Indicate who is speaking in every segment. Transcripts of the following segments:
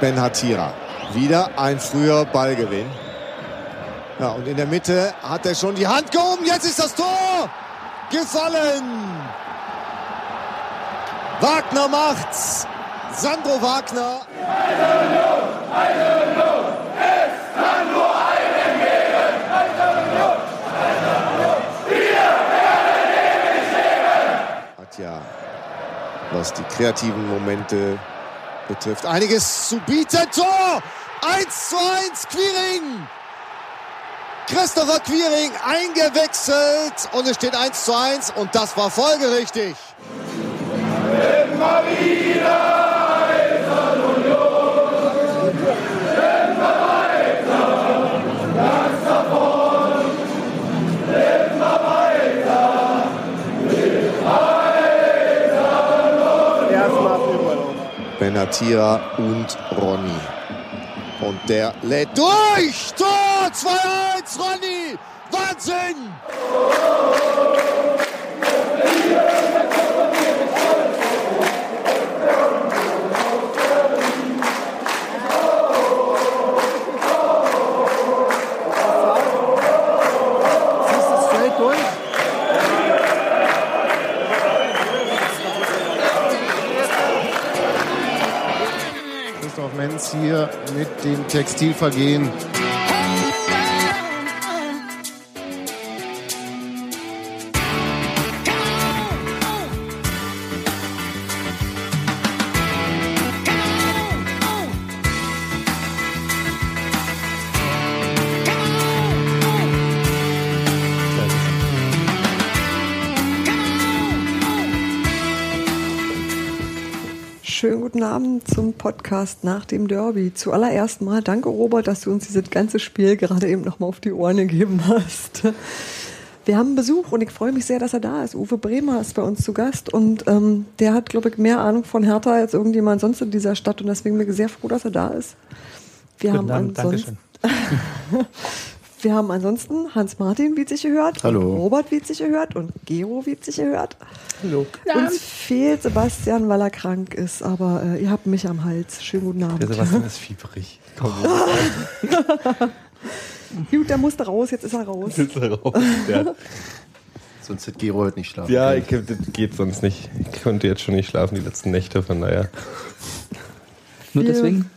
Speaker 1: Ben Hatira. Wieder ein früher Ballgewinn. Ja, und in der Mitte hat er schon die Hand gehoben. Jetzt ist das Tor gefallen. Wagner macht's. Sandro Wagner.
Speaker 2: Es kann nur einen geben. Wir werden ewig leben.
Speaker 1: Hat ja, was die kreativen Momente betrifft, einiges zu bieten. Tor! 1 zu 1 Quiring. Christopher Quiring eingewechselt und es steht 1 zu 1 und das war folgerichtig. Benatira und Ronny. Und der lädt durch. Tor 2-1, Ronny. Wahnsinn.
Speaker 3: Mit dem Textilvergehen.
Speaker 4: Podcast nach dem Derby. Zuallererst mal danke, Robert, dass du uns dieses ganze Spiel gerade eben nochmal auf die Ohren gegeben hast. Wir haben Besuch und ich freue mich sehr, dass er da ist. Uwe Bremer ist bei uns zu Gast und ähm, der hat, glaube ich, mehr Ahnung von Hertha als irgendjemand sonst in dieser Stadt und deswegen bin ich sehr froh, dass er da ist. Wir
Speaker 5: Guten
Speaker 4: haben
Speaker 5: Abend,
Speaker 4: ansonsten. wir haben ansonsten Hans-Martin, wie es sich gehört,
Speaker 3: Hallo.
Speaker 4: Robert, wie es sich gehört und Gero, wie es sich gehört.
Speaker 5: Hallo.
Speaker 4: Uns fehlt Sebastian, weil er krank ist, aber äh, ihr habt mich am Hals. Schönen guten Abend.
Speaker 5: Der Sebastian ist fieberig. Komm,
Speaker 4: Gut, der musste raus, jetzt ist er raus.
Speaker 5: jetzt ist er raus. Ja,
Speaker 3: Sonst wird Gero heute nicht schlafen.
Speaker 5: ja ich, das geht sonst nicht. Ich konnte jetzt schon nicht schlafen die letzten Nächte, von daher.
Speaker 6: Nur deswegen?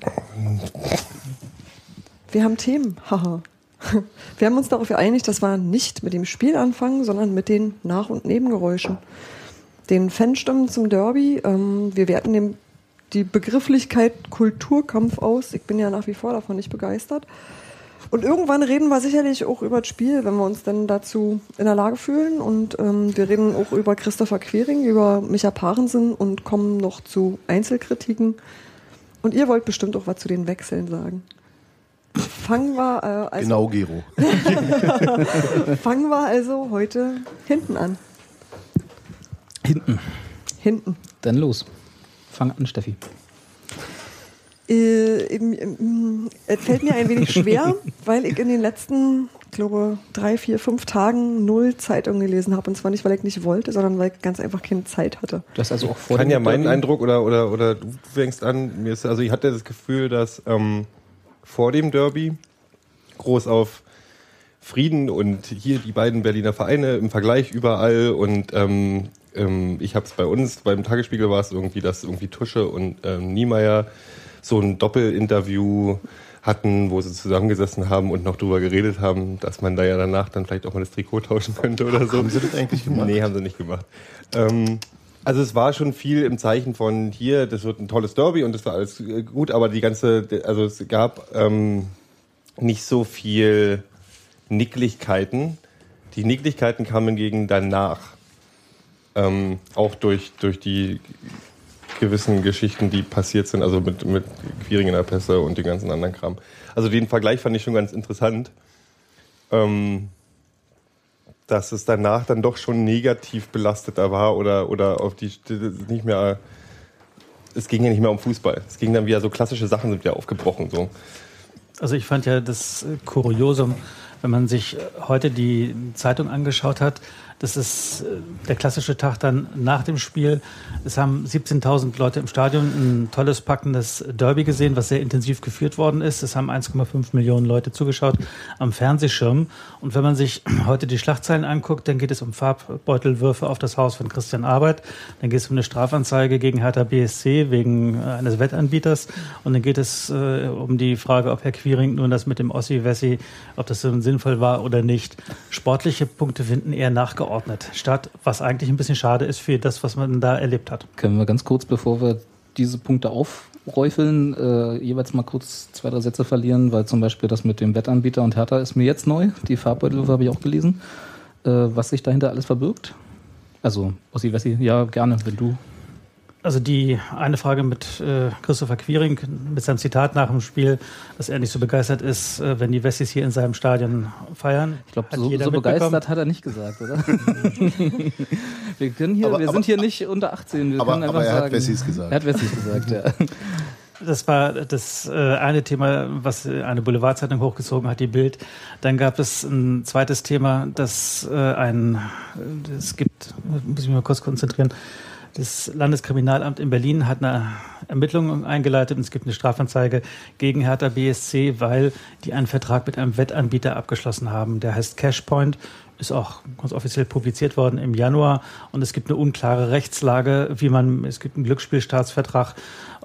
Speaker 4: Wir haben Themen, haha. Wir haben uns darauf geeinigt, dass wir nicht mit dem Spiel anfangen, sondern mit den Nach- und Nebengeräuschen. Den Fanstimmen zum Derby. Ähm, wir werten dem die Begrifflichkeit Kulturkampf aus. Ich bin ja nach wie vor davon nicht begeistert. Und irgendwann reden wir sicherlich auch über das Spiel, wenn wir uns dann dazu in der Lage fühlen. Und ähm, wir reden auch über Christopher Quering, über Micha Parensen und kommen noch zu Einzelkritiken. Und ihr wollt bestimmt auch was zu den Wechseln sagen. Fangen wir, äh, also,
Speaker 3: Genau, Gero.
Speaker 4: fangen wir also heute hinten an.
Speaker 6: Hinten.
Speaker 4: Hinten.
Speaker 6: Dann los. Fang an, Steffi.
Speaker 4: Äh, im- im- es fällt mir ein wenig schwer, weil ich in den letzten, ich glaube, drei, vier, fünf Tagen null Zeitung gelesen habe. Und zwar nicht, weil ich nicht wollte, sondern weil ich ganz einfach keine Zeit hatte.
Speaker 6: Du hast also auch vor
Speaker 5: Kann
Speaker 6: dem
Speaker 5: ja meinen Eindruck oder, oder, oder du fängst an. Mir ist, also ich hatte das Gefühl, dass ähm, vor dem Derby groß auf Frieden und hier die beiden Berliner Vereine im Vergleich überall und ähm, ähm, ich habe es bei uns, beim Tagesspiegel war es irgendwie, dass irgendwie Tusche und ähm, Niemeyer so ein Doppelinterview hatten, wo sie zusammengesessen haben und noch drüber geredet haben, dass man da ja danach dann vielleicht auch mal das Trikot tauschen könnte oder so.
Speaker 3: Haben sie das eigentlich gemacht?
Speaker 5: Nee, haben sie nicht gemacht. Ähm, also es war schon viel im Zeichen von hier, das wird ein tolles Derby und das war alles äh, gut, aber die ganze, also es gab ähm, nicht so viel Nicklichkeiten. Die Nicklichkeiten kamen hingegen danach. Ähm, auch durch, durch die gewissen Geschichten, die passiert sind, also mit, mit Quiring in der Pässe und dem ganzen anderen Kram. Also den Vergleich fand ich schon ganz interessant. Ähm, dass es danach dann doch schon negativ belasteter war oder, oder auf die nicht mehr. Es ging ja nicht mehr um Fußball. Es ging dann wieder so klassische Sachen sind wieder aufgebrochen. So.
Speaker 7: Also ich fand ja das Kuriosum, wenn man sich heute die Zeitung angeschaut hat,
Speaker 6: Das ist äh, der klassische Tag dann nach dem Spiel. Es haben 17.000 Leute im Stadion ein tolles, packendes Derby gesehen, was sehr intensiv geführt worden ist. Es haben 1,5 Millionen Leute zugeschaut am Fernsehschirm. Und wenn man sich heute die Schlagzeilen anguckt, dann geht es um Farbbeutelwürfe auf das Haus von Christian Arbeit. Dann geht es um eine Strafanzeige gegen Hertha BSC wegen äh, eines Wettanbieters. Und dann geht es äh, um die Frage, ob Herr Quiring nun das mit dem Ossi-Wessi, ob das so sinnvoll war oder nicht. Sportliche Punkte finden eher nachgeordnet statt, was eigentlich ein bisschen schade ist für das, was man da erlebt hat.
Speaker 7: Können wir ganz kurz, bevor wir diese Punkte aufräufeln, äh, jeweils mal kurz zwei, drei Sätze verlieren, weil zum Beispiel das mit dem Wettanbieter und Hertha ist mir jetzt neu. Die Farbbeutel habe ich auch gelesen. Äh, was sich dahinter alles verbirgt? Also, Ossi Wessi, ja, gerne, wenn du
Speaker 6: also die eine Frage mit äh, Christopher Quiring, mit seinem Zitat nach dem Spiel, dass er nicht so begeistert ist, äh, wenn die Wessis hier in seinem Stadion feiern.
Speaker 7: Ich glaube, so, so begeistert hat er nicht gesagt, oder? wir können hier,
Speaker 3: Aber-
Speaker 7: wir
Speaker 3: aber-
Speaker 7: sind hier nicht unter 18. Wir
Speaker 3: aber-
Speaker 7: können einfach
Speaker 3: aber er hat
Speaker 7: sagen,
Speaker 3: Wessis gesagt.
Speaker 7: Er hat Wessis gesagt, ja.
Speaker 6: Das war das äh, eine Thema, was eine Boulevardzeitung hochgezogen hat, die Bild. Dann gab es ein zweites Thema, das äh, ein, äh, es gibt, muss ich mich mal kurz konzentrieren, das Landeskriminalamt in Berlin hat eine Ermittlung eingeleitet und es gibt eine Strafanzeige gegen Hertha BSC, weil die einen Vertrag mit einem Wettanbieter abgeschlossen haben. Der heißt Cashpoint, ist auch ganz offiziell publiziert worden im Januar und es gibt eine unklare Rechtslage, wie man, es gibt einen Glücksspielstaatsvertrag,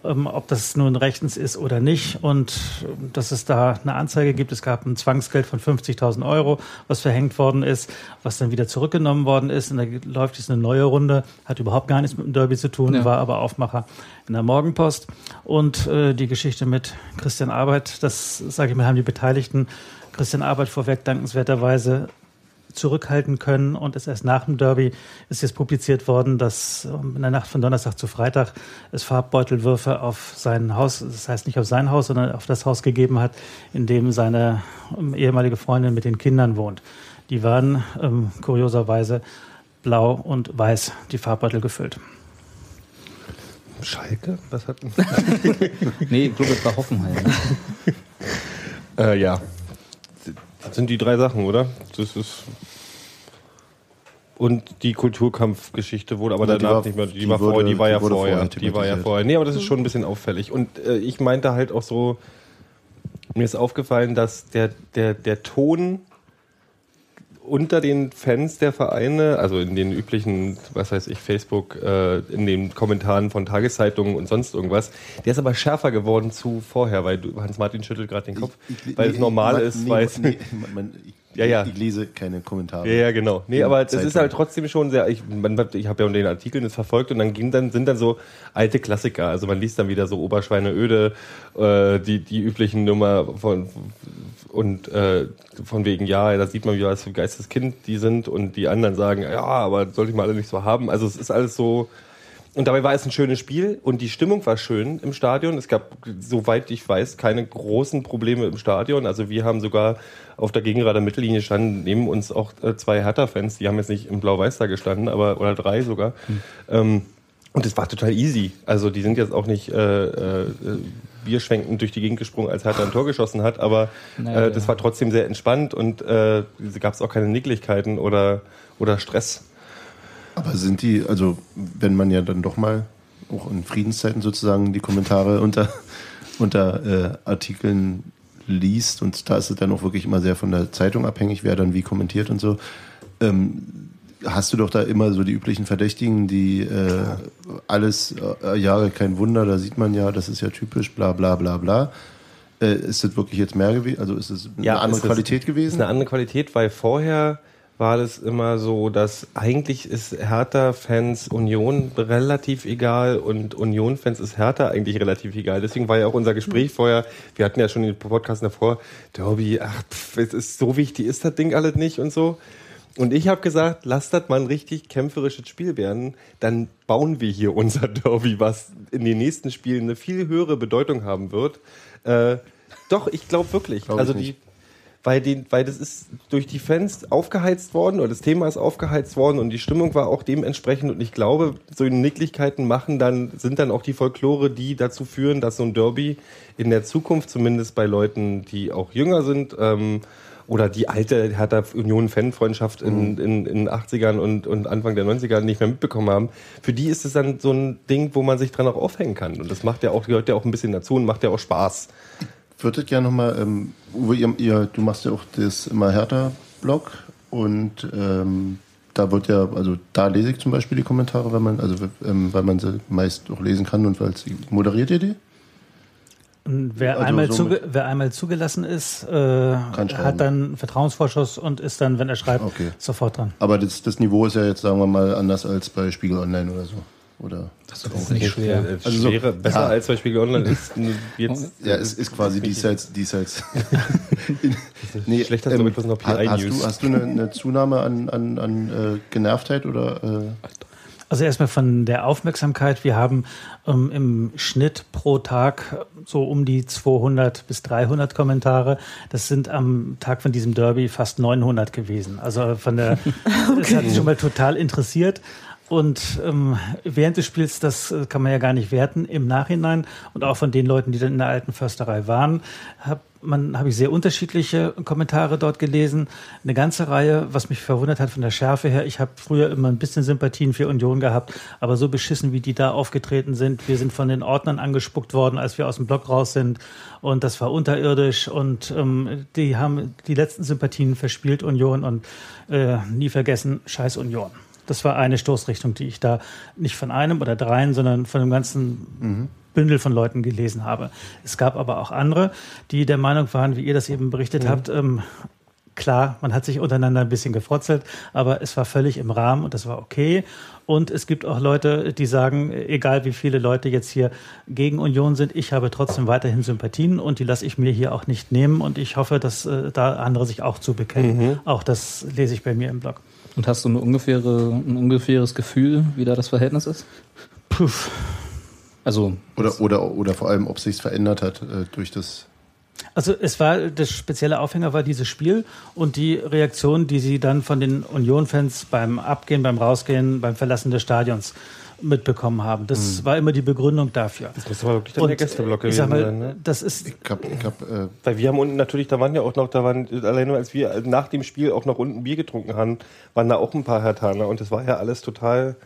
Speaker 6: ob das nun rechtens ist oder nicht und ähm, dass es da eine Anzeige gibt. Es gab ein Zwangsgeld von 50.000 Euro, was verhängt worden ist, was dann wieder zurückgenommen worden ist. Und da läuft jetzt eine neue Runde, hat überhaupt gar nichts mit dem Derby zu tun,
Speaker 7: Ja.
Speaker 6: war aber Aufmacher in der Morgenpost. Und äh, die Geschichte mit Christian Arbeit, das sage ich mal, haben die Beteiligten Christian Arbeit vorweg dankenswerterweise zurückhalten können und es erst nach dem Derby ist jetzt publiziert worden, dass ähm, in der Nacht von Donnerstag zu Freitag es Farbbeutelwürfe auf sein Haus, das heißt nicht auf sein Haus, sondern auf das Haus gegeben hat, in dem seine ähm, ehemalige Freundin mit den Kindern wohnt. Die waren ähm, kurioserweise blau und weiß, die Farbbeutel gefüllt.
Speaker 5: Schalke? Was hat denn?
Speaker 7: Nee, ich glaube, es war Hoffenheim.
Speaker 5: äh, ja. Das sind die drei Sachen, oder? Das ist. Und die Kulturkampfgeschichte wurde aber
Speaker 3: Ja,
Speaker 5: danach
Speaker 3: war-
Speaker 5: nicht mehr. Die,
Speaker 3: die
Speaker 5: war
Speaker 3: wurde-
Speaker 5: vorher, die war
Speaker 3: die
Speaker 5: ja vorher.
Speaker 3: vorher
Speaker 5: Die war ja vorher. Nee, aber das ist schon ein bisschen auffällig. Und äh, ich meinte halt auch so, mir ist aufgefallen, dass der, der, der Ton unter den Fans der Vereine, also in den üblichen, was weiß ich, Facebook, äh, in den Kommentaren von Tageszeitungen und sonst irgendwas, der ist aber schärfer geworden zu vorher, weil du, Hans-Martin schüttelt gerade den Kopf, weil es normal ist,
Speaker 3: nee,
Speaker 5: weil es
Speaker 3: nee, ich,
Speaker 5: Ja, ja.
Speaker 3: ich lese keine Kommentare.
Speaker 5: ja, ja, genau. Nee, aber das
Speaker 3: Zeitung.
Speaker 5: ist halt trotzdem schon sehr, ich, man, ich habe ja in den Artikeln das verfolgt und dann ging dann, sind dann so alte Klassiker. Also man liest dann wieder so Oberschweine öde, äh, die, die üblichen Nummer von, und äh, von wegen, ja, da sieht man, wie was für Geisteskind die sind und die anderen sagen, ja, aber sollte ich mal alle nicht so haben. Also es ist alles so, und dabei war es ein schönes Spiel und die Stimmung war schön im Stadion. Es gab, soweit ich weiß, keine großen Probleme im Stadion. Also wir haben sogar auf der Gegenrader Mittellinie standen neben uns auch äh, zwei Hertha-Fans. Die haben jetzt nicht im Blau-Weiß da gestanden, aber oder drei sogar. Ähm, und es war total easy. Also die sind jetzt auch nicht äh, äh, bierschwenkend durch die Gegend gesprungen, als Hertha ein Tor geschossen hat, aber
Speaker 7: Naja,
Speaker 5: äh, das war trotzdem sehr entspannt und äh, gab es auch keine Nicklichkeiten oder, oder Stress.
Speaker 3: Aber sind die, also wenn man ja dann doch mal auch in Friedenszeiten sozusagen die Kommentare unter, unter äh, Artikeln liest und da ist es dann auch wirklich immer sehr von der Zeitung abhängig, wer dann wie kommentiert und so. Ähm, hast du doch da immer so die üblichen Verdächtigen, die äh, alles, äh, ja, kein Wunder, da sieht man ja, das ist ja typisch, bla bla bla bla. Äh, ist das wirklich jetzt mehr gewesen? Also ist es eine andere
Speaker 5: es ist-
Speaker 3: Qualität
Speaker 5: ist
Speaker 3: gewesen?
Speaker 5: eine andere Qualität, weil vorher war das immer so, dass eigentlich ist Hertha-Fans Union relativ egal und Union-Fans ist Hertha eigentlich relativ egal. Deswegen war ja auch unser Gespräch vorher, wir hatten ja schon den Podcast davor, Derby, ach, pff, es ist so wichtig, ist das Ding alles nicht und so. Und ich habe gesagt, lasst das mal ein richtig kämpferisches Spiel werden, dann bauen wir hier unser Derby, was in den nächsten Spielen eine viel höhere Bedeutung haben wird. Äh, doch, ich glaube wirklich.
Speaker 3: Glaub
Speaker 5: also die, weil, den, weil das ist durch die Fans aufgeheizt worden oder das Thema ist aufgeheizt worden und die Stimmung war auch dementsprechend und ich glaube, so Nicklichkeiten machen dann, sind dann auch die Folklore, die dazu führen, dass so ein Derby in der Zukunft zumindest bei Leuten, die auch jünger sind ähm, oder die alte Hertha Union Fanfreundschaft in,
Speaker 3: Mhm.
Speaker 5: in, in den 80ern und, und Anfang der 90er nicht mehr mitbekommen haben, für die ist es dann so ein Ding, wo man sich dran auch aufhängen kann. Und das macht ja auch, gehört ja auch ein bisschen dazu und macht ja auch Spaß.
Speaker 3: Würdet gerne nochmal, ähm, Uwe, ihr, ihr, du machst ja auch das immer Hertha-Blog und ähm, da wird ja, also da lese ich zum Beispiel die Kommentare, weil man, also ähm, weil man sie meist auch lesen kann und weil moderiert ihr die?
Speaker 6: Und wer,
Speaker 3: Also
Speaker 6: einmal zuge wer einmal zugelassen ist, äh, hat dann einen Vertrauensvorschuss und ist dann, wenn er schreibt,
Speaker 3: Okay.
Speaker 6: sofort dran.
Speaker 3: Aber das, das Niveau ist ja jetzt, sagen wir mal, anders als bei Spiegel Online oder so. Oder?
Speaker 7: Das ist nicht schwer.
Speaker 5: Äh,
Speaker 3: Also so-
Speaker 5: schwerer, besser
Speaker 3: ja.
Speaker 5: als bei Spiegel Online ist jetzt.
Speaker 3: Ja, es ist quasi diesseits, diesseits. nee,
Speaker 5: Schlechter als etwas noch PI
Speaker 3: hast
Speaker 5: News.
Speaker 3: du, hast du eine, eine Zunahme an, an, an äh, Genervtheit oder? Äh,
Speaker 6: Also erstmal von der Aufmerksamkeit. Wir haben ähm, im Schnitt pro Tag so um die 200 bis 300 Kommentare. Das sind am Tag von diesem Derby fast 900 gewesen. Also von der, das hat mich schon mal total interessiert. Und ähm, während des Spiels, das äh, kann man ja gar nicht werten, im Nachhinein und auch von den Leuten, die dann in der alten Försterei waren, habe habe ich sehr unterschiedliche Kommentare dort gelesen. Eine ganze Reihe, was mich verwundert hat von der Schärfe her. Ich habe früher immer ein bisschen Sympathien für Union gehabt, aber so beschissen, wie die da aufgetreten sind. Wir sind von den Ordnern angespuckt worden, als wir aus dem Block raus sind. Und das war unterirdisch. Und ähm, die haben die letzten Sympathien verspielt, Union. Und äh, nie vergessen, scheiß Union. Das war eine Stoßrichtung, die ich da nicht von einem oder dreien, sondern von dem ganzen Bündel von Leuten gelesen habe. Es gab aber auch andere, die der Meinung waren, wie ihr das eben berichtet habt, ähm, klar, man hat sich untereinander ein bisschen gefrotzelt, aber es war völlig im Rahmen und das war okay. Und es gibt auch Leute, die sagen, egal wie viele Leute jetzt hier gegen Union sind, ich habe trotzdem weiterhin Sympathien und die lasse ich mir hier auch nicht nehmen. Und ich hoffe, dass äh, da andere sich auch zu bekennen. Auch das lese ich bei mir im Blog.
Speaker 7: Und hast du eine ungefähre, ein ungefähres Gefühl, wie da das Verhältnis ist?
Speaker 6: Puff.
Speaker 7: Also,
Speaker 3: oder, oder, oder vor allem, ob sich's verändert hat äh, durch das.
Speaker 6: Also es war das spezielle Aufhänger war dieses Spiel und die Reaktion, die sie dann von den Union-Fans beim Abgehen, beim Rausgehen, beim Verlassen des Stadions mitbekommen haben. Das war immer die Begründung dafür.
Speaker 5: Das aber wirklich dann der Gästeblock
Speaker 6: ich sag
Speaker 5: gewesen
Speaker 6: mal,
Speaker 5: sein, ne?
Speaker 6: das ist
Speaker 3: Ich hab, ich hab, äh,
Speaker 5: Weil wir haben unten natürlich, da waren ja auch noch, da waren, allein nur als wir nach dem Spiel auch noch unten Bier getrunken haben, waren da auch ein paar Hertaner und das war ja alles total.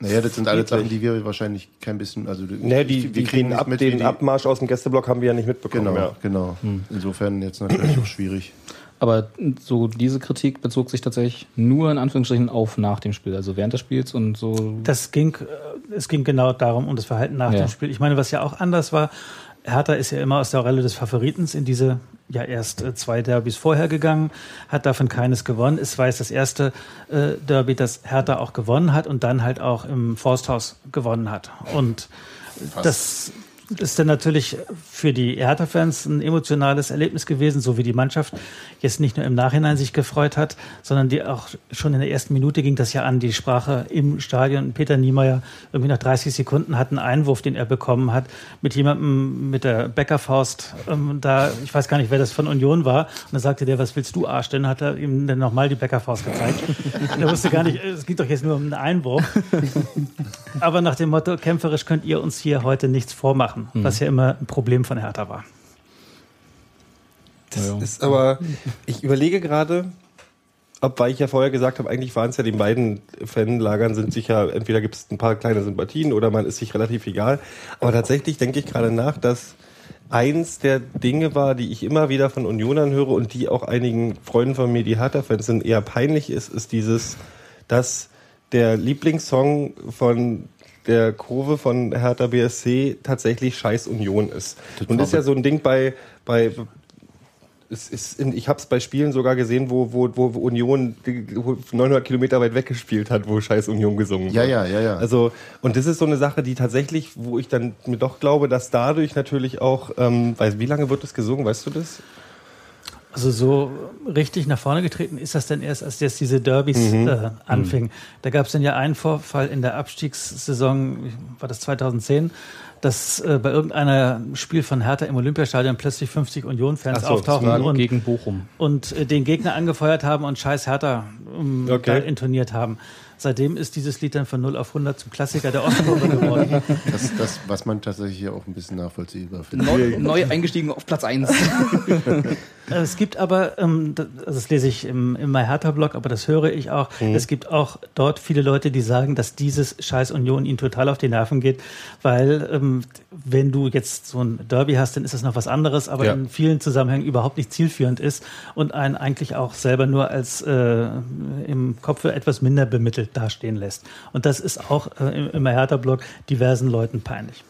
Speaker 3: Naja, das sind alles
Speaker 5: Friedlich.
Speaker 3: Sachen, die wir wahrscheinlich kein bisschen. Also,
Speaker 5: Ne, die, die kriegen ab,
Speaker 3: mit,
Speaker 5: den
Speaker 3: die-
Speaker 5: Abmarsch aus dem Gästeblock haben wir ja nicht mitbekommen.
Speaker 3: Genau,
Speaker 5: Ja.
Speaker 3: genau. Insofern jetzt natürlich auch schwierig.
Speaker 7: aber so diese Kritik bezog sich tatsächlich nur in Anführungsstrichen auf nach dem Spiel, also während des Spiels und so.
Speaker 6: Das ging, äh, es ging genau darum, um das Verhalten nach
Speaker 7: Ja.
Speaker 6: dem Spiel. Ich meine, was ja auch anders war, Hertha ist ja immer aus der Rolle des Favoritens in diese ja erst äh, zwei Derbys vorher gegangen, hat davon keines gewonnen. Es war jetzt das erste äh, Derby, das Hertha auch gewonnen hat und dann halt auch im Forsthaus gewonnen hat. Und das ist dann natürlich für die Hertha-Fans ein emotionales Erlebnis gewesen, so wie die Mannschaft jetzt nicht nur im Nachhinein sich gefreut hat, sondern die auch schon in der ersten Minute ging das ja an, die Sprache im Stadion. Peter Niemeyer irgendwie nach 30 Sekunden hat einen Einwurf, den er bekommen hat, mit jemandem mit der Bäckerfaust ähm, da, ich weiß gar nicht, wer das von Union war, und da sagte der, was willst du Arsch? Dann hat er ihm dann nochmal die Bäckerfaust gezeigt. er wusste gar nicht, es geht doch jetzt nur um einen Einwurf. Aber nach dem Motto, kämpferisch könnt ihr uns hier heute nichts vormachen, was ja immer ein Problem von Hertha war.
Speaker 5: Das
Speaker 7: Ja.
Speaker 5: ist aber, ich überlege gerade, ob, weil ich ja vorher gesagt habe, eigentlich waren es ja den beiden Fanlagern sind sich ja, entweder gibt es ein paar kleine Sympathien oder man ist sich relativ egal. Aber tatsächlich denke ich gerade nach, dass eins der Dinge war, die ich immer wieder von Unionern höre und die auch einigen Freunden von mir, die Hertha-Fans sind, eher peinlich ist, ist dieses, dass der Lieblingssong von der Kurve von Hertha BSC tatsächlich Scheiß Union ist. Und ist ja so ein Ding bei, bei es ist in, ich habe es bei Spielen sogar gesehen, wo, wo, wo Union die- wo 900 Kilometer weit weggespielt hat, wo Scheiß Union gesungen
Speaker 3: Ja,
Speaker 5: wird.
Speaker 3: ja, ja, ja.
Speaker 5: Also, und das ist so eine Sache, die tatsächlich, wo ich dann mir doch glaube, dass dadurch natürlich auch, ähm, weiß, wie lange wird das gesungen, weißt du das?
Speaker 6: Also so richtig nach vorne getreten ist das denn erst, als jetzt diese Derbys äh, anfingen. Da gab es dann ja einen Vorfall in der Abstiegssaison, war das 2010, dass äh, bei irgendeinem Spiel von Hertha im Olympiastadion plötzlich 50 Union-Fans
Speaker 5: so,
Speaker 6: auftauchen und,
Speaker 7: gegen Bochum.
Speaker 6: und äh, den Gegner angefeuert haben und scheiß Hertha ähm,
Speaker 5: Okay.
Speaker 6: intoniert haben. Seitdem ist dieses Lied dann von 0 auf 100 zum Klassiker der Ostkurve geworden.
Speaker 3: Das, das, was man tatsächlich hier auch ein bisschen nachvollziehbar findet.
Speaker 7: Neu, neu eingestiegen auf Platz 1.
Speaker 6: Äh, Es gibt aber, ähm, das, also das lese ich im, im MyHertha-Blog, aber das höre ich auch, es gibt auch dort viele Leute, die sagen, dass dieses Scheiß Union ihnen total auf die Nerven geht, weil ähm, wenn du jetzt so ein Derby hast, dann ist das noch was anderes, aber
Speaker 5: Ja.
Speaker 6: in vielen Zusammenhängen überhaupt nicht zielführend ist und einen eigentlich auch selber nur als äh, im Kopf etwas minder bemittelt dastehen lässt. Und das ist auch äh, im, im MyHertha-Blog diversen Leuten peinlich.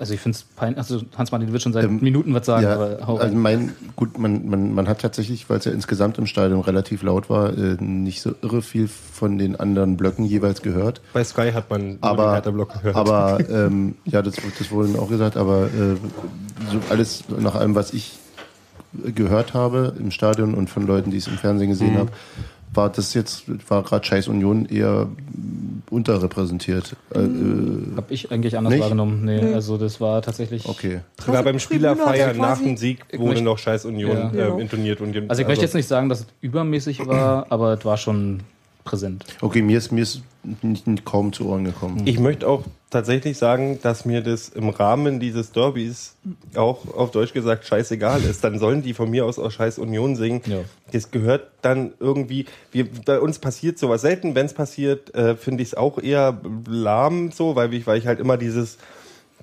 Speaker 7: Also ich finde es peinlich, also Hans-Martin wird schon seit Minuten was sagen,
Speaker 3: Ja,
Speaker 7: aber hau
Speaker 3: also mein, gut, man, man, man hat tatsächlich, weil es ja insgesamt im Stadion relativ laut war, äh, nicht so irre viel von den anderen Blöcken jeweils gehört.
Speaker 5: Bei Sky hat man nur den
Speaker 3: Aber,
Speaker 5: Hertha-Block gehört.
Speaker 3: aber ähm, ja, das, das wurde auch gesagt, aber äh, so alles nach allem, was ich gehört habe im Stadion und von Leuten, die es im Fernsehen gesehen habe, war das jetzt, war gerade Scheiß Union eher unterrepräsentiert. Äh, äh,
Speaker 7: Habe ich eigentlich anders
Speaker 3: Nicht?
Speaker 7: wahrgenommen. Nee, also das war tatsächlich.
Speaker 3: okay.
Speaker 5: Sogar beim Spielerfeiern
Speaker 4: also
Speaker 5: nach dem Sieg
Speaker 7: Ich
Speaker 5: wurde
Speaker 7: möchte-
Speaker 5: noch Scheiß Union
Speaker 7: Ja.
Speaker 4: Genau.
Speaker 5: intoniert. Und
Speaker 7: Also ich möchte jetzt nicht sagen, dass es übermäßig war, aber es war schon präsent.
Speaker 3: Okay, mir ist, mir ist nicht, nicht kaum zu Ohren gekommen.
Speaker 5: Ich möchte auch tatsächlich sagen, dass mir das im Rahmen dieses Derbys auch auf Deutsch gesagt scheißegal ist. Dann sollen die von mir aus auch Scheiß Union singen.
Speaker 7: Ja.
Speaker 5: Das gehört dann irgendwie, wir, bei uns passiert sowas selten. Wenn es passiert, äh, finde ich es auch eher lahm so, weil ich, weil ich halt immer dieses,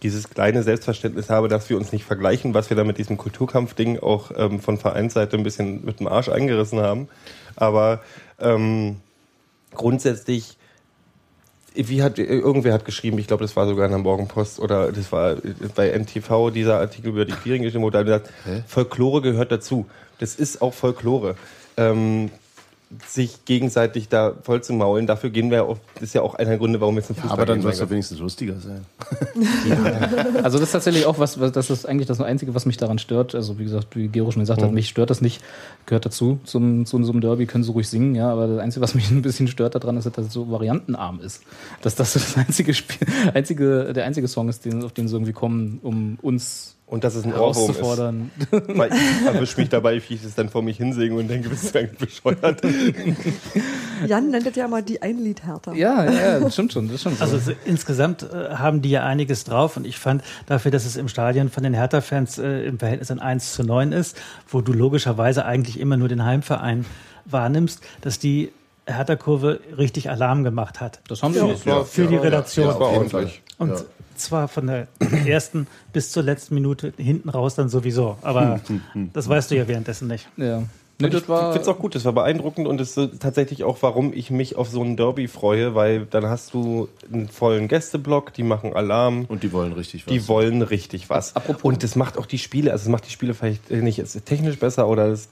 Speaker 5: dieses kleine Selbstverständnis habe, dass wir uns nicht vergleichen, was wir da mit diesem Kulturkampf-Ding auch ähm, von Vereinsseite ein bisschen mit dem Arsch eingerissen haben. Aber ähm, grundsätzlich wie hat irgendwer hat geschrieben, ich glaube, das war sogar in der Morgenpost oder das war bei NTV dieser Artikel über die Queering geschrieben, wo da gesagt, Folklore gehört dazu. Das ist auch Folklore. Ähm, sich gegenseitig da voll zu maulen, dafür gehen wir auch, das ist ja auch einer der Gründe, warum wir zum Fußball
Speaker 3: Aber dann soll es doch wenigstens lustiger sein.
Speaker 7: Also das ist tatsächlich auch was, was das ist eigentlich das Einzige, was mich daran stört. Also wie gesagt, wie Gero schon gesagt hat, mich stört das nicht, gehört dazu. Zum, zu so einem Derby können sie ruhig singen, ja, aber das Einzige, was mich ein bisschen stört daran, ist, dass das so variantenarm ist. Dass das das einzige Spiel, einzige, der einzige Song ist, den, auf den sie irgendwie kommen, um uns
Speaker 5: Und dass es ein Ohrwurm ist.
Speaker 7: herauszufordern.
Speaker 5: Weil ich erwische mich dabei, wie ich es dann vor mich hinsinge und denke, bist du eigentlich bescheuert?
Speaker 4: Jan nennt das ja immer die Einliedhärter.
Speaker 7: Ja, ja, ja, das stimmt schon, das stimmt.
Speaker 6: Also so, insgesamt äh, haben die ja einiges drauf und ich fand dafür, dass es im Stadion von den Hertha-Fans äh, im Verhältnis an 1 zu 9 ist, wo du logischerweise eigentlich immer nur den Heimverein wahrnimmst, dass die Hertha-Kurve richtig Alarm gemacht hat.
Speaker 7: das haben sie nicht.
Speaker 6: Für, für die Relation.
Speaker 5: das war ordentlich.
Speaker 6: Und
Speaker 3: Ja.
Speaker 6: Zwar von der ersten bis zur letzten Minute hinten raus dann sowieso. Aber das weißt du ja währenddessen nicht.
Speaker 7: Ja. Nee, das
Speaker 5: Ich
Speaker 7: war,
Speaker 5: finde es auch gut, das war beeindruckend und es ist tatsächlich auch, warum ich mich auf so ein Derby freue, weil dann hast du einen vollen Gästeblock, die machen Alarm,
Speaker 3: Und die wollen richtig was.
Speaker 5: die wollen richtig was.
Speaker 7: Apropos-
Speaker 5: und das macht auch die Spiele, also es macht die Spiele vielleicht nicht technisch besser oder es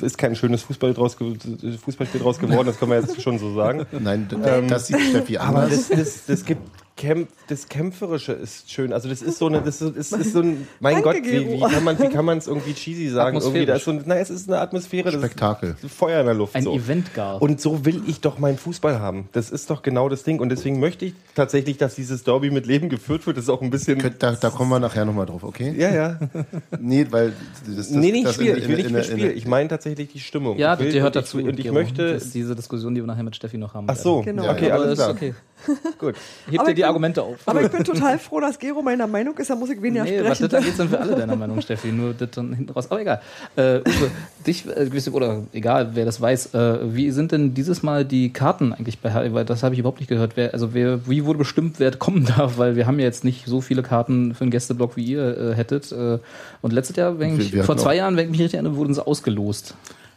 Speaker 5: ist kein schönes Fußball draus, Fußballspiel draus geworden, das können wir jetzt schon so sagen.
Speaker 3: Nein, d- das sieht Steffi
Speaker 5: Aber
Speaker 3: anders.
Speaker 5: das, das, das gibt Kämpf, das Kämpferische ist schön. Also das ist so eine, das ist, ist, ist so ein, mein
Speaker 4: Danke,
Speaker 5: Gott, wie, wie kann man, wie kann man es irgendwie cheesy sagen? Irgendwie, da ist so, ein- na, es ist eine Atmosphäre, das
Speaker 3: Spektakel.
Speaker 5: ist Feuer in der Luft.
Speaker 7: ein
Speaker 5: so.
Speaker 7: Event gar.
Speaker 5: Und so will ich doch meinen Fußball haben. Das ist doch genau das Ding. Und deswegen möchte ich tatsächlich, dass dieses Derby mit Leben geführt wird. Das ist auch ein bisschen.
Speaker 3: Könnt- Da, da kommen wir nachher nochmal drauf, okay?
Speaker 5: ja, ja.
Speaker 3: Nee, weil das, das,
Speaker 5: nee, nicht
Speaker 3: das
Speaker 5: Spiel.
Speaker 3: in-
Speaker 5: Ich will nicht
Speaker 3: in-
Speaker 5: für
Speaker 3: in-
Speaker 5: Spiel. Ich meine tatsächlich die Stimmung.
Speaker 7: ja,
Speaker 5: will,
Speaker 7: das gehört
Speaker 5: und
Speaker 7: dazu.
Speaker 5: Ich, und ich möchte.
Speaker 7: Das ist diese Diskussion, die wir nachher mit Steffi noch haben.
Speaker 5: Ach so.
Speaker 4: Genau.
Speaker 5: Okay, alles klar.
Speaker 7: okay.
Speaker 5: Gut.
Speaker 7: Hebt dir
Speaker 4: ich
Speaker 7: die
Speaker 4: bin-
Speaker 7: Argumente auf.
Speaker 4: Aber ich bin total froh, dass Gero meiner Meinung ist, da muss ich weniger
Speaker 7: Nee, was
Speaker 4: sprechen.
Speaker 7: das angeht, sind wir alle deiner Meinung, Steffi. Nur das dann hinten raus. Aber egal. Äh, Uwe, dich, äh, oder egal, wer das weiß, äh, wie sind denn dieses Mal die Karten eigentlich bei HL? Weil das habe ich überhaupt nicht gehört. Wer, also wer, wie wurde bestimmt, wer kommen darf? Weil wir haben ja jetzt nicht so viele Karten für einen Gästeblock, wie ihr äh, hättet. Äh, und letztes Jahr, wenn ich,
Speaker 3: wir
Speaker 7: vor zwei
Speaker 3: auch-
Speaker 7: Jahren, wenn ich mich richtig erinnere, wurden sie ausgelost.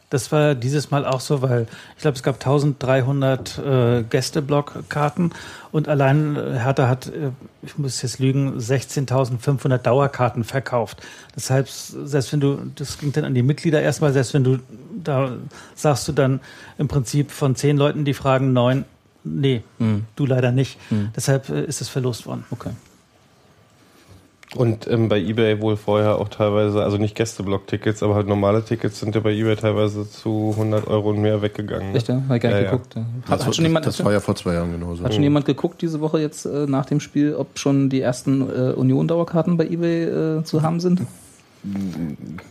Speaker 6: Das war dieses Mal auch so, weil ich glaube, es gab 1300 äh, Gästeblockkarten und allein äh, Hertha hat, äh, ich muss jetzt lügen, 16.500 Dauerkarten verkauft. Deshalb, selbst wenn du, das ging dann an die Mitglieder erstmal, selbst wenn du, da sagst du dann im Prinzip von zehn Leuten, die fragen neun, nee, du leider nicht. Deshalb äh, ist es verlost worden.
Speaker 7: Okay.
Speaker 5: Und ähm, bei eBay wohl vorher auch teilweise, also nicht Gästeblock-Tickets, aber halt normale Tickets sind ja bei eBay teilweise zu 100 Euro und mehr weggegangen. ne?
Speaker 7: Echt, ja? Ich gar nicht
Speaker 5: Ja,
Speaker 7: geguckt. Ja. Hat,
Speaker 3: Das,
Speaker 7: hat schon jemand,
Speaker 3: das war ja vor zwei Jahren genauso.
Speaker 7: Hat schon jemand geguckt diese Woche jetzt äh, nach dem Spiel, ob schon die ersten äh, Union-Dauerkarten bei eBay äh, zu haben sind?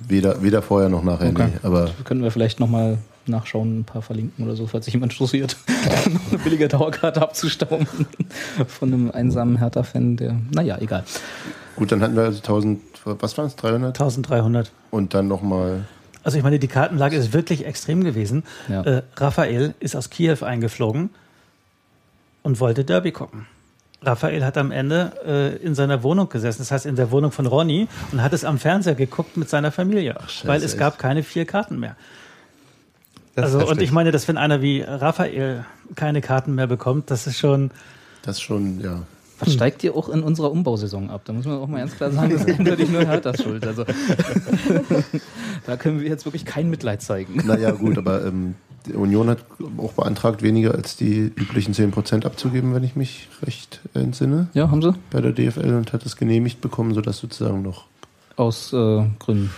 Speaker 3: Weder, weder vorher noch nachher,
Speaker 7: Okay.
Speaker 3: nee. Aber
Speaker 7: Können wir vielleicht nochmal nachschauen, ein paar verlinken oder so, falls sich jemand interessiert, noch eine billige Dauerkarte abzustauben von einem einsamen Hertha-Fan, der, naja, egal.
Speaker 3: Gut, dann hatten wir also 1000, was waren es, 300?
Speaker 6: 1300.
Speaker 3: Und dann nochmal,
Speaker 6: Also ich meine, die Kartenlage ist wirklich extrem gewesen.
Speaker 7: Ja.
Speaker 6: Äh, Raphael ist aus Kiew eingeflogen und wollte Derby gucken. Raphael hat am Ende äh, in seiner Wohnung gesessen, das heißt in der Wohnung von Ronny, und hat es am Fernseher geguckt mit seiner Familie,
Speaker 3: Scheiße,
Speaker 6: weil es
Speaker 3: echt?
Speaker 6: gab keine vier Karten mehr.
Speaker 5: Das
Speaker 6: also und ich meine, dass wenn einer wie Raphael keine Karten mehr bekommt, das ist schon
Speaker 3: das schon, ja.
Speaker 7: Was steigt ihr auch in unserer Umbausaison ab? Da muss man auch mal ganz klar sagen, das ist eindeutig nur Herthas Schuld. Also, da können wir jetzt wirklich kein Mitleid zeigen.
Speaker 3: Naja, gut, aber ähm, die Union hat auch beantragt, weniger als die üblichen 10% abzugeben, wenn ich mich recht entsinne,
Speaker 7: Ja, haben sie?
Speaker 3: bei der DFL und hat es genehmigt bekommen, sodass sozusagen noch.
Speaker 7: Aus äh, Gründen.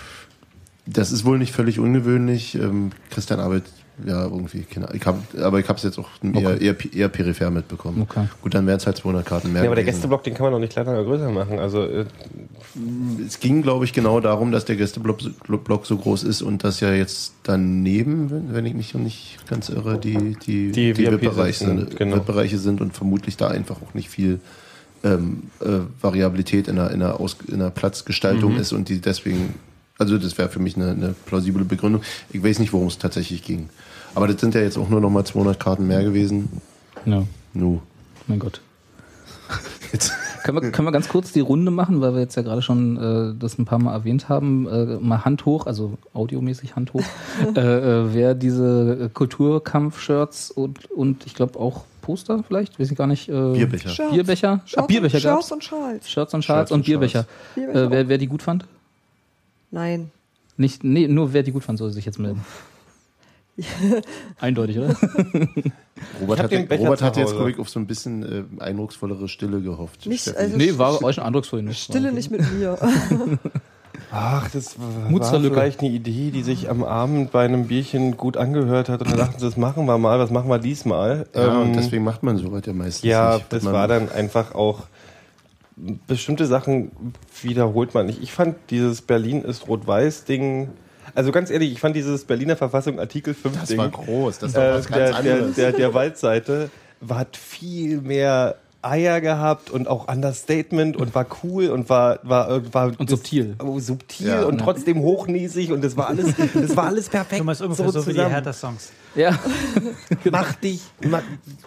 Speaker 3: Das ist wohl nicht völlig ungewöhnlich. Ähm, Christian Arbeit, ja, irgendwie, keine Ahnung. ich hab, aber ich habe es jetzt auch eher, eher, eher peripher mitbekommen.
Speaker 7: Okay.
Speaker 3: Gut, dann wären es halt 200 Karten mehr.
Speaker 5: Ja, aber der
Speaker 3: gewesen.
Speaker 5: Gästeblock, den kann man doch nicht kleiner oder größer machen. Also äh,
Speaker 3: Es ging, glaube ich, genau darum, dass der Gästeblock so- Block so groß ist und dass ja jetzt daneben, wenn, wenn ich mich noch nicht ganz irre, die, die,
Speaker 5: Die
Speaker 3: die
Speaker 5: VIP
Speaker 3: VIP-Bereiche
Speaker 5: sind, genau.
Speaker 3: VIP-Bereiche sind und vermutlich da einfach auch nicht viel ähm, äh, Variabilität in der, in der, Aus, in der Platzgestaltung
Speaker 5: Mhm.
Speaker 3: ist und die deswegen, also das wäre für mich eine, eine plausible Begründung. Ich weiß nicht, worum es tatsächlich ging. Aber das sind ja jetzt auch nur noch mal 200 Karten mehr gewesen.
Speaker 7: Ja,
Speaker 3: Nu.
Speaker 7: mein Gott.
Speaker 3: Jetzt.
Speaker 7: Können wir, können wir ganz kurz die Runde machen, weil wir jetzt ja gerade schon äh, das ein paar Mal erwähnt haben. Äh, mal Hand hoch, also audiomäßig Hand hoch, äh, äh, wer diese äh, Kulturkampf-Shirts und, und ich glaube auch Poster vielleicht, weiß ich gar nicht. Äh,
Speaker 3: Bierbecher.
Speaker 4: Shirts.
Speaker 7: Bierbecher?
Speaker 4: Shirts,
Speaker 7: Ah, Bierbecher
Speaker 4: und, Shirts und Schals.
Speaker 7: Shirts und Schals
Speaker 3: Shirts
Speaker 7: und
Speaker 3: und
Speaker 7: Bierbecher.
Speaker 4: Bierbecher
Speaker 7: Äh, wer, wer die gut fand?
Speaker 4: Nein.
Speaker 7: Nicht, nee, nur wer die gut fand, soll sich jetzt melden. Eindeutig, oder?
Speaker 3: Robert, hat, Robert hat jetzt, glaube ich, auf so ein bisschen äh, eindrucksvollere Stille gehofft.
Speaker 4: Nicht, also-
Speaker 7: nee, war euch ein eindrucksvoll. nicht.
Speaker 4: Stille nicht mit mir.
Speaker 5: Ach, das war vielleicht eine Idee, die sich am Abend bei einem Bierchen gut angehört hat. Und dann dachten sie, das machen wir mal, was machen wir diesmal?
Speaker 3: Ja,
Speaker 5: Ähm,
Speaker 3: und deswegen macht man sowas ja meistens
Speaker 5: ja,
Speaker 3: nicht.
Speaker 5: das war dann einfach auch, bestimmte Sachen wiederholt man nicht. Ich fand dieses Berlin ist rot-weiß-Ding, also ganz ehrlich, ich fand dieses Berliner Verfassung Artikel 5
Speaker 3: Das
Speaker 5: Ding,
Speaker 3: war groß, das war
Speaker 5: äh,
Speaker 3: was ganz
Speaker 5: der, der,
Speaker 3: anderes.
Speaker 5: der, der Waldseite, war, hat viel mehr Eier gehabt und auch Understatement und war cool und war war äh, war
Speaker 7: Und subtil.
Speaker 5: oh, subtil
Speaker 3: Ja.
Speaker 5: und trotzdem hochnäsig und das war alles das war alles perfekt
Speaker 6: Thomas ungefähr so, wie die
Speaker 5: zusammen.
Speaker 6: Hertha-Songs.
Speaker 7: Ja.
Speaker 5: mach dich mach,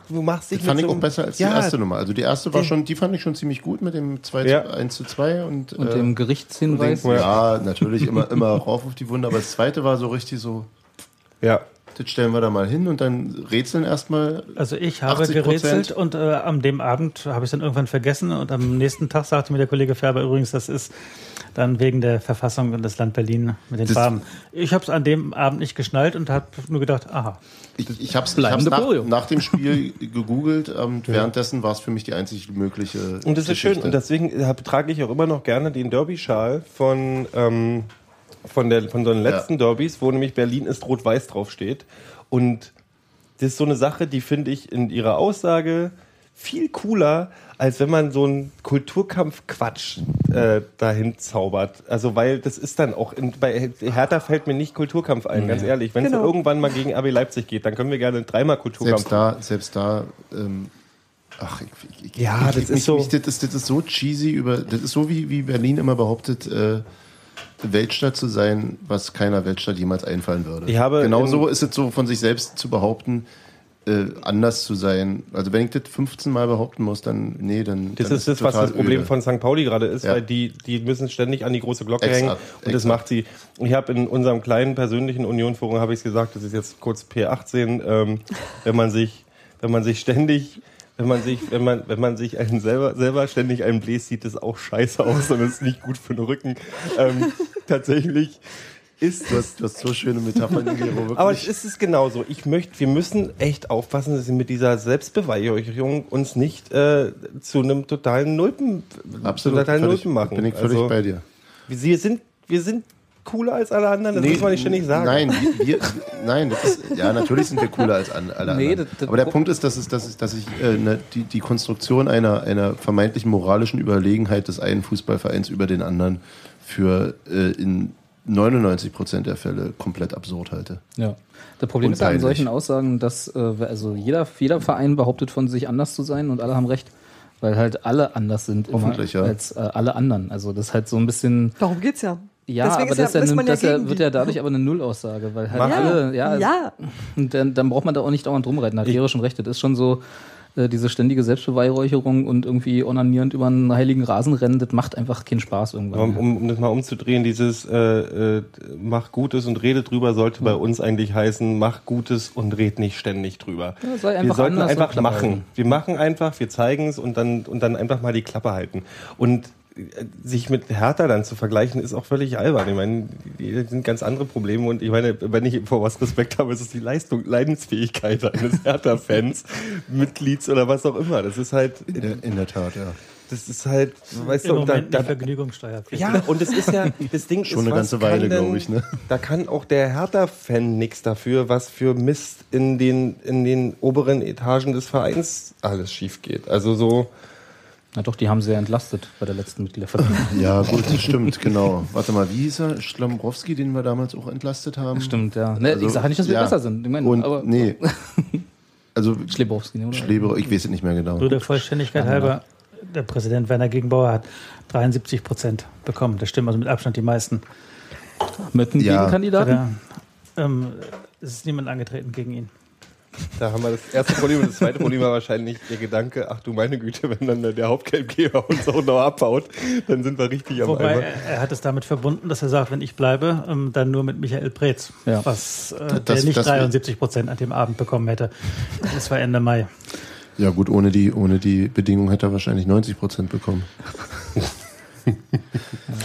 Speaker 5: du machst dich
Speaker 3: Das fand
Speaker 5: mit
Speaker 3: ich
Speaker 5: so
Speaker 3: auch besser als die
Speaker 5: Ja,
Speaker 3: erste Nummer. Also die erste war schon, die fand ich schon ziemlich gut mit dem 2
Speaker 5: Ja.
Speaker 3: zu 1 zu 2 und,
Speaker 7: Und
Speaker 3: äh,
Speaker 7: dem Gerichtshinweis.
Speaker 3: ja, natürlich immer, immer rauf auf die Wunde, aber das zweite war so richtig so,
Speaker 5: ja
Speaker 3: das stellen wir da mal hin und dann rätseln erstmal.
Speaker 6: Also ich habe
Speaker 3: 80%.
Speaker 6: gerätselt und äh, am dem Abend habe ich es dann irgendwann vergessen und am nächsten Tag sagte mir der Kollege Färber übrigens, das ist dann wegen der Verfassung und das Land Berlin mit den
Speaker 3: Das-
Speaker 6: Farben. Ich habe es an dem Abend nicht geschnallt und habe nur gedacht, aha.
Speaker 3: Ich, ich habe es nach, nach dem Spiel gegoogelt und währenddessen war es für mich die einzig mögliche.
Speaker 5: Und das ist schön.
Speaker 3: Geschichte.
Speaker 5: Und deswegen äh, trage ich auch immer noch gerne den Derby-Schal von, ähm, von, der, von so den letzten Derbys, wo nämlich Berlin ist rot-weiß draufsteht. Und das ist so eine Sache, die finde ich in ihrer Aussage viel cooler, als wenn man so einen Kulturkampf-Quatsch äh, dahin zaubert. Also, weil das ist dann auch, in, bei Hertha fällt mir nicht Kulturkampf ein, ganz ehrlich. Wenn es
Speaker 4: Genau.
Speaker 5: irgendwann mal gegen RB Leipzig geht, dann können wir gerne dreimal Kulturkampf
Speaker 3: selbst da, selbst da, ähm, ach, ich, ich,
Speaker 5: Ja,
Speaker 3: ich,
Speaker 5: das
Speaker 3: ich,
Speaker 5: ist so-
Speaker 3: Mich, das, ist, das ist so cheesy über, das ist so wie, wie Berlin immer behauptet, äh, Weltstadt zu sein, was keiner Weltstadt jemals einfallen würde.
Speaker 5: Ich habe
Speaker 3: Genauso ist es so von sich selbst zu behaupten, äh, anders zu sein. Also wenn ich das 15 Mal behaupten muss, dann nee, dann
Speaker 5: Das
Speaker 3: dann
Speaker 5: ist das,
Speaker 3: es
Speaker 5: was das Problem
Speaker 3: öde.
Speaker 5: von St. Pauli gerade ist,
Speaker 3: Ja.
Speaker 5: weil die, die müssen ständig an die große Glocke
Speaker 3: Exakt,
Speaker 5: hängen und das
Speaker 3: exakt.
Speaker 5: macht sie. Ich habe in unserem kleinen persönlichen Union-Forum habe ich gesagt, das ist jetzt kurz P18, ähm, wenn man sich, wenn man sich ständig wenn man sich, wenn man, wenn man sich einen selber, selber ständig einen bläst, sieht das auch scheiße aus und ist nicht gut für den Rücken. Ähm, tatsächlich ist
Speaker 3: Du hast, du hast so schöne Metaphern, Gero, wirklich.
Speaker 5: aber es ist es genauso. Ich möchte, wir müssen echt aufpassen, dass wir mit dieser Selbstbeweihräucherung uns nicht äh, zu einem totalen Nulpen,
Speaker 3: Absolut,
Speaker 5: totalen
Speaker 3: völlig,
Speaker 5: Nulpen machen.
Speaker 3: bin ich völlig
Speaker 5: also,
Speaker 3: bei dir.
Speaker 5: Wir sind, wir sind cooler als alle anderen, das muss man nicht ständig sagen.
Speaker 3: Nein, wir, nein, das ist, ja, natürlich sind wir cooler als alle
Speaker 7: Nee,
Speaker 3: anderen.
Speaker 7: das- das-
Speaker 3: Aber der Punkt ist, dass, es, dass, es, dass ich äh, ne, die, die Konstruktion einer, einer vermeintlichen moralischen Überlegenheit des einen Fußballvereins über den anderen für äh, in 99 Prozent der Fälle komplett absurd halte.
Speaker 7: Ja. Das Problem
Speaker 3: Und
Speaker 7: ist ja an solchen Aussagen, dass äh, also jeder, jeder Verein behauptet von sich anders zu sein und alle haben recht. Weil halt alle anders sind immer
Speaker 3: ja.
Speaker 7: als äh, alle anderen. Also das ist halt so ein bisschen.
Speaker 4: Darum geht's ja.
Speaker 7: Ja,
Speaker 4: Deswegen
Speaker 7: aber das, ja,
Speaker 4: ja
Speaker 7: das ja, wird ja dadurch aber eine Nullaussage, weil halt alle, ja,
Speaker 4: ja.
Speaker 7: Und dann, dann braucht man da auch nicht dauernd rumreiten. Da hat Gero schon recht. Das ist schon so äh, diese ständige Selbstbeweihräucherung und irgendwie onanierend über einen heiligen Rasen rennen, das macht einfach keinen Spaß irgendwann.
Speaker 5: Um, um, um das mal umzudrehen, dieses äh, äh, mach Gutes und rede drüber sollte bei uns eigentlich heißen, mach Gutes und red nicht ständig drüber.
Speaker 7: Ja, sei
Speaker 5: wir sollten einfach machen.
Speaker 7: halten.
Speaker 5: Wir machen einfach, wir zeigen es und dann, und dann einfach mal die Klappe halten. Und sich mit Hertha dann zu vergleichen, ist auch völlig albern. Ich meine, die sind ganz andere Probleme und ich meine, wenn ich vor was Respekt habe, ist es die Leistung, Leidensfähigkeit eines Hertha-Fans, Mitglieds oder was auch immer. Das ist halt,
Speaker 3: In der, in der Tat, ja.
Speaker 5: das ist halt, weißt
Speaker 6: Im
Speaker 5: du, und da, da,
Speaker 6: die Vergnügungssteuerpflicht.
Speaker 5: ja, und es ist ja, das Ding
Speaker 3: Schon
Speaker 5: ist,
Speaker 3: eine ganze Weile, glaube ich, ne?
Speaker 5: Da kann auch der Hertha-Fan nichts dafür, was für Mist in den, in den oberen Etagen des Vereins alles schief geht. Also so,
Speaker 7: Na doch, die haben sie ja entlastet bei der letzten Mitgliederversammlung.
Speaker 3: Ja, gut, stimmt, genau. Warte mal, wie hieß er? Schlambrowski, den wir damals auch entlastet haben?
Speaker 7: Stimmt, ja. Ne,
Speaker 3: Also,
Speaker 7: ich sage nicht, dass wir
Speaker 3: ja.
Speaker 7: besser sind. Ich meine,
Speaker 3: Und,
Speaker 7: aber
Speaker 3: nee. Also,
Speaker 7: Schlebowski, ne, oder?
Speaker 3: Schleber, ich weiß es nicht mehr genau.
Speaker 6: Nur der Vollständigkeit halber, der Präsident Werner Gegenbauer hat 73 Prozent bekommen. Das stimmt also mit Abstand die meisten.
Speaker 7: Mit einem
Speaker 3: Ja.
Speaker 7: Gegenkandidaten?
Speaker 6: Da, ähm, es ist niemand angetreten gegen ihn.
Speaker 5: Da haben wir das erste Problem. Und das zweite Problem war wahrscheinlich der Gedanke, ach du meine Güte, wenn dann der Hauptgeldgeber uns auch noch abhaut, dann sind wir richtig am
Speaker 6: Wobei
Speaker 5: Eimer.
Speaker 6: er, hat es damit verbunden, dass er sagt, wenn ich bleibe, ähm, dann nur mit Michael Preetz,
Speaker 7: Ja.
Speaker 6: was äh,
Speaker 3: Das-
Speaker 6: der nicht
Speaker 3: das-
Speaker 6: 73 Prozent an dem Abend bekommen hätte. Das war Ende Mai.
Speaker 3: Ja, gut, ohne die, ohne die Bedingung hätte er wahrscheinlich 90 Prozent bekommen.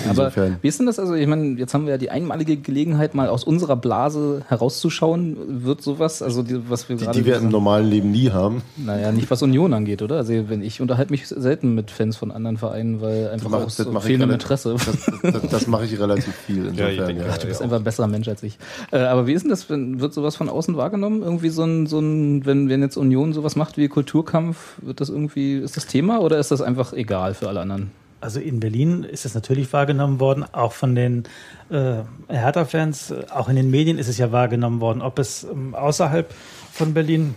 Speaker 7: Aber
Speaker 3: Insofern.
Speaker 7: wie ist denn das? Also, ich meine, jetzt haben wir ja die einmalige Gelegenheit, mal aus unserer Blase herauszuschauen. Wird sowas, also die, was wir
Speaker 3: Die,
Speaker 7: gerade.
Speaker 3: die wir im normalen Leben nie haben.
Speaker 7: naja, nicht was Union angeht, oder? Also, wenn ich unterhalte mich selten mit Fans von anderen Vereinen, weil einfach
Speaker 3: mach-
Speaker 7: aus
Speaker 3: das mach ich
Speaker 7: fehlendem Interesse.
Speaker 3: Das, das, das mache ich relativ viel.
Speaker 5: Ja, ich
Speaker 3: Insofern,
Speaker 5: denke,
Speaker 3: ja.
Speaker 7: Du bist einfach ein besserer Mensch als ich. Äh, aber wie ist denn das? Wenn, wird sowas von außen wahrgenommen? Irgendwie so ein, so ein, wenn, wenn jetzt Union sowas macht wie Kulturkampf, wird das irgendwie, ist das Thema oder ist das einfach egal für alle anderen?
Speaker 6: Also in Berlin ist es natürlich wahrgenommen worden, auch von den äh, Hertha-Fans, auch in den Medien ist es ja wahrgenommen worden. Ob es ähm, außerhalb von Berlin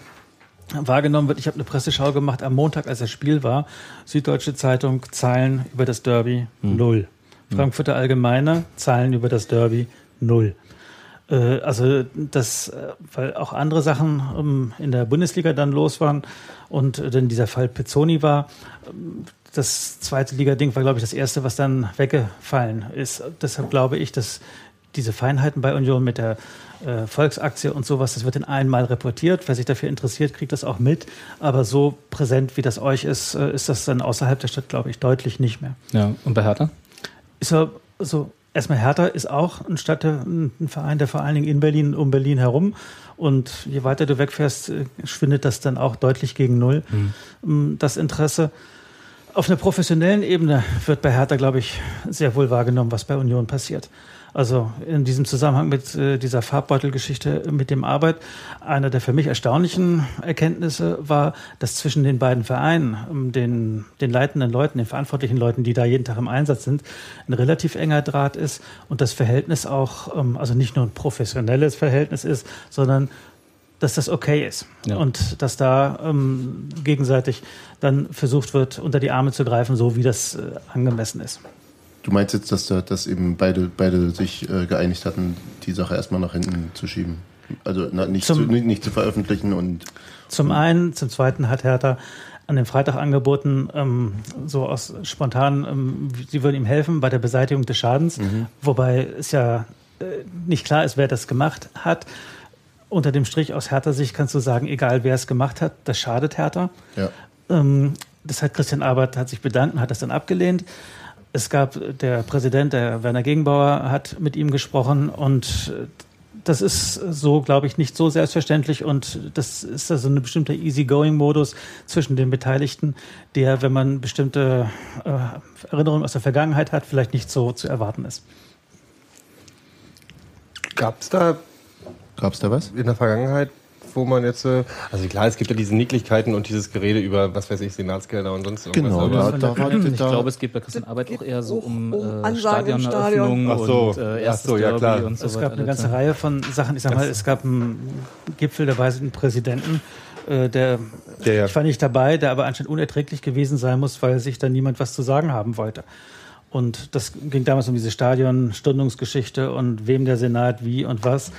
Speaker 6: wahrgenommen wird, ich habe eine Presseschau gemacht am Montag, als das Spiel war. Süddeutsche Zeitung, Zeilen über das Derby, null. Frankfurter Allgemeine, Zeilen über das Derby, null. Äh, Also das, äh, weil auch andere Sachen ähm, in der Bundesliga dann los waren und äh, dann dieser Fall Pizzoni war. Das zweite Liga-Ding war, glaube ich, das erste, was dann weggefallen ist. Deshalb glaube ich, dass diese Feinheiten bei Union mit der äh, Volksaktie und sowas, das wird in einmal reportiert. Wer sich dafür interessiert, kriegt das auch mit. Aber so präsent, wie das euch ist, äh, ist das dann außerhalb der Stadt, glaube ich, deutlich nicht mehr.
Speaker 7: Ja, und bei Hertha?
Speaker 6: Ist ja so, erstmal Hertha ist auch ein Stadt, ein Verein, der vor allen Dingen in Berlin, um Berlin herum. Und je weiter du wegfährst, äh, schwindet das dann auch deutlich gegen Null. Ähm, Das Interesse auf einer professionellen Ebene wird bei Hertha, glaube ich, sehr wohl wahrgenommen, was bei Union passiert. Also in diesem Zusammenhang mit äh, dieser Farbbeutelgeschichte mit dem Arbeit, eine der für mich erstaunlichen Erkenntnisse war, dass zwischen den beiden Vereinen, ähm, den, den leitenden Leuten, den verantwortlichen Leuten, die da jeden Tag im Einsatz sind, ein relativ enger Draht ist und das Verhältnis auch, ähm, also nicht nur ein professionelles Verhältnis ist, sondern dass das okay ist
Speaker 7: Ja.
Speaker 6: und dass da ähm, gegenseitig dann versucht wird, unter die Arme zu greifen, so wie das äh, angemessen ist.
Speaker 3: Du meinst jetzt, dass, da- dass eben beide, beide sich äh, geeinigt hatten, die Sache erstmal nach hinten zu schieben? Also na, nicht, zu,
Speaker 6: Zum-
Speaker 3: nicht, nicht zu veröffentlichen und
Speaker 6: Zum einen, zum zweiten hat Hertha an dem Freitag angeboten, ähm, so aus spontan, ähm, sie würden ihm helfen bei der Beseitigung des Schadens, wobei es ja äh, nicht klar ist, wer das gemacht hat. Unter dem Strich aus Hertha-Sicht kannst du sagen, egal wer es gemacht hat, das schadet Hertha.
Speaker 3: ja.
Speaker 6: Ähm, das hat Christian Arbeit hat sich bedankt und hat das dann abgelehnt. Es gab der Präsident, der Werner Gegenbauer, hat mit ihm gesprochen und äh, das ist so, glaube ich, nicht so selbstverständlich und das ist also ein bestimmter Easygoing-Modus zwischen den Beteiligten, der, wenn man bestimmte äh, Erinnerungen aus der Vergangenheit hat, vielleicht nicht so zu erwarten ist.
Speaker 5: Gab es da
Speaker 3: Gab es da was?
Speaker 5: in der Vergangenheit wo man jetzt, äh, also klar, es gibt ja diese Nicklichkeiten und dieses Gerede über, was weiß ich, Senatsgelder und sonst irgendwas.
Speaker 3: Genau,
Speaker 5: aber-
Speaker 3: da, da war
Speaker 7: Ich
Speaker 3: da,
Speaker 7: glaube, es geht bei Christian Arbeit auch eher so um,
Speaker 4: um
Speaker 7: äh, Stadioneröffnung
Speaker 5: Ach so,
Speaker 7: und äh,
Speaker 5: ach
Speaker 7: erstes
Speaker 5: so, ja, klar.
Speaker 7: und so
Speaker 6: Es gab eine ganze
Speaker 7: Das-
Speaker 6: Reihe von Sachen. Ich sag mal, es gab einen Gipfel der weißen Präsidenten, äh, der,
Speaker 5: Der ja-
Speaker 6: ich war nicht dabei, der aber anscheinend unerträglich gewesen sein muss, weil sich da niemand was zu sagen haben wollte. Und das ging damals um diese Stadion-Stundungsgeschichte und wem der Senat wie und was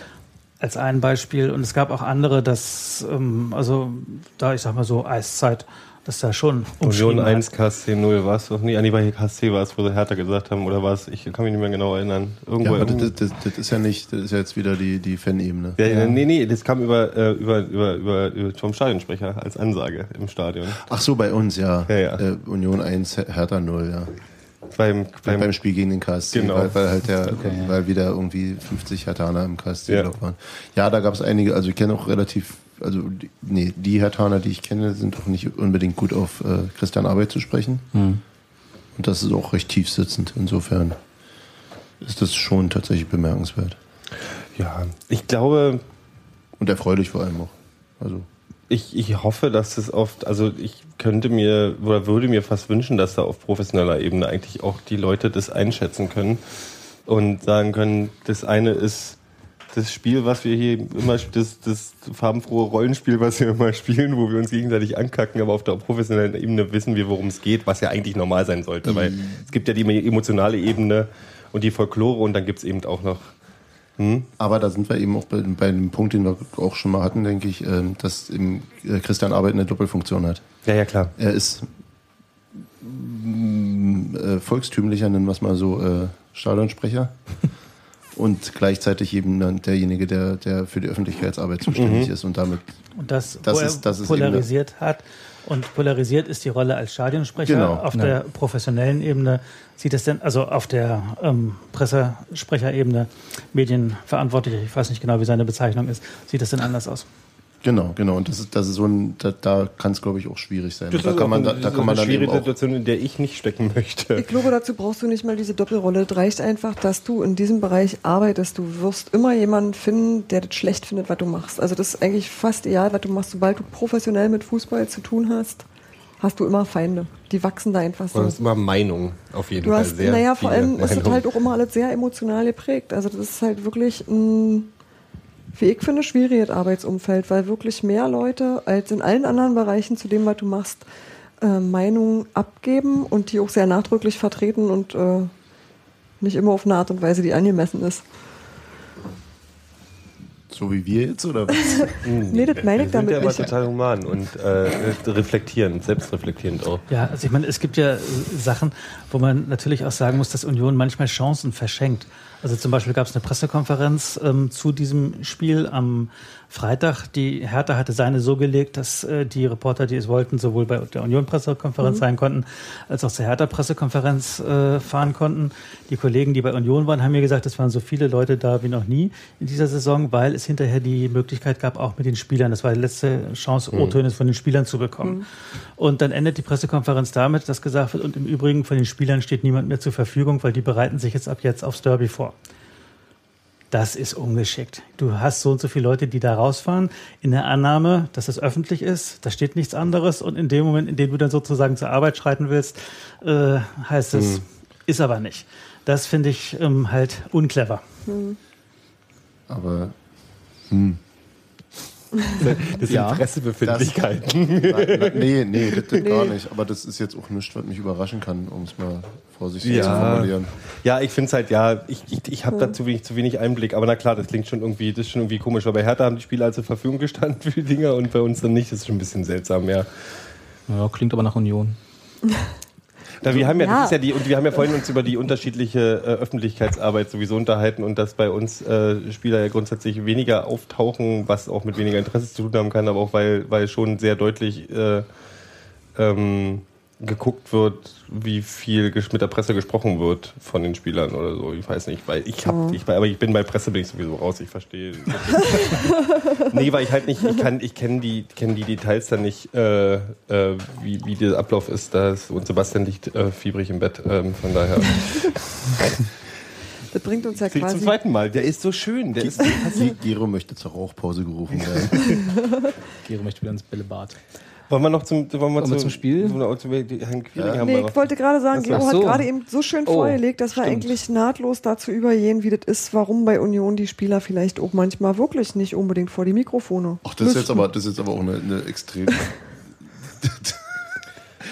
Speaker 6: als ein Beispiel. Und es gab auch andere, dass, ähm, also da, ich sag mal so, Eiszeit, dass da schon
Speaker 5: Union
Speaker 6: umschrieben hat.
Speaker 5: 1, KSC 0 war es doch nicht. Ah, nee, bei KSC war es, wo sie Hertha gesagt haben, oder war es? Ich kann mich nicht mehr genau erinnern. Irgendwo.
Speaker 3: ja, aber das, das, das ist ja nicht, das ist ja jetzt wieder die, die Fan-Ebene.
Speaker 5: ja, Nee, nee, das kam über, äh, über, über, über, über vom Stadionsprecher als Ansage im Stadion.
Speaker 3: Ach so, bei uns, ja.
Speaker 5: Ja, ja.
Speaker 3: Äh, Union 1, Hertha 0, ja.
Speaker 5: Beim,
Speaker 3: Beim,
Speaker 5: beim,
Speaker 3: Spiel gegen den KSC,
Speaker 5: Genau.
Speaker 3: weil, weil halt der,
Speaker 7: Okay, ja.
Speaker 3: weil wieder irgendwie 50 Hertaner im KSC
Speaker 5: Ja.
Speaker 3: waren. Ja, da gab es einige, also ich kenne auch relativ, also die, nee, die Hertaner, die ich kenne, sind auch nicht unbedingt gut auf äh, Christian Arbeit zu sprechen.
Speaker 7: Hm.
Speaker 3: Und das ist auch recht tief sitzend. Insofern ist das schon tatsächlich bemerkenswert.
Speaker 5: ja, ich glaube,
Speaker 3: Und erfreulich vor allem auch. Also,
Speaker 5: ich, ich hoffe, dass das oft, also ich könnte mir oder würde mir fast wünschen, dass da auf professioneller Ebene eigentlich auch die Leute das einschätzen können und sagen können, das eine ist das Spiel, was wir hier immer, das, das farbenfrohe Rollenspiel, was wir immer spielen, wo wir uns gegenseitig ankacken, aber auf der professionellen Ebene wissen wir, worum es geht, was ja eigentlich normal sein sollte, weil es gibt ja die emotionale Ebene und die Folklore und dann gibt es eben auch noch
Speaker 3: aber da sind wir eben auch bei, bei einem Punkt, den wir auch schon mal hatten, denke ich, ähm, dass eben äh, Christian Arbeit eine Doppelfunktion hat.
Speaker 5: Ja, ja, klar.
Speaker 3: Er ist mm, äh, volkstümlicher, nennen wir es mal so, äh, Stadionsprecher. und gleichzeitig eben dann derjenige, der, der für die Öffentlichkeitsarbeit zuständig ist und damit
Speaker 6: Und das,
Speaker 3: Das
Speaker 6: wo
Speaker 3: ist- das ist
Speaker 6: polarisiert hat. Und polarisiert ist die Rolle als Stadionsprecher.
Speaker 3: Genau.
Speaker 6: Auf
Speaker 7: Ja.
Speaker 6: der professionellen Ebene sieht es denn, also auf der ähm, Pressesprecherebene, Medienverantwortlicher, ich weiß nicht genau, wie seine Bezeichnung ist, sieht es denn anders aus?
Speaker 3: Genau, genau. Und das ist, das ist so ein, da, da kann es, glaube ich, auch schwierig sein.
Speaker 5: Das
Speaker 3: da
Speaker 5: ist
Speaker 3: kann man, da,
Speaker 5: eine-
Speaker 3: da
Speaker 5: so
Speaker 3: kann man
Speaker 5: eine
Speaker 3: dann
Speaker 5: schwierige. Situation, in der ich nicht stecken möchte.
Speaker 4: Ich glaube, dazu brauchst du nicht mal diese Doppelrolle. Es reicht einfach, dass du in diesem Bereich arbeitest. Du wirst immer jemanden finden, der das schlecht findet, was du machst. Also das ist eigentlich fast egal, was du machst. Sobald du professionell mit Fußball zu tun hast, hast du immer Feinde. Die wachsen da einfach so.
Speaker 5: Das ist immer Meinung, auf jeden
Speaker 4: Du
Speaker 5: Fall.
Speaker 4: hast,
Speaker 5: sehr
Speaker 4: naja, vor allem ist es
Speaker 5: Meinungen.
Speaker 4: halt auch immer alles sehr emotional geprägt. Also das ist halt wirklich ein, wie ich finde, schwieriges Arbeitsumfeld, weil wirklich mehr Leute als in allen anderen Bereichen zu dem, was du machst, äh, Meinungen abgeben und die auch sehr nachdrücklich vertreten und äh, nicht immer auf eine Art und Weise, die angemessen ist.
Speaker 3: So wie wir jetzt, oder was?
Speaker 4: Nee, das meine ich
Speaker 5: wir sind
Speaker 4: damit
Speaker 5: ja
Speaker 4: nicht.
Speaker 5: total human und äh, reflektierend, selbstreflektierend auch.
Speaker 6: Ja, also ich meine, es gibt ja äh, Sachen, wo man natürlich auch sagen muss, dass Union manchmal Chancen verschenkt. Also zum Beispiel gab es eine Pressekonferenz ähm, zu diesem Spiel am Freitag. Die Hertha hatte seine so gelegt, dass äh, die Reporter, die es wollten, sowohl bei der Union-Pressekonferenz sein konnten, als auch zur Hertha-Pressekonferenz äh, fahren konnten. Die Kollegen, die bei Union waren, haben mir gesagt, es waren so viele Leute da wie noch nie in dieser Saison, weil es hinterher die Möglichkeit gab, auch mit den Spielern, das war die letzte Chance, O-Töne von den Spielern zu bekommen. Und dann endet die Pressekonferenz damit, dass gesagt wird, und im Übrigen von den Spielern steht niemand mehr zur Verfügung, weil die bereiten sich jetzt ab jetzt aufs Derby vor. Das ist ungeschickt. Du hast so und so viele Leute, die da rausfahren, in der Annahme, dass es öffentlich ist, da steht nichts anderes und in dem Moment, in dem du dann sozusagen zur Arbeit schreiten willst, äh, heißt es, ist aber nicht. Das finde ich ähm, halt unclever.
Speaker 3: Aber
Speaker 5: Das
Speaker 7: Ja.
Speaker 5: sind Pressebefindlichkeiten.
Speaker 3: nein, nein, nee, nee, das, das gar nicht. Aber das ist jetzt auch nichts, was mich überraschen kann, um es mal vorsichtig zu formulieren.
Speaker 5: ja, ich finde es halt, ja, ich, ich, ich habe da zu wenig, zu wenig Einblick, aber na klar, das klingt schon irgendwie, das ist schon irgendwie komisch, weil bei Hertha haben die Spieler zur Verfügung gestanden für die Dinger und bei uns dann nicht, das ist schon ein bisschen seltsam, ja.
Speaker 7: Ja, klingt aber nach Union.
Speaker 5: Da, wir haben ja,
Speaker 4: Ja.
Speaker 5: das ist ja die, und wir haben ja vorhin uns über die unterschiedliche äh, Öffentlichkeitsarbeit sowieso unterhalten und dass bei uns äh, Spieler ja grundsätzlich weniger auftauchen, was auch mit weniger Interesse zu tun haben kann, aber auch weil, weil schon sehr deutlich äh, ähm, geguckt wird, wie viel mit der Presse gesprochen wird von den Spielern oder so. Ich weiß nicht, weil ich habe, ich, aber ich bin bei Presse bin ich sowieso raus. Ich verstehe. nee, weil ich halt nicht, ich kann, ich kenne die, kenne die Details dann nicht, äh, äh, wie, wie der Ablauf ist. Da ist, und Sebastian liegt äh, fiebrig im Bett, ähm, von daher.
Speaker 4: Das Das bringt uns ja
Speaker 5: Sehe ich zum
Speaker 4: quasi.
Speaker 5: zweiten Mal. Der ist so schön. Der ist,
Speaker 3: Ge- Gero möchte zur Rauchpause gerufen werden.
Speaker 7: Gero möchte wieder ins Bällebad.
Speaker 5: Wollen wir noch zum, wollen wir
Speaker 7: wir zum Spiel?
Speaker 5: Wollen wir zum Quiring haben
Speaker 4: Nee,
Speaker 5: wir
Speaker 4: ich
Speaker 5: noch.
Speaker 4: wollte gerade sagen,
Speaker 5: so.
Speaker 4: Gero
Speaker 7: Ach
Speaker 4: hat
Speaker 7: so.
Speaker 4: gerade eben so schön
Speaker 7: Oh,
Speaker 4: vorgelegt, dass wir
Speaker 7: stimmt.
Speaker 4: eigentlich nahtlos dazu übergehen, wie das ist, warum bei Union die Spieler vielleicht auch manchmal wirklich nicht unbedingt vor die Mikrofone.
Speaker 3: Ach, das ist jetzt aber, das ist jetzt aber auch eine, eine extrem.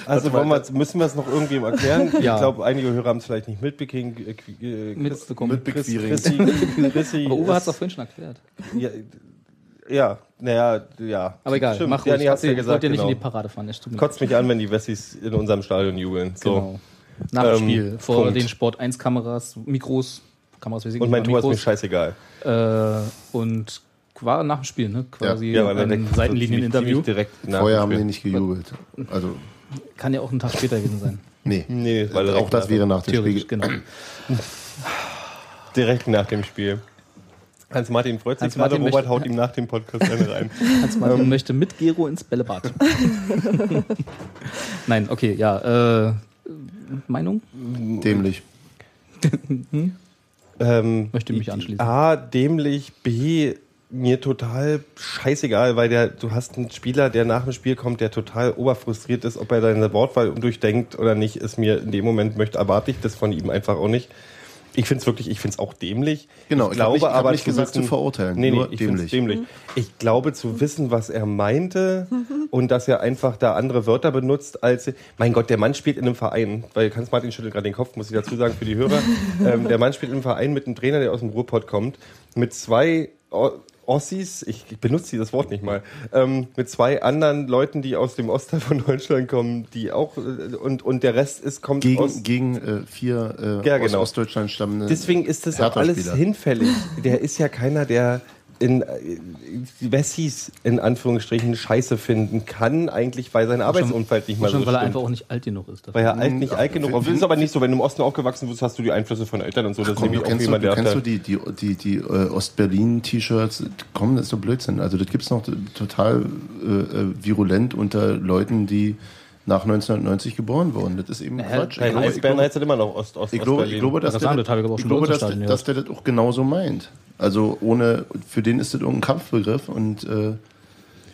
Speaker 5: Also wollen wir, müssen wir es noch irgendwem erklären?
Speaker 7: Ja.
Speaker 5: Ich glaube, einige Hörer haben es vielleicht nicht mitbekommen. Äh, äh, Chris-
Speaker 7: Mitbekommen.
Speaker 5: Chris-
Speaker 3: Mitbequiring.
Speaker 5: Chrissy, Chrissy
Speaker 7: Aber Uwe hat es doch vorhin schon erklärt.
Speaker 5: Ja, ja, naja, ja.
Speaker 7: Aber egal,
Speaker 5: Stimmt.
Speaker 7: mach
Speaker 5: ja,
Speaker 7: ruhig.
Speaker 5: nee, hast ja
Speaker 7: Wollt
Speaker 5: gesagt,
Speaker 7: ihr nicht
Speaker 5: genau.
Speaker 7: in die Parade fahren?
Speaker 5: Kotzt mich an, wenn die Wessis in unserem Stadion jubeln. So.
Speaker 7: Genau. Nach dem
Speaker 5: Ähm,
Speaker 7: Spiel. Vor
Speaker 5: Punkt.
Speaker 7: den Sport 1 Kameras, Mikros, Kameras ich
Speaker 5: Und mein
Speaker 7: aber
Speaker 5: Tor ist mir
Speaker 7: Mikros.
Speaker 5: scheißegal.
Speaker 7: Äh, und war nach dem Spiel, ne? Quasi
Speaker 5: Ja, weil
Speaker 7: ein Seitenlinieninterview.
Speaker 5: direkt nach
Speaker 3: Vorher haben die nicht gejubelt. Also,
Speaker 7: Kann ja auch ein Tag später gewesen sein.
Speaker 3: nee.
Speaker 5: Nee, weil
Speaker 3: auch das wäre nach dem Spiel.
Speaker 7: genau.
Speaker 5: Direkt nach dem Spiel. Hans-Martin freut sich
Speaker 7: Hans-Martin
Speaker 5: gerade, Robert
Speaker 7: möchte-
Speaker 5: haut ihm nach dem Podcast eine rein.
Speaker 7: Hans Martin möchte mit Gero ins Bällebad. Nein, okay, ja. Äh, Meinung?
Speaker 3: Dämlich.
Speaker 5: Ähm,
Speaker 7: Möchte mich anschließen.
Speaker 5: A, dämlich, B, mir total scheißegal, weil der, du hast einen Spieler, der nach dem Spiel kommt, der total oberfrustriert ist, ob er seine Wortwahl durchdenkt oder nicht, ist mir in dem Moment möchte, erwarte ich das von ihm einfach auch nicht. Ich finde es wirklich, ich finde es auch dämlich.
Speaker 3: Genau,
Speaker 5: ich
Speaker 3: ich
Speaker 5: glaube
Speaker 3: nicht- ich hab
Speaker 5: aber
Speaker 3: nicht gesagt, zu verurteilen,
Speaker 5: Nee, nee,
Speaker 3: nur
Speaker 5: ich
Speaker 3: dämlich.
Speaker 5: dämlich. Ich glaube zu wissen, was er meinte und dass er einfach da andere Wörter benutzt als, mein Gott, der Mann spielt in einem Verein, weil Hans Martin schüttelt gerade den Kopf, muss ich dazu sagen für die Hörer. ähm, der Mann spielt in einem Verein mit einem Trainer, der aus dem Ruhrpott kommt, mit zwei O- Ossis, ich benutze dieses Wort nicht mal, ähm, mit zwei anderen Leuten, die aus dem Ostteil von Deutschland kommen, die auch, äh, und, und der Rest ist, kommt aus,
Speaker 3: Gegen, gegen äh, vier äh,
Speaker 5: Ja,
Speaker 3: aus
Speaker 5: genau.
Speaker 3: Ostdeutschland stammende.
Speaker 5: Deswegen ist das auch alles hinfällig. Der ist ja keiner, der in äh, Wessis in Anführungsstrichen Scheiße finden kann, eigentlich, weil sein Arbeitsumfeld nicht mal so
Speaker 7: Schon, weil er einfach auch nicht alt genug ist.
Speaker 5: weil er alt nicht alt genug ist. Ist aber nicht so, wenn du im Osten aufgewachsen bist, hast du die Einflüsse von Eltern und so. Das ist
Speaker 3: Komm,
Speaker 5: nämlich auch
Speaker 3: kennst, du,
Speaker 5: jemand,
Speaker 3: du,
Speaker 5: der
Speaker 3: kennst du die, die, die, die äh, Ostberlin-T-Shirts? Komm, das ist so Blödsinn. Also das gibt's noch total äh, äh, virulent unter Leuten, die nach 1990 geboren wurden. Das ist eben
Speaker 7: Ja,
Speaker 3: Quatsch.
Speaker 5: Kein
Speaker 3: Ich glaube-
Speaker 5: Eisbären heißt immer noch Ost, Ost,
Speaker 3: Ich glaube, ich glaube, dass,
Speaker 7: Das
Speaker 3: der,
Speaker 7: das ich
Speaker 3: glaube dass, dass der das auch genauso meint. Also ohne, für den ist das irgendein Kampfbegriff und äh,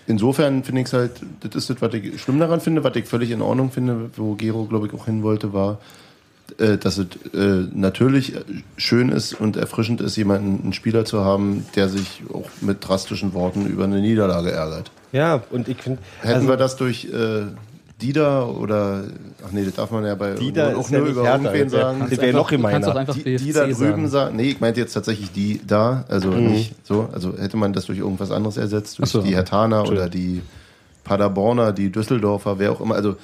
Speaker 3: insofern finde ich es halt, das ist das, was ich schlimm daran finde, was ich völlig in Ordnung finde, wo Gero, glaube ich, auch hin wollte, war, äh, dass es äh, natürlich schön ist und erfrischend ist, jemanden, einen Spieler zu haben, der sich auch mit drastischen Worten über eine Niederlage ärgert.
Speaker 5: Ja, und ich finde,
Speaker 3: Hätten
Speaker 5: also,
Speaker 3: wir das durch äh, Dida oder, ach nee, das darf man ja bei
Speaker 5: Dida
Speaker 3: auch
Speaker 5: ja
Speaker 3: nur
Speaker 5: nicht
Speaker 3: über
Speaker 5: Hertha.
Speaker 3: irgendwen sagen.
Speaker 5: der wäre noch
Speaker 7: kannst
Speaker 5: gemeiner.
Speaker 7: einfach
Speaker 3: Die,
Speaker 7: BFC
Speaker 3: die da drüben
Speaker 7: sagen.
Speaker 3: sagen, nee, ich meinte jetzt tatsächlich die da, also nicht so, also hätte man das durch irgendwas anderes ersetzt, durch
Speaker 7: so,
Speaker 3: die Hertaner oder die Paderborner, die Düsseldorfer, wer auch immer, also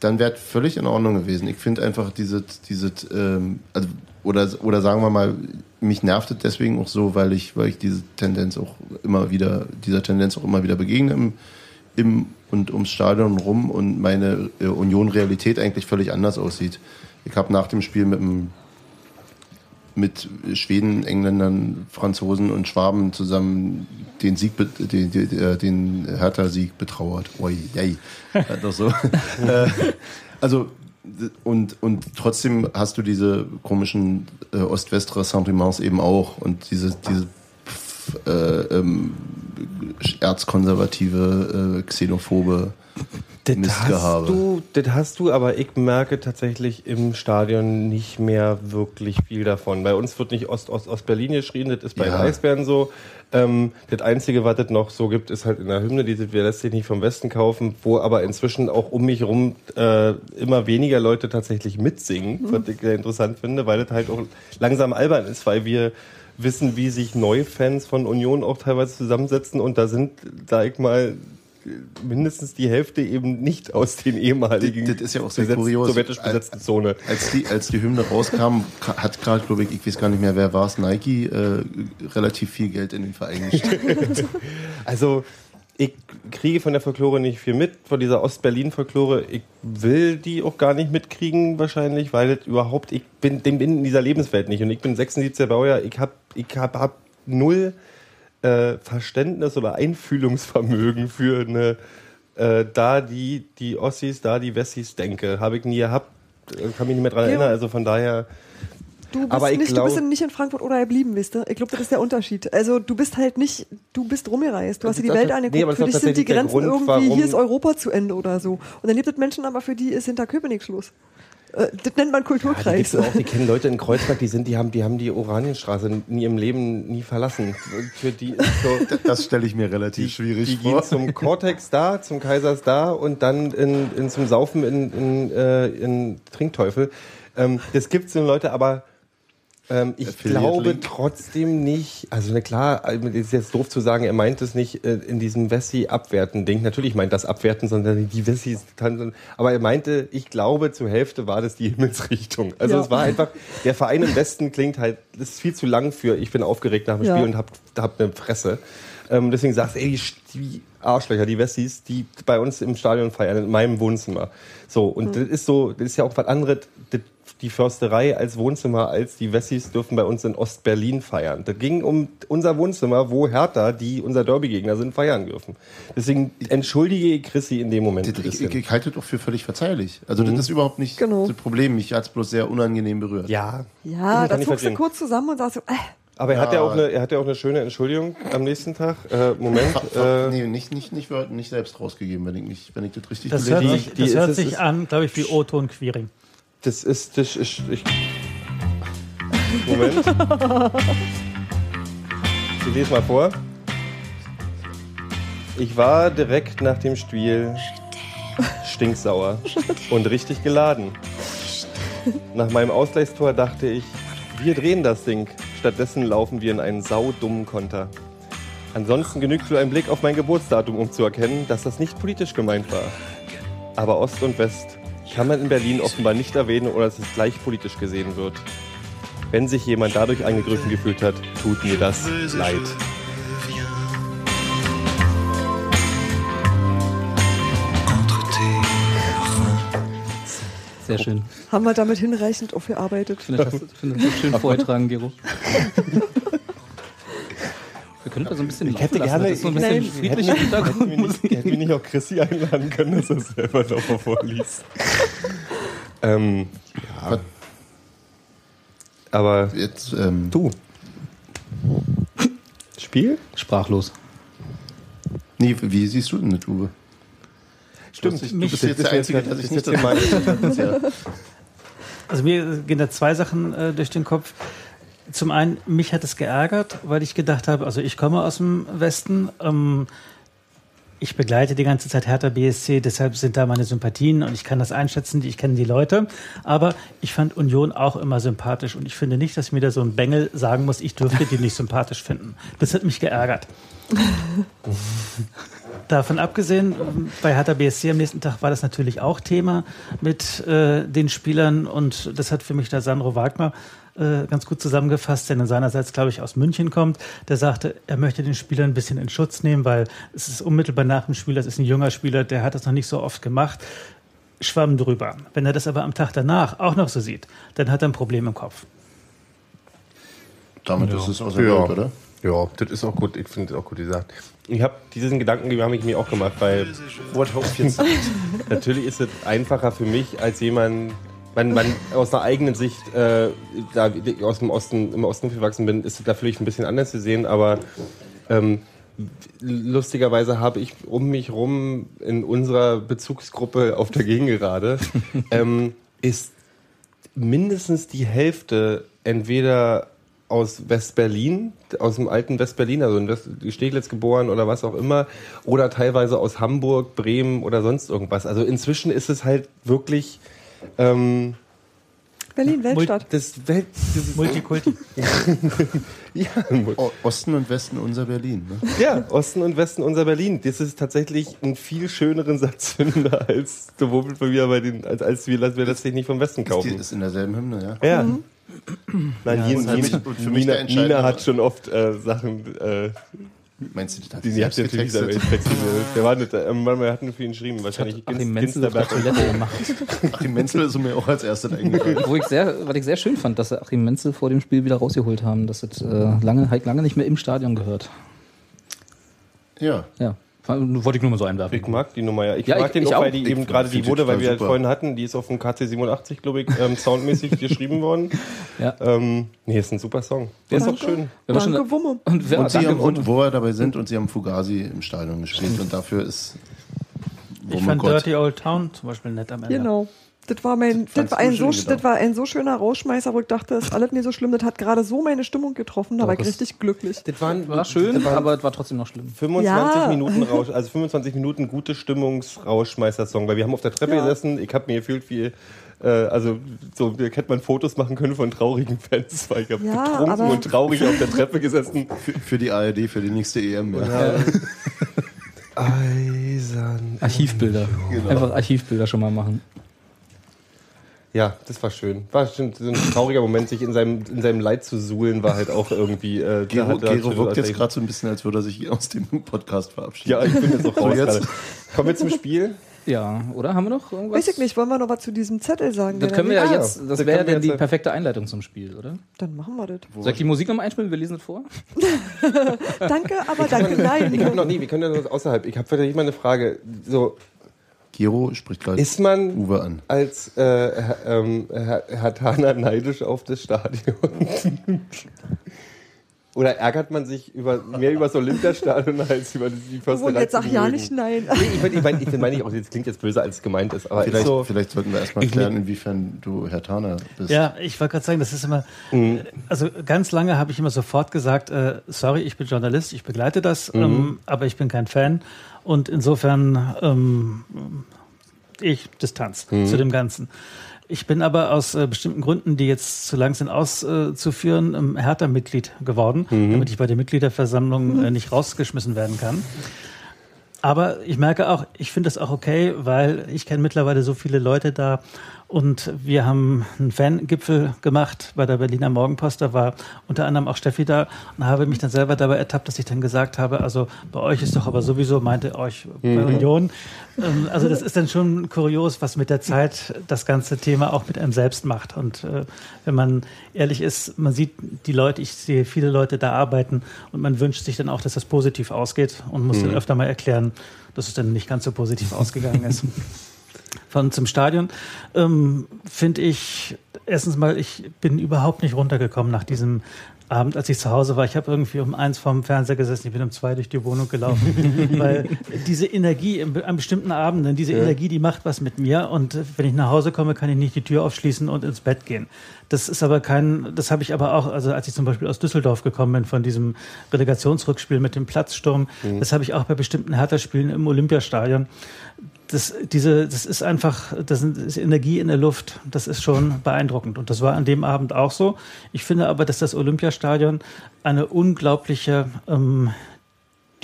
Speaker 3: dann wäre völlig in Ordnung gewesen. Ich finde einfach diese, diese, ähm, also, oder, oder sagen wir mal, mich nervt es deswegen auch so, weil ich, weil ich diese Tendenz auch immer wieder, dieser Tendenz auch immer wieder begegne im, im und ums Stadion rum und meine äh, Union-Realität eigentlich völlig anders aussieht. Ich habe nach dem Spiel mit dem mit Schweden, Engländern, Franzosen und Schwaben zusammen den Sieg, den, den, äh, den Hertha-Sieg betrauert. Oi, jei. Doch so. Äh, also und, und trotzdem hast du diese komischen äh, Ost-West-Ressentiments eben auch und diese, diese äh, ähm, erzkonservative, äh, xenophobe
Speaker 5: Das
Speaker 3: Mistgehabe.
Speaker 5: hast, du, das hast du, aber ich merke tatsächlich im Stadion nicht mehr wirklich viel davon. Bei uns wird nicht Ost-Ost-Ost-Berlin geschrien, das ist bei
Speaker 3: Ja.
Speaker 5: den Eisbären so. Ähm, das Einzige, was es noch so gibt, ist halt in der Hymne, diese Wir lässt sich nicht vom Westen kaufen, wo aber inzwischen auch um mich rum äh, immer weniger Leute tatsächlich mitsingen, was ich sehr interessant finde, weil das halt auch langsam albern ist, weil wir wissen, wie sich Neufans von Union auch teilweise zusammensetzen und da sind, sag ich mal, mindestens die Hälfte eben nicht aus den ehemaligen
Speaker 3: Das- das ist ja auch sehr
Speaker 5: besetzt-
Speaker 3: kurios.
Speaker 5: sowjetisch besetzten Zone.
Speaker 3: Als die, als die Hymne rauskam, ka- hat gerade, glaube ich, ich weiß gar nicht mehr, wer war es, Nike, äh, relativ viel Geld in den Verein gesteckt.
Speaker 5: Also ich kriege von der Folklore nicht viel mit, von dieser Ost-Berlin-Folklore. Ich will die auch gar nicht mitkriegen wahrscheinlich, weil das überhaupt, ich bin, bin in dieser Lebenswelt nicht und ich bin 76er Baujahr, ich habe ich hab, hab null äh, Verständnis oder Einfühlungsvermögen für eine, äh, da die, die Ossis, da die Wessis denke. Habe ich nie gehabt, äh, kann mich nicht mehr dran
Speaker 4: Ja.
Speaker 5: erinnern, also von daher
Speaker 4: Du bist,
Speaker 5: Aber ich
Speaker 4: nicht, du
Speaker 5: glaub-
Speaker 4: bist nicht in Frankfurt oder geblieben, wisst ihr? Ich glaube, das ist der Unterschied. Also du bist halt nicht, du bist rumgereist, du hast dir die Welt
Speaker 5: auch-
Speaker 4: angeguckt.
Speaker 5: nee,
Speaker 4: für dich sind die Grenzen
Speaker 5: Grund,
Speaker 4: irgendwie, hier ist Europa zu Ende oder so. Und dann gibt es Menschen aber, für die ist Hinterköpenick Schluss. Äh, das nennt man
Speaker 5: Ja, die,
Speaker 4: Kulturkreis.
Speaker 5: gibt's auch, die kennen Leute in Kreuzberg, die sind, die haben, die haben die Oranienstraße in ihrem Leben nie verlassen. Für die ist so,
Speaker 3: Das stelle ich mir relativ schwierig
Speaker 5: die
Speaker 3: vor.
Speaker 5: gehen zum Cortex da, zum Kaisers da und dann in, in zum Saufen in, in, äh, in Trinkteufel. Ähm, das gibt's in Leute, aber ähm, ich
Speaker 3: Affiliate
Speaker 5: glaube
Speaker 3: Link.
Speaker 5: trotzdem nicht, also na klar, also es ist jetzt doof zu sagen, er meint es nicht äh, in diesem Wessi-Abwerten-Ding. Natürlich meint das Abwerten, sondern die Wessis, aber er meinte, ich glaube, zur Hälfte war das die Himmelsrichtung. Also
Speaker 4: Ja.
Speaker 5: es war einfach, der Verein im Westen klingt halt, das ist viel zu lang für, ich bin aufgeregt nach dem
Speaker 4: Ja.
Speaker 5: Spiel und hab, hab eine Fresse. Ähm, deswegen sagst du, ey, die, Arschlöcher, die Wessis, die bei uns im Stadion feiern, in meinem Wohnzimmer. So, und das ist so, das ist ja auch was anderes. Das, die Försterei als Wohnzimmer, als die Wessis dürfen bei uns in Ostberlin feiern. Das ging um unser Wohnzimmer, wo Hertha, die unser Derby-Gegner sind, feiern dürfen. Deswegen entschuldige ich Chrissy in dem Moment ein
Speaker 3: Ich, ich, ich halte das auch für völlig verzeihlich. Also das ist überhaupt nicht
Speaker 4: Genau.
Speaker 3: das Problem. Mich hat es bloß sehr unangenehm berührt.
Speaker 5: Ja,
Speaker 4: Ja, da zuckst du kurz zusammen und sagst so, äh,
Speaker 5: aber er hat ja
Speaker 3: Ja.
Speaker 5: auch eine, er hat ja auch eine schöne Entschuldigung am nächsten Tag. Äh, Moment, äh,
Speaker 3: nee, nicht, nicht, nicht, nicht, selbst rausgegeben, wenn ich, nicht, wenn ich das richtig
Speaker 6: Das hört
Speaker 3: habe.
Speaker 6: sich,
Speaker 5: die
Speaker 6: das
Speaker 5: ist-
Speaker 6: hört sich
Speaker 5: ist-
Speaker 6: an, glaube ich, wie Otto und Quiring.
Speaker 5: Das ist, das ist, ich. Moment. Ich lese mal vor. Ich war direkt nach dem Spiel stinksauer und richtig geladen. Nach meinem Ausgleichstor dachte ich, wir drehen das Ding. Stattdessen laufen wir in einen saudummen Konter. Ansonsten genügt nur ein Blick auf mein Geburtsdatum, um zu erkennen, dass das nicht politisch gemeint war. Aber Ost und West kann man in Berlin offenbar nicht erwähnen, oder dass es gleich politisch gesehen wird. Wenn sich jemand dadurch angegriffen gefühlt hat, tut mir das leid.
Speaker 7: Sehr schön.
Speaker 4: haben wir damit hinreichend aufgearbeitet.
Speaker 7: Ich finde das, finde das schön vorgetragen, Gero. Wir können das so ein bisschen laufen
Speaker 5: hätte
Speaker 7: lassen.
Speaker 5: gerne-
Speaker 7: das ist so ein
Speaker 5: ich-
Speaker 7: bisschen friedliche
Speaker 5: Hätten wir
Speaker 7: Hintergrundmusik.
Speaker 5: nicht, hätten wir nicht auch Chrissy einladen können, dass er selber nochmal vorliest. ähm, ja. Aber
Speaker 3: Jetzt, ähm,
Speaker 5: du. Spiel?
Speaker 7: Sprachlos.
Speaker 3: nee, wie siehst du denn das, Uwe?
Speaker 5: Stimmt.
Speaker 3: Du bist, du bist jetzt der Einzige, der sich nicht
Speaker 5: mal.
Speaker 3: ja.
Speaker 6: Also mir gehen da zwei Sachen äh, durch den Kopf. Zum einen, mich hat es geärgert, weil ich gedacht habe, also ich komme aus dem Westen, ähm, ich begleite die ganze Zeit Hertha BSC, deshalb sind da meine Sympathien und ich kann das einschätzen, ich kenne die Leute. Aber ich fand Union auch immer sympathisch und ich finde nicht, dass mir da so ein Bengel sagen muss, ich dürfte die nicht sympathisch finden. Das hat mich geärgert. Davon abgesehen, bei Hertha BSC am nächsten Tag war das natürlich auch Thema mit äh, den Spielern und das hat für mich der Sandro Wagner äh, ganz gut zusammengefasst, der seinerseits, glaube ich, aus München kommt. Der sagte, er möchte den Spielern ein bisschen in Schutz nehmen, weil es ist unmittelbar nach dem Spiel, das ist ein junger Spieler, der hat das noch nicht so oft gemacht. Schwamm drüber. Wenn er das aber am Tag danach auch noch so sieht, dann hat er ein Problem im Kopf.
Speaker 3: Damit ist es aus der
Speaker 5: Ja.
Speaker 3: Welt, oder?
Speaker 5: Ja, das ist auch gut. Ich finde das auch gut gesagt. Ich habe diesen Gedanken, habe ich mir auch gemacht, weil
Speaker 3: What hope jetzt?
Speaker 5: natürlich ist es einfacher für mich als jemand, wenn man aus einer eigenen Sicht äh, da ich aus dem Osten im Osten aufgewachsen bin, ist es da vielleicht ein bisschen anders zu sehen, aber ähm, lustigerweise habe ich um mich rum in unserer Bezugsgruppe auf der Gegengerade ähm, ist mindestens die Hälfte entweder aus West-Berlin, aus dem alten West-Berlin, also in West Steglitz geboren oder was auch immer, oder teilweise aus Hamburg, Bremen oder sonst irgendwas. Also inzwischen ist es halt wirklich ähm,
Speaker 4: Berlin, Weltstadt.
Speaker 5: das Welt, dieses,
Speaker 6: Multikulti.
Speaker 5: ja,
Speaker 3: O- Osten und Westen unser Berlin. Ne?
Speaker 5: ja, Osten und Westen unser Berlin. Das ist tatsächlich einen viel schöneren Satz finde als sowohl bei mir bei den, als, als wir, als wir letztlich nicht vom Westen
Speaker 3: Ist, die,
Speaker 5: kaufen.
Speaker 3: ist in derselben Hymne, ja.
Speaker 5: Ja. Nein,
Speaker 6: Ja,
Speaker 5: Nina,
Speaker 3: das ist
Speaker 5: Nina,
Speaker 3: der
Speaker 5: Nina hat schon oft äh, Sachen, äh,
Speaker 3: Meinst du, das hat
Speaker 5: die
Speaker 3: sie
Speaker 5: sie hat
Speaker 3: selbst
Speaker 5: natürlich selber
Speaker 3: getextet?
Speaker 5: Wir nicht, ähm, wir hatten für ihn geschrieben, wahrscheinlich
Speaker 7: Achim
Speaker 5: Ginz-
Speaker 7: Menzel auf der. Toilette gemacht.
Speaker 3: Achim Menzel ist mir auch als erstes eingefallen.
Speaker 7: Wo ich sehr, was ich sehr schön fand, dass sie Achim Menzel vor dem Spiel wieder rausgeholt haben. Das hat äh, lange, halt lange nicht mehr im Stadion gehört.
Speaker 3: Ja.
Speaker 7: Ja. Wollte ich nur mal so einwerfen.
Speaker 5: Ich mag die Nummer ja. Ich
Speaker 7: Ja,
Speaker 5: mag
Speaker 7: ich-
Speaker 5: den
Speaker 7: ich
Speaker 5: auch, weil die
Speaker 3: Ich
Speaker 5: eben gerade die wurde, weil wir halt vorhin hatten, die ist auf dem KC87, glaube ich, ähm, soundmäßig geschrieben worden.
Speaker 7: Ja.
Speaker 5: Ähm, nee, ist ein super Song. Der ist auch schön.
Speaker 4: Danke, Wumme.
Speaker 7: Und, wer,
Speaker 3: Und, sie
Speaker 7: danke,
Speaker 3: haben, und wo wir dabei sind, und sie haben Fugazi im Stadion gespielt und dafür ist
Speaker 6: Ich
Speaker 3: Wumme
Speaker 6: fand
Speaker 3: Gott.
Speaker 6: Dirty Old Town zum Beispiel nett am Ende.
Speaker 4: Genau. Das war, mein, das,
Speaker 3: fandst
Speaker 4: war ein so, das
Speaker 3: genau.
Speaker 4: war ein so schöner Rausschmeißer, wo ich dachte, das ist alles nicht so schlimm. Das hat gerade so meine Stimmung getroffen, da war ich
Speaker 7: das-
Speaker 4: richtig glücklich.
Speaker 5: Das waren,
Speaker 7: war schön,
Speaker 5: das waren
Speaker 7: aber es war trotzdem noch schlimm.
Speaker 5: 25
Speaker 4: Ja.
Speaker 5: Minuten Rausch, also 25 Minuten gute Stimmungsrauschmeister-Song, weil wir haben auf der Treppe
Speaker 4: Ja.
Speaker 5: gesessen, ich habe mir gefühlt wie, äh, also so hätte man Fotos machen können von traurigen Fans, weil ich habe
Speaker 4: Ja,
Speaker 5: betrunken und traurig auf der Treppe gesessen.
Speaker 3: Für, für die ARD, für die nächste EM. Ja.
Speaker 5: Eisern.
Speaker 7: Archivbilder. Einfach Archivbilder schon mal machen.
Speaker 5: Ja, das war schön. War schon so ein trauriger Moment, sich in seinem, in seinem Leid zu suhlen, war halt auch irgendwie. Äh, da
Speaker 3: Gero,
Speaker 5: hat er
Speaker 3: Gero wirkt jetzt gerade so ein bisschen, als würde er sich aus dem Podcast verabschieden.
Speaker 5: Ja, ich bin jetzt auch raus.
Speaker 3: jetzt?
Speaker 5: Kommen wir zum Spiel.
Speaker 7: Ja, oder? Haben wir noch irgendwas?
Speaker 4: Weiß ich nicht, wollen wir noch was zu diesem Zettel sagen?
Speaker 7: Das
Speaker 4: der
Speaker 7: können wir
Speaker 4: da
Speaker 7: ja
Speaker 5: Ah,
Speaker 7: jetzt, das
Speaker 5: das
Speaker 7: wäre
Speaker 5: wir
Speaker 7: dann die perfekte Einleitung zum Spiel, oder?
Speaker 4: Dann machen wir das.
Speaker 7: Soll ich die Musik nochmal einspielen? Wir lesen es vor?
Speaker 4: Danke, aber danke, nein.
Speaker 5: Ich habe noch nie, wir können ja noch außerhalb. Ich habe vielleicht mal eine Frage. So,
Speaker 3: Gero spricht gleich
Speaker 5: ist man
Speaker 3: Uwe an.
Speaker 5: als äh, Herr, ähm, Herr, Herr Thaner neidisch auf das Stadion? Oder ärgert man sich über, mehr über das Olympiastadion als über die Försterei?
Speaker 4: Und jetzt sag ja nicht nein.
Speaker 5: Nee, ich meine, ich mein, ich meine ich auch, das klingt jetzt böser als es gemeint ist, aber
Speaker 3: Vielleicht,
Speaker 5: so,
Speaker 3: vielleicht sollten wir erstmal klären, inwiefern du Herr Taner bist.
Speaker 6: Ja, ich wollte gerade sagen, das ist immer,
Speaker 5: Mhm.
Speaker 6: also ganz lange habe ich immer sofort gesagt, äh, sorry, ich bin Journalist, ich begleite das,
Speaker 5: Mhm.
Speaker 6: ähm, aber ich bin kein Fan und insofern ähm, ich Distanz
Speaker 5: Mhm.
Speaker 6: zu dem Ganzen. Ich bin aber aus äh, bestimmten Gründen, die jetzt zu lang sind auszuführen, ähm, Hertha-Mitglied geworden,
Speaker 5: Mhm.
Speaker 6: damit ich bei der Mitgliederversammlung äh, nicht rausgeschmissen werden kann. Aber ich merke auch, ich finde das auch okay, weil ich kenne mittlerweile so viele Leute da und wir haben einen Fangipfel gemacht bei der Berliner Morgenpost. Da war unter anderem auch Steffi da und habe mich dann selber dabei ertappt, dass ich dann gesagt habe, also bei euch ist doch aber sowieso, meinte euch bei Union. Ähm, Also das ist dann schon kurios, was mit der Zeit das ganze Thema auch mit einem selbst macht. Und äh, wenn man ehrlich ist, man sieht die Leute, ich sehe viele Leute da arbeiten und man wünscht sich dann auch, dass das positiv ausgeht und muss dann öfter mal erklären, dass es dann nicht ganz so positiv ausgegangen ist. Von zum Stadion ähm, finde ich erstens mal, ich bin überhaupt nicht runtergekommen nach diesem Abend, als ich zu Hause war. Ich habe irgendwie um eins vorm Fernseher gesessen, ich bin um zwei durch die Wohnung gelaufen, weil diese Energie im- an bestimmten Abenden, diese Energie, die macht was mit mir und wenn ich nach Hause komme, kann ich nicht die Tür aufschließen und ins Bett gehen. Das ist aber kein, das habe ich aber auch, also als ich zum Beispiel aus Düsseldorf gekommen bin von diesem Relegationsrückspiel mit dem Platzsturm, das habe ich auch bei bestimmten Hertha-Spielen im Olympiastadion das, diese, das ist einfach, das ist Energie in der Luft. Das ist schon beeindruckend. Und das war an dem Abend auch so. Ich finde aber, dass das Olympiastadion eine unglaubliche ähm,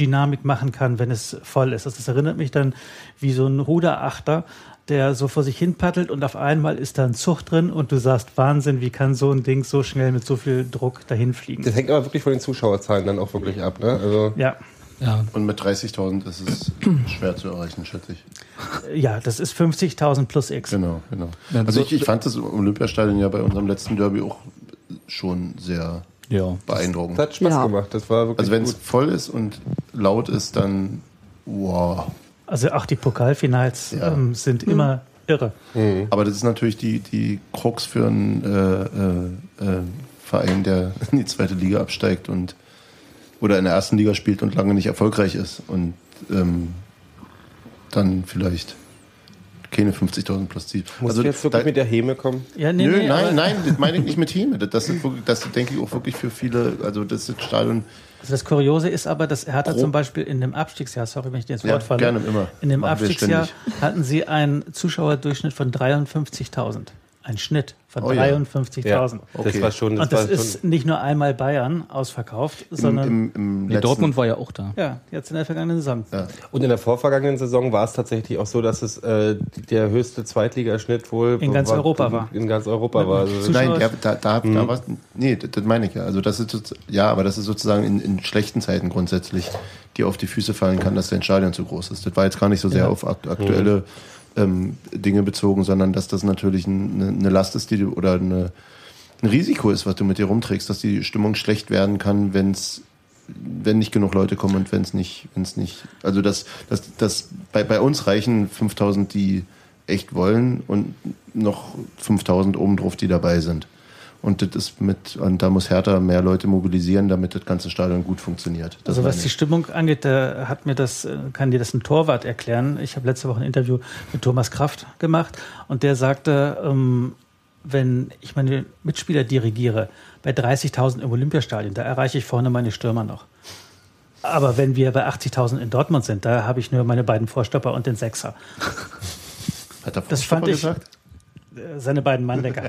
Speaker 6: Dynamik machen kann, wenn es voll ist. Also das erinnert mich dann wie so ein Ruderachter, der so vor sich hin paddelt und auf einmal ist da ein Zug drin und du sagst, Wahnsinn, wie kann so ein Ding so schnell mit so viel Druck dahin fliegen?
Speaker 5: das hängt aber wirklich von den Zuschauerzahlen dann auch wirklich ab. Ne? Also,
Speaker 6: Ja,
Speaker 7: Ja.
Speaker 3: Und mit 30.000 ist es schwer zu erreichen, schätze ich.
Speaker 6: ja, das ist 50.000 plus X.
Speaker 3: Genau, genau.
Speaker 7: Ja,
Speaker 3: Also
Speaker 7: so-
Speaker 3: ich, ich fand das Olympiastadion ja bei unserem letzten Derby auch schon sehr
Speaker 7: Ja.
Speaker 3: beeindruckend.
Speaker 5: das hat Spaß
Speaker 4: Ja.
Speaker 5: gemacht. Das war wirklich
Speaker 3: Also wenn es voll ist und laut ist, dann wow.
Speaker 6: Also auch die Pokalfinals
Speaker 3: Ja.
Speaker 6: ähm, sind immer irre.
Speaker 3: Aber das ist natürlich die, die Krux für einen äh, äh, äh, Verein, der in die zweite Liga absteigt und oder in der ersten Liga spielt und lange nicht erfolgreich ist und ähm, dann vielleicht keine 50.000 plus zieht.
Speaker 5: Muss ich jetzt wirklich
Speaker 3: da,
Speaker 5: mit der Häme kommen?
Speaker 6: Ja, nee,
Speaker 3: Nö,
Speaker 6: nee,
Speaker 3: nein, nein, das meine ich nicht mit Häme. Das, das, ist wirklich, das denke ich auch wirklich für viele, also das ist Stadion,
Speaker 6: Also das Kuriose ist aber, dass Hertha
Speaker 3: Grob.
Speaker 6: zum Beispiel in dem Abstiegsjahr, sorry, wenn ich dir ins
Speaker 3: Ja,
Speaker 6: Wort falle,
Speaker 3: gerne, immer.
Speaker 6: in dem
Speaker 3: Machen
Speaker 6: Abstiegsjahr hatten sie einen Zuschauerdurchschnitt von 53.000. Ein Schnitt von
Speaker 3: Oh ja.
Speaker 6: 53.000.
Speaker 3: Okay.
Speaker 5: Das war schon. Das
Speaker 6: Und das
Speaker 5: war
Speaker 6: ist
Speaker 5: schon
Speaker 6: nicht nur einmal Bayern ausverkauft,
Speaker 3: im,
Speaker 6: sondern
Speaker 3: im, im
Speaker 7: Nee, Dortmund war ja auch da.
Speaker 6: ja, jetzt in der vergangenen Saison.
Speaker 3: Ja.
Speaker 5: und in der vorvergangenen Saison war es tatsächlich auch so, dass es äh, der höchste Zweitligaschnitt wohl
Speaker 6: In ganz Europa war.
Speaker 5: In ganz Europa war. Also,
Speaker 3: Nein, der, da, da,
Speaker 5: Mhm.
Speaker 3: da war Nee, das, das meine ich ja. Also das ist ja, aber das ist sozusagen in, in schlechten Zeiten grundsätzlich, die auf die Füße fallen kann, dass dein Stadion zu groß ist. Das war jetzt gar nicht so sehr auf akt aktuelle ähm, Dinge bezogen, sondern dass das natürlich ein- eine, eine Last ist, die du oder eine, ein Risiko ist, was du mit dir rumträgst, dass die Stimmung schlecht werden kann, wenn es wenn nicht genug Leute kommen und wenn es nicht, wenn es nicht, also das, das, das bei, bei uns reichen 5000, die echt wollen und noch 5000 obendrauf, die dabei sind. Und das ist mit, und da muss Hertha mehr Leute mobilisieren, damit das ganze Stadion gut funktioniert. Das
Speaker 6: Also was die. Stimmung angeht, da hat mir das, äh, kann dir das ein Torwart erklären. Ich habe letzte Woche ein Interview mit Thomas Kraft gemacht und der sagte, ähm, wenn ich meine Mitspieler dirigiere, bei 30.000 im Olympiastadion, da erreiche ich vorne meine Stürmer noch. Aber wenn wir bei 80.000 in Dortmund sind, da habe ich nur meine beiden Vorstopper und den Sechser.
Speaker 3: Hat er
Speaker 6: Das fand ich-
Speaker 3: gesagt?
Speaker 6: Seine beiden Manndecker.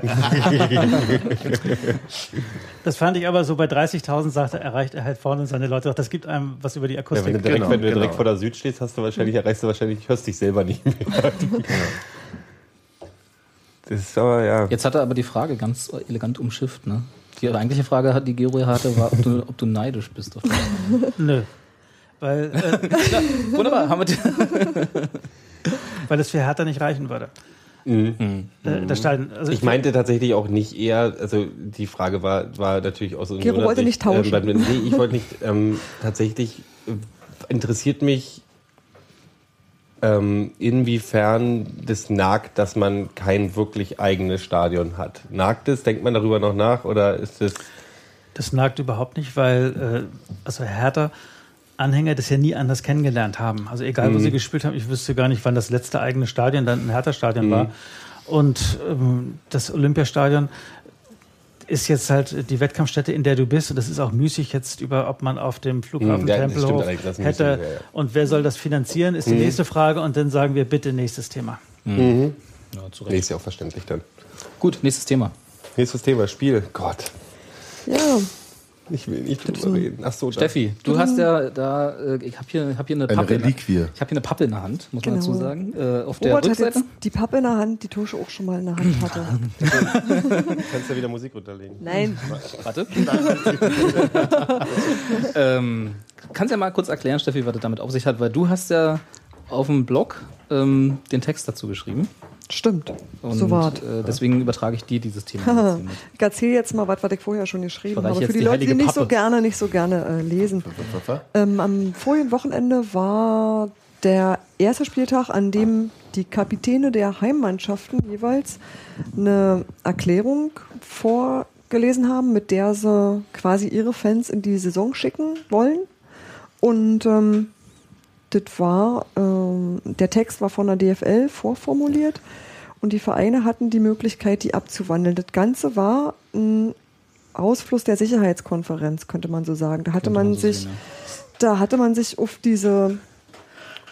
Speaker 6: das fand ich aber so bei 30.000 sagte, erreicht er halt vorne seine Leute. Doch das gibt einem was über die
Speaker 5: Ja,
Speaker 6: Akustik.
Speaker 5: wenn du direkt,
Speaker 3: Genau,
Speaker 5: wenn du direkt
Speaker 3: genau.
Speaker 5: vor der Süd stehst, hast du wahrscheinlich, erreichst du wahrscheinlich, hörst dich selber nicht mehr. Das ist aber, ja.
Speaker 7: Jetzt hat er aber die Frage ganz elegant umschifft. Ne? Die eigentliche Frage, hat die Gero hatte, war, ob du, ob du neidisch bist. Auf.
Speaker 6: Nö. Weil, äh,
Speaker 7: Wunderbar, haben wir die.
Speaker 6: weil es für Hertha nicht reichen würde.
Speaker 5: Mhm.
Speaker 6: Äh, Das Stadion, also
Speaker 5: Ich meinte tatsächlich auch nicht eher, also die Frage war, war natürlich aus so
Speaker 4: Gero wollte nicht tauschen.
Speaker 5: Ähm, nee, ich wollte nicht, ähm, tatsächlich äh, interessiert mich, ähm, inwiefern das nagt, dass man kein wirklich eigenes Stadion hat. Nagt es? Denkt man darüber noch nach? Oder ist es...
Speaker 6: Das nagt überhaupt nicht, weil äh, also Hertha Anhänger das ja nie anders kennengelernt haben. Also egal, wo sie gespielt haben, ich wüsste gar nicht, wann das letzte eigene Stadion dann ein Hertha-Stadion war. Und ähm, das Olympiastadion ist jetzt halt die Wettkampfstätte, in der du bist. Und das ist auch müßig jetzt über, ob man auf dem Flughafen
Speaker 5: Hm, ja, stimmt
Speaker 6: Tempelhof hätte.
Speaker 5: müßig, ja, ja.
Speaker 6: Und wer soll das finanzieren, ist die nächste Frage. Und dann sagen wir bitte nächstes Thema.
Speaker 7: Ja, zu
Speaker 5: Nee,
Speaker 7: Recht.
Speaker 5: ist ja auch verständlich dann.
Speaker 7: Gut, nächstes Thema.
Speaker 5: Nächstes Thema, Spiel. Gott,
Speaker 4: Ja,
Speaker 5: ich will nicht drüber reden. Ach so, da-
Speaker 7: Steffi, du hast ja da, äh, ich habe hier, hab hier eine
Speaker 3: Eine
Speaker 7: Pappe. in der-
Speaker 3: Reliquie.
Speaker 7: Ich habe hier eine Pappe in der Hand, muss man
Speaker 4: Genau.
Speaker 7: dazu sagen. Äh, auf der
Speaker 4: Robert hat
Speaker 7: Rückseite.
Speaker 4: jetzt die Pappe in der Hand, die Tusche auch schon mal in der Hand hatte.
Speaker 5: kannst ja wieder Musik runterlegen.
Speaker 4: Nein,
Speaker 7: Warte. ähm, kannst ja mal kurz erklären, Steffi, was das damit auf sich hat, weil du hast ja auf dem Blog ähm, den Text dazu geschrieben.
Speaker 4: Stimmt.
Speaker 7: Und
Speaker 4: so wart.
Speaker 7: äh, deswegen übertrage ich dir dieses Thema. jetzt.
Speaker 4: Ich erzähle jetzt mal was, was ich vorher schon geschrieben habe. Für die,
Speaker 7: die
Speaker 4: Leute, die nicht so gerne, nicht so gerne äh, lesen. Ähm, am vorigen Wochenende war der erste Spieltag, an dem die Kapitäne der Heimmannschaften jeweils eine Erklärung vorgelesen haben, mit der sie quasi ihre Fans in die Saison schicken wollen. Und ähm, das war, ähm, der Text war von der DFL vorformuliert und die Vereine hatten die Möglichkeit, die abzuwandeln. Das Ganze war ein Ausfluss der Sicherheitskonferenz, könnte man so sagen. Da hatte man sich, da hatte man sich auf diese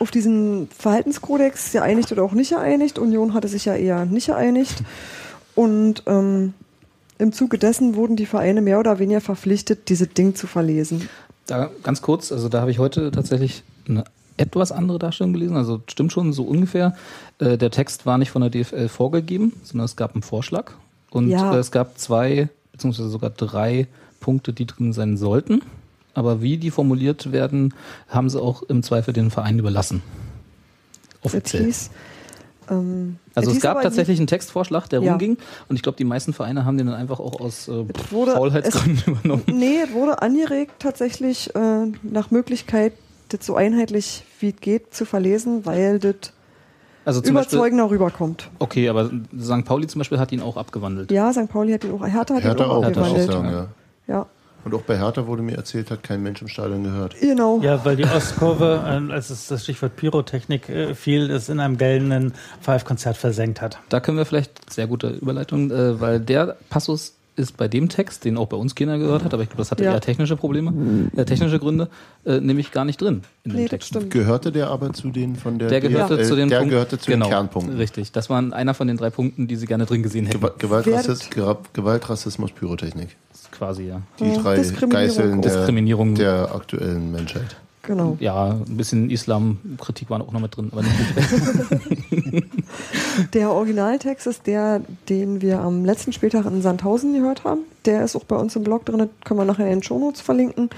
Speaker 4: auf diesen Verhaltenskodex geeinigt oder auch nicht geeinigt. Union hatte sich ja eher nicht geeinigt. Und ähm, im Zuge dessen wurden die Vereine mehr oder weniger verpflichtet, dieses Ding zu verlesen.
Speaker 7: Da ganz kurz, also da habe ich heute tatsächlich eine etwas andere Darstellung gelesen, also stimmt schon so ungefähr. Äh, der Text war nicht von der DFL vorgegeben, sondern es gab einen Vorschlag und
Speaker 4: Ja.
Speaker 7: äh, es gab zwei beziehungsweise sogar drei Punkte, die drin sein sollten. Aber wie die formuliert werden, haben sie auch im Zweifel den Verein überlassen. Offiziell.
Speaker 4: hieß, ähm,
Speaker 7: Also es gab tatsächlich einen Textvorschlag, der
Speaker 4: Ja.
Speaker 7: rumging. Und ich glaube, die meisten Vereine haben den dann einfach auch aus äh,
Speaker 4: Es wurde-
Speaker 7: Faulheitsgründen übernommen.
Speaker 4: Nee, es wurde angeregt, tatsächlich äh, nach Möglichkeit, das so einheitlich wie es geht zu verlesen, weil das
Speaker 7: Also zum Beispiel,
Speaker 4: überzeugender rüberkommt.
Speaker 7: okay, aber St. Pauli zum Beispiel hat ihn auch abgewandelt.
Speaker 4: Ja, St. Pauli hat ihn auch, Hertha hat
Speaker 3: Hertha
Speaker 4: ihn auch
Speaker 3: auch,
Speaker 4: abgewandelt.
Speaker 3: sagen, ja.
Speaker 4: Ja,
Speaker 3: Und auch bei Hertha wurde mir erzählt, hat kein Mensch im Stadion gehört.
Speaker 4: genau.
Speaker 6: Ja, weil die Ostkurve, äh, als es das Stichwort Pyrotechnik äh, fiel, es in einem gellenden Five-Konzert versenkt hat.
Speaker 7: Da können wir vielleicht, sehr gute Überleitung, äh, weil der Passus ist bei dem Text, den auch bei uns keiner gehört hat, aber ich glaube, das hatte
Speaker 4: Ja.
Speaker 7: eher technische Probleme, äh, technische Gründe, äh, nämlich gar nicht drin in dem
Speaker 4: Nee, das
Speaker 7: Text.
Speaker 4: stimmt.
Speaker 3: Gehörte der aber zu den von der
Speaker 7: Der gehörte
Speaker 3: DFL,
Speaker 7: zu den
Speaker 3: der
Speaker 7: Punkten-
Speaker 3: gehörte zu
Speaker 7: genau,
Speaker 3: den Kernpunkten.
Speaker 7: Richtig, das war einer von den drei Punkten, die sie gerne drin gesehen hätten.
Speaker 3: Gewa- Gewaltrassist, Gera- Gewaltrassismus, Pyrotechnik.
Speaker 7: Quasi, ja.
Speaker 3: Die drei
Speaker 4: Diskriminierung
Speaker 3: Geißeln der,
Speaker 7: Diskriminierung.
Speaker 3: der aktuellen Menschheit.
Speaker 4: Genau.
Speaker 7: Ja, ein bisschen Islamkritik war auch noch mit drin, aber nicht
Speaker 4: Der Originaltext ist der, den wir am letzten Spieltag in Sandhausen gehört haben. Der ist auch bei uns im Blog drin, das können wir nachher in den Shownotes verlinken.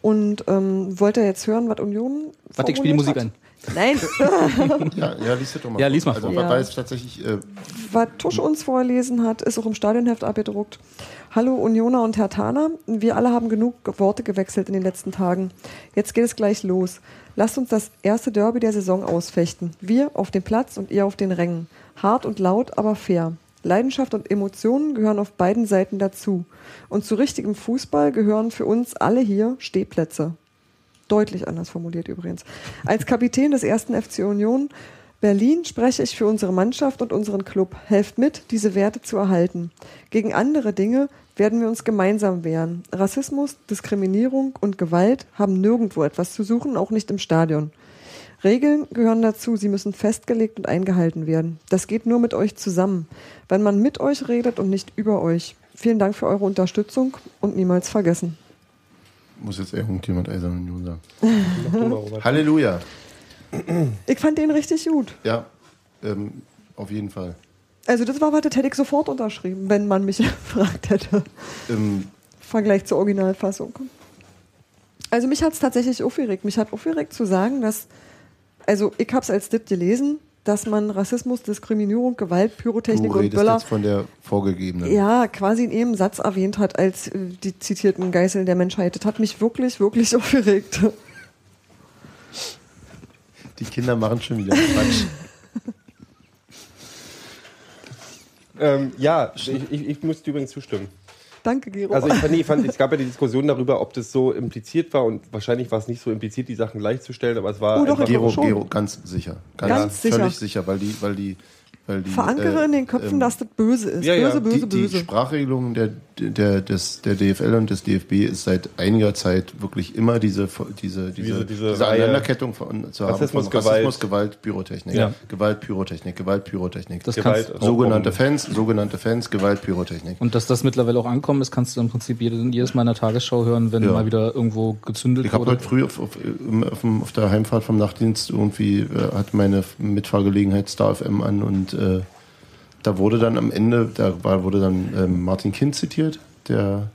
Speaker 4: Und ähm, wollt ihr jetzt hören, was Union
Speaker 7: Warte, ich spiele die Musik
Speaker 4: hat? Nein,
Speaker 3: Ja, ja lies das doch mal.
Speaker 7: Ja, lies mal
Speaker 3: also,
Speaker 7: vor.
Speaker 3: weil
Speaker 4: Ja.
Speaker 3: es tatsächlich äh,
Speaker 4: was Tusch uns vorgelesen hat, ist auch im Stadionheft abgedruckt. Hallo Unioner und Herr Tana, wir alle haben genug Worte gewechselt in den letzten Tagen. Jetzt geht es gleich los. Lasst uns das erste Derby der Saison ausfechten. Wir auf dem Platz und ihr auf den Rängen. Hart und laut, aber fair. Leidenschaft und Emotionen gehören auf beiden Seiten dazu. Und zu richtigem Fußball gehören für uns alle hier Stehplätze. Deutlich anders formuliert übrigens. Als Kapitän des ersten FC Union Berlin spreche ich für unsere Mannschaft und unseren Club. Helft mit, diese Werte zu erhalten. Gegen andere Dinge werden wir uns gemeinsam wehren. Rassismus, Diskriminierung und Gewalt haben nirgendwo etwas zu suchen, auch nicht im Stadion. Regeln gehören dazu, sie müssen festgelegt und eingehalten werden. Das geht nur mit euch zusammen, wenn man mit euch redet und nicht über euch. Vielen Dank für eure Unterstützung und niemals vergessen.
Speaker 3: Muss jetzt irgendjemand Eiserne Union sagen. Halleluja.
Speaker 4: Ich fand den richtig gut.
Speaker 3: Ja, ähm, auf jeden Fall.
Speaker 4: Also das war was, das hätte ich sofort unterschrieben, wenn man mich gefragt hätte.
Speaker 3: Ähm,
Speaker 4: Vergleich zur Originalfassung. Also mich hat es tatsächlich aufgeregt. Mich hat aufgeregt zu sagen, dass, also ich habe es als DIT gelesen, dass man Rassismus, Diskriminierung, Gewalt, Pyrotechnik
Speaker 3: du
Speaker 4: und Böller
Speaker 3: jetzt von der vorgegebenen.
Speaker 4: ja, quasi in jedem Satz erwähnt hat als die zitierten Geißeln der Menschheit. Das hat mich wirklich, wirklich aufgeregt.
Speaker 3: Die Kinder machen schon wieder Quatsch.
Speaker 5: Ähm, ja, ich, ich, ich muss dir übrigens zustimmen.
Speaker 4: Danke, Gero.
Speaker 5: Also ich fand, ich fand, es gab ja die Diskussion darüber, ob das so impliziert war und wahrscheinlich war es nicht so impliziert, die Sachen gleichzustellen, aber es war
Speaker 4: Oh, doch,
Speaker 3: Gero,
Speaker 4: schon.
Speaker 3: Gero, ganz sicher. Ganz,
Speaker 4: Ganz
Speaker 3: völlig
Speaker 4: sicher.
Speaker 3: sicher, weil die, weil die, weil die.
Speaker 4: Verankere
Speaker 3: äh,
Speaker 4: in den Köpfen,
Speaker 3: ähm,
Speaker 4: dass das böse ist.
Speaker 5: ja, ja,
Speaker 4: böse, böse,
Speaker 3: die, die
Speaker 4: böse.
Speaker 3: Sprachregelung der, der, des, der DFL und des DFB ist seit einiger Zeit wirklich immer diese, diese, diese,
Speaker 5: Diese-
Speaker 3: diese. Aneinanderkettung von, zu haben
Speaker 5: Rassismus,
Speaker 3: von
Speaker 5: Gewalt.
Speaker 3: Rassismus, Gewalt, Pyrotechnik.
Speaker 5: Ja.
Speaker 3: Gewalt, Pyrotechnik, Gewalt, Pyrotechnik.
Speaker 7: Das
Speaker 5: Gewalt,
Speaker 7: kannst,
Speaker 3: sogenannte Fans, sogenannte Fans, Gewalt, Pyrotechnik.
Speaker 7: und dass das mittlerweile auch ankommen ist, kannst du im Prinzip jedes, jedes Mal in der Tagesschau hören, wenn
Speaker 3: Ja.
Speaker 7: mal wieder irgendwo gezündelt
Speaker 3: Ich habe
Speaker 7: wurde.
Speaker 3: heute früh auf, auf, auf, auf der Heimfahrt vom Nachtdienst irgendwie äh, hat meine Mitfahrgelegenheit Star FM an und äh, da wurde dann am Ende, da war, wurde dann ähm, Martin Kind zitiert, der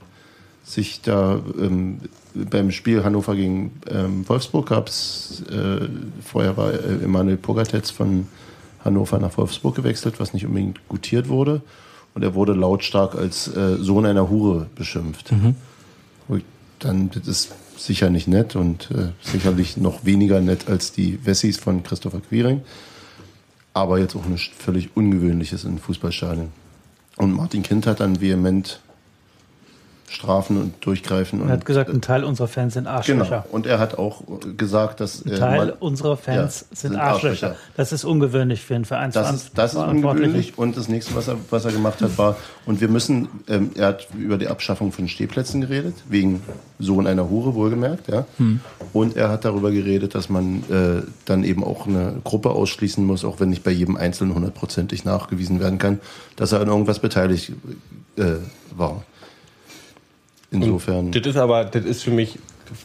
Speaker 3: sich da ähm, beim Spiel Hannover gegen ähm, Wolfsburg gab es, äh, vorher war äh, Emanuel Pogatetz von Hannover nach Wolfsburg gewechselt, was nicht unbedingt gutiert wurde. Und er wurde lautstark als äh, Sohn einer Hure beschimpft. Ich Dann das ist sicher nicht nett und äh, sicherlich noch weniger nett als die Wessis von Christopher Quiring. Aber jetzt auch nichts völlig Ungewöhnliches in Fußballstadien. Und Martin Kind hat dann vehement strafen und durchgreifen.
Speaker 6: Er
Speaker 3: und,
Speaker 6: hat gesagt, ein Teil unserer Fans sind Arschlöcher.
Speaker 3: Genau. Und er hat auch gesagt, dass
Speaker 6: Ein
Speaker 3: äh,
Speaker 6: Teil
Speaker 3: man-
Speaker 6: unserer Fans
Speaker 3: Ja,
Speaker 6: sind,
Speaker 3: sind
Speaker 6: Arschlöcher.
Speaker 3: Arschlöcher.
Speaker 6: Das ist ungewöhnlich für einen
Speaker 3: Das ist, das ist ungewöhnlich. Und das nächste, was er, was er gemacht hat, war, und wir müssen, ähm, er hat über die Abschaffung von Stehplätzen geredet, wegen Sohn einer Hure, wohlgemerkt, ja. Und er hat darüber geredet, dass man äh, dann eben auch eine Gruppe ausschließen muss, auch wenn nicht bei jedem Einzelnen hundertprozentig nachgewiesen werden kann, dass er an irgendwas beteiligt äh, war. Insofern.
Speaker 5: Das ist aber, das ist für mich,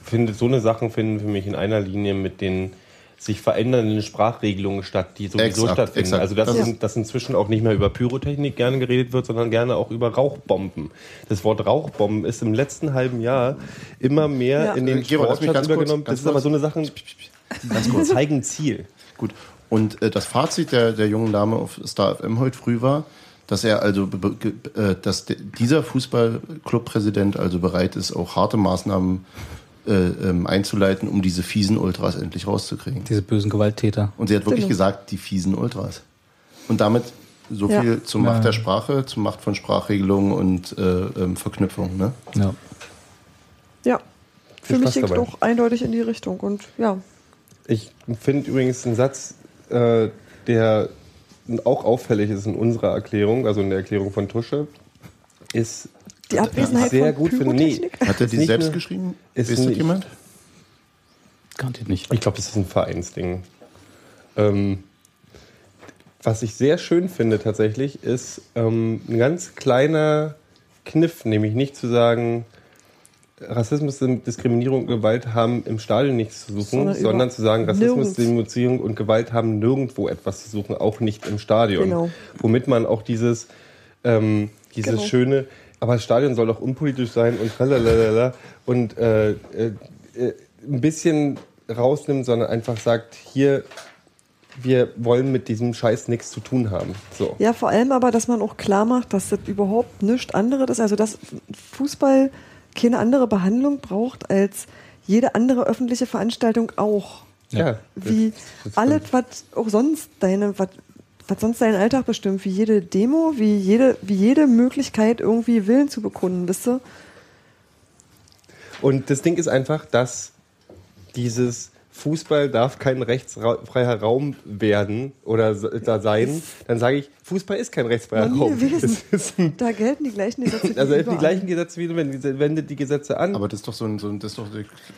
Speaker 5: finde, so eine Sachen finden für mich in einer Linie mit den sich verändernden Sprachregelungen statt, die sowieso
Speaker 3: Exakt,
Speaker 5: stattfinden.
Speaker 3: exakt.
Speaker 5: Also dass,
Speaker 3: Das
Speaker 5: in, dass inzwischen auch nicht mehr über Pyrotechnik gerne geredet wird, sondern gerne auch über Rauchbomben. Das Wort Rauchbomben ist im letzten halben Jahr immer mehr
Speaker 4: Ja.
Speaker 5: in den
Speaker 3: Äh, kurz-
Speaker 5: übergenommen.
Speaker 3: ganz
Speaker 5: das ist aber
Speaker 3: kurz.
Speaker 5: so eine Sache,
Speaker 3: Ganz kurz.
Speaker 5: die zeigen Ziel.
Speaker 3: Gut. Und äh, das Fazit der, der jungen Dame auf Star FM heute früh war, dass er also, äh, dass dieser Fußballclubpräsident also bereit ist, auch harte Maßnahmen äh, ähm, einzuleiten, um diese fiesen Ultras endlich rauszukriegen.
Speaker 7: Diese bösen Gewalttäter.
Speaker 3: Und sie hat wirklich
Speaker 4: Genau.
Speaker 3: gesagt, die fiesen Ultras. Und damit so
Speaker 4: Ja.
Speaker 3: viel zur Macht der Sprache, zur Macht von Sprachregelungen und äh, ähm, Verknüpfung. Ne?
Speaker 7: Ja.
Speaker 4: Ja. Für mich
Speaker 5: dabei.
Speaker 4: doch eindeutig in die Richtung. Und ja,
Speaker 5: Ich finde übrigens einen Satz, äh, der auch auffällig ist in unserer Erklärung, also in der Erklärung von Tusche, ist
Speaker 4: die Abwesenheit
Speaker 5: sehr
Speaker 4: von
Speaker 5: gut finde. Nee.
Speaker 3: Hat er
Speaker 5: Ist
Speaker 3: die
Speaker 5: nicht
Speaker 3: selbst
Speaker 5: eine-
Speaker 3: geschrieben?
Speaker 5: ist
Speaker 3: Weiß das
Speaker 5: nicht-
Speaker 3: jemand?
Speaker 7: Garantiert nicht.
Speaker 5: Ich glaube, das ist ein Vereinsding. Ähm, was ich sehr schön finde tatsächlich, ist ähm, ein ganz kleiner Kniff, nämlich nicht zu sagen, Rassismus, Diskriminierung und Gewalt haben im Stadion nichts zu suchen,
Speaker 4: Sondern
Speaker 5: sondern, zu sagen, Rassismus. Diskriminierung und Gewalt haben nirgendwo etwas zu suchen, auch nicht im Stadion.
Speaker 4: Genau.
Speaker 5: Womit man auch dieses, ähm, dieses
Speaker 4: Genau.
Speaker 5: schöne, aber das Stadion soll doch unpolitisch sein und tralalala und äh, äh, äh, ein bisschen rausnimmt, sondern einfach sagt, hier wir wollen mit diesem Scheiß nichts zu tun haben. So.
Speaker 4: Ja, vor allem aber, dass man auch klar macht, dass das überhaupt nichts anderes ist. Also, dass Fußball keine andere Behandlung braucht als jede andere öffentliche Veranstaltung auch.
Speaker 5: Ja,
Speaker 4: Wie
Speaker 5: das- das
Speaker 4: alles, was auch sonst deine, was, was sonst deinen Alltag bestimmt, wie jede Demo, wie jede, wie jede Möglichkeit, irgendwie Willen zu bekunden, wisst ihr?
Speaker 5: Und das Ding ist einfach, dass dieses Fußball darf kein rechtsfreier Raum werden oder da sein. Dann sage ich, Fußball ist kein rechtsfreier Raum.
Speaker 4: Da gelten die gleichen Gesetze. wie
Speaker 5: also die gleichen Gesetze wie du, wenn die wendet die Gesetze an.
Speaker 3: Aber das ist doch so ein, so ein das ist doch,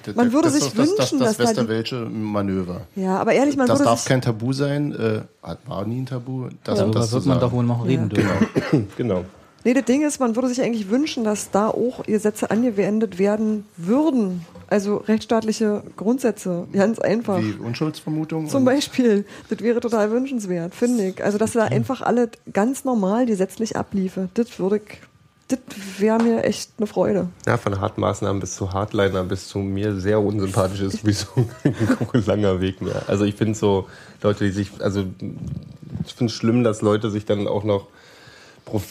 Speaker 3: der-
Speaker 4: Man würde
Speaker 3: das
Speaker 4: sich
Speaker 3: doch das,
Speaker 4: wünschen,
Speaker 3: das, das
Speaker 4: dass da die-
Speaker 3: Westerwelsche Manöver.
Speaker 4: Ja, aber ehrlich, man
Speaker 3: das
Speaker 4: würde
Speaker 3: darf
Speaker 4: sich,
Speaker 3: kein Tabu sein. Äh, hat- war nie ein Tabu. Das,
Speaker 7: Darüber
Speaker 3: das zu
Speaker 7: wird man doch wohl noch reden
Speaker 4: Ja.
Speaker 7: dürfen.
Speaker 5: genau.
Speaker 4: Nee, das Ding ist, man würde sich eigentlich wünschen, dass da auch Gesetze angewendet werden würden. Also rechtsstaatliche Grundsätze, ganz einfach.
Speaker 3: Wie Unschuldsvermutung.
Speaker 4: Zum Beispiel, das wäre total wünschenswert, finde ich. Also, dass da einfach alles ganz normal gesetzlich abliefe, das würde ich, das wäre mir echt eine Freude.
Speaker 5: Ja, von Hartmaßnahmen bis zu Hardliner bis zu mir sehr unsympathisch ist wie so ein langer Weg mehr. Also ich finde so Leute, die sich, also ich finde es schlimm, dass Leute sich dann auch noch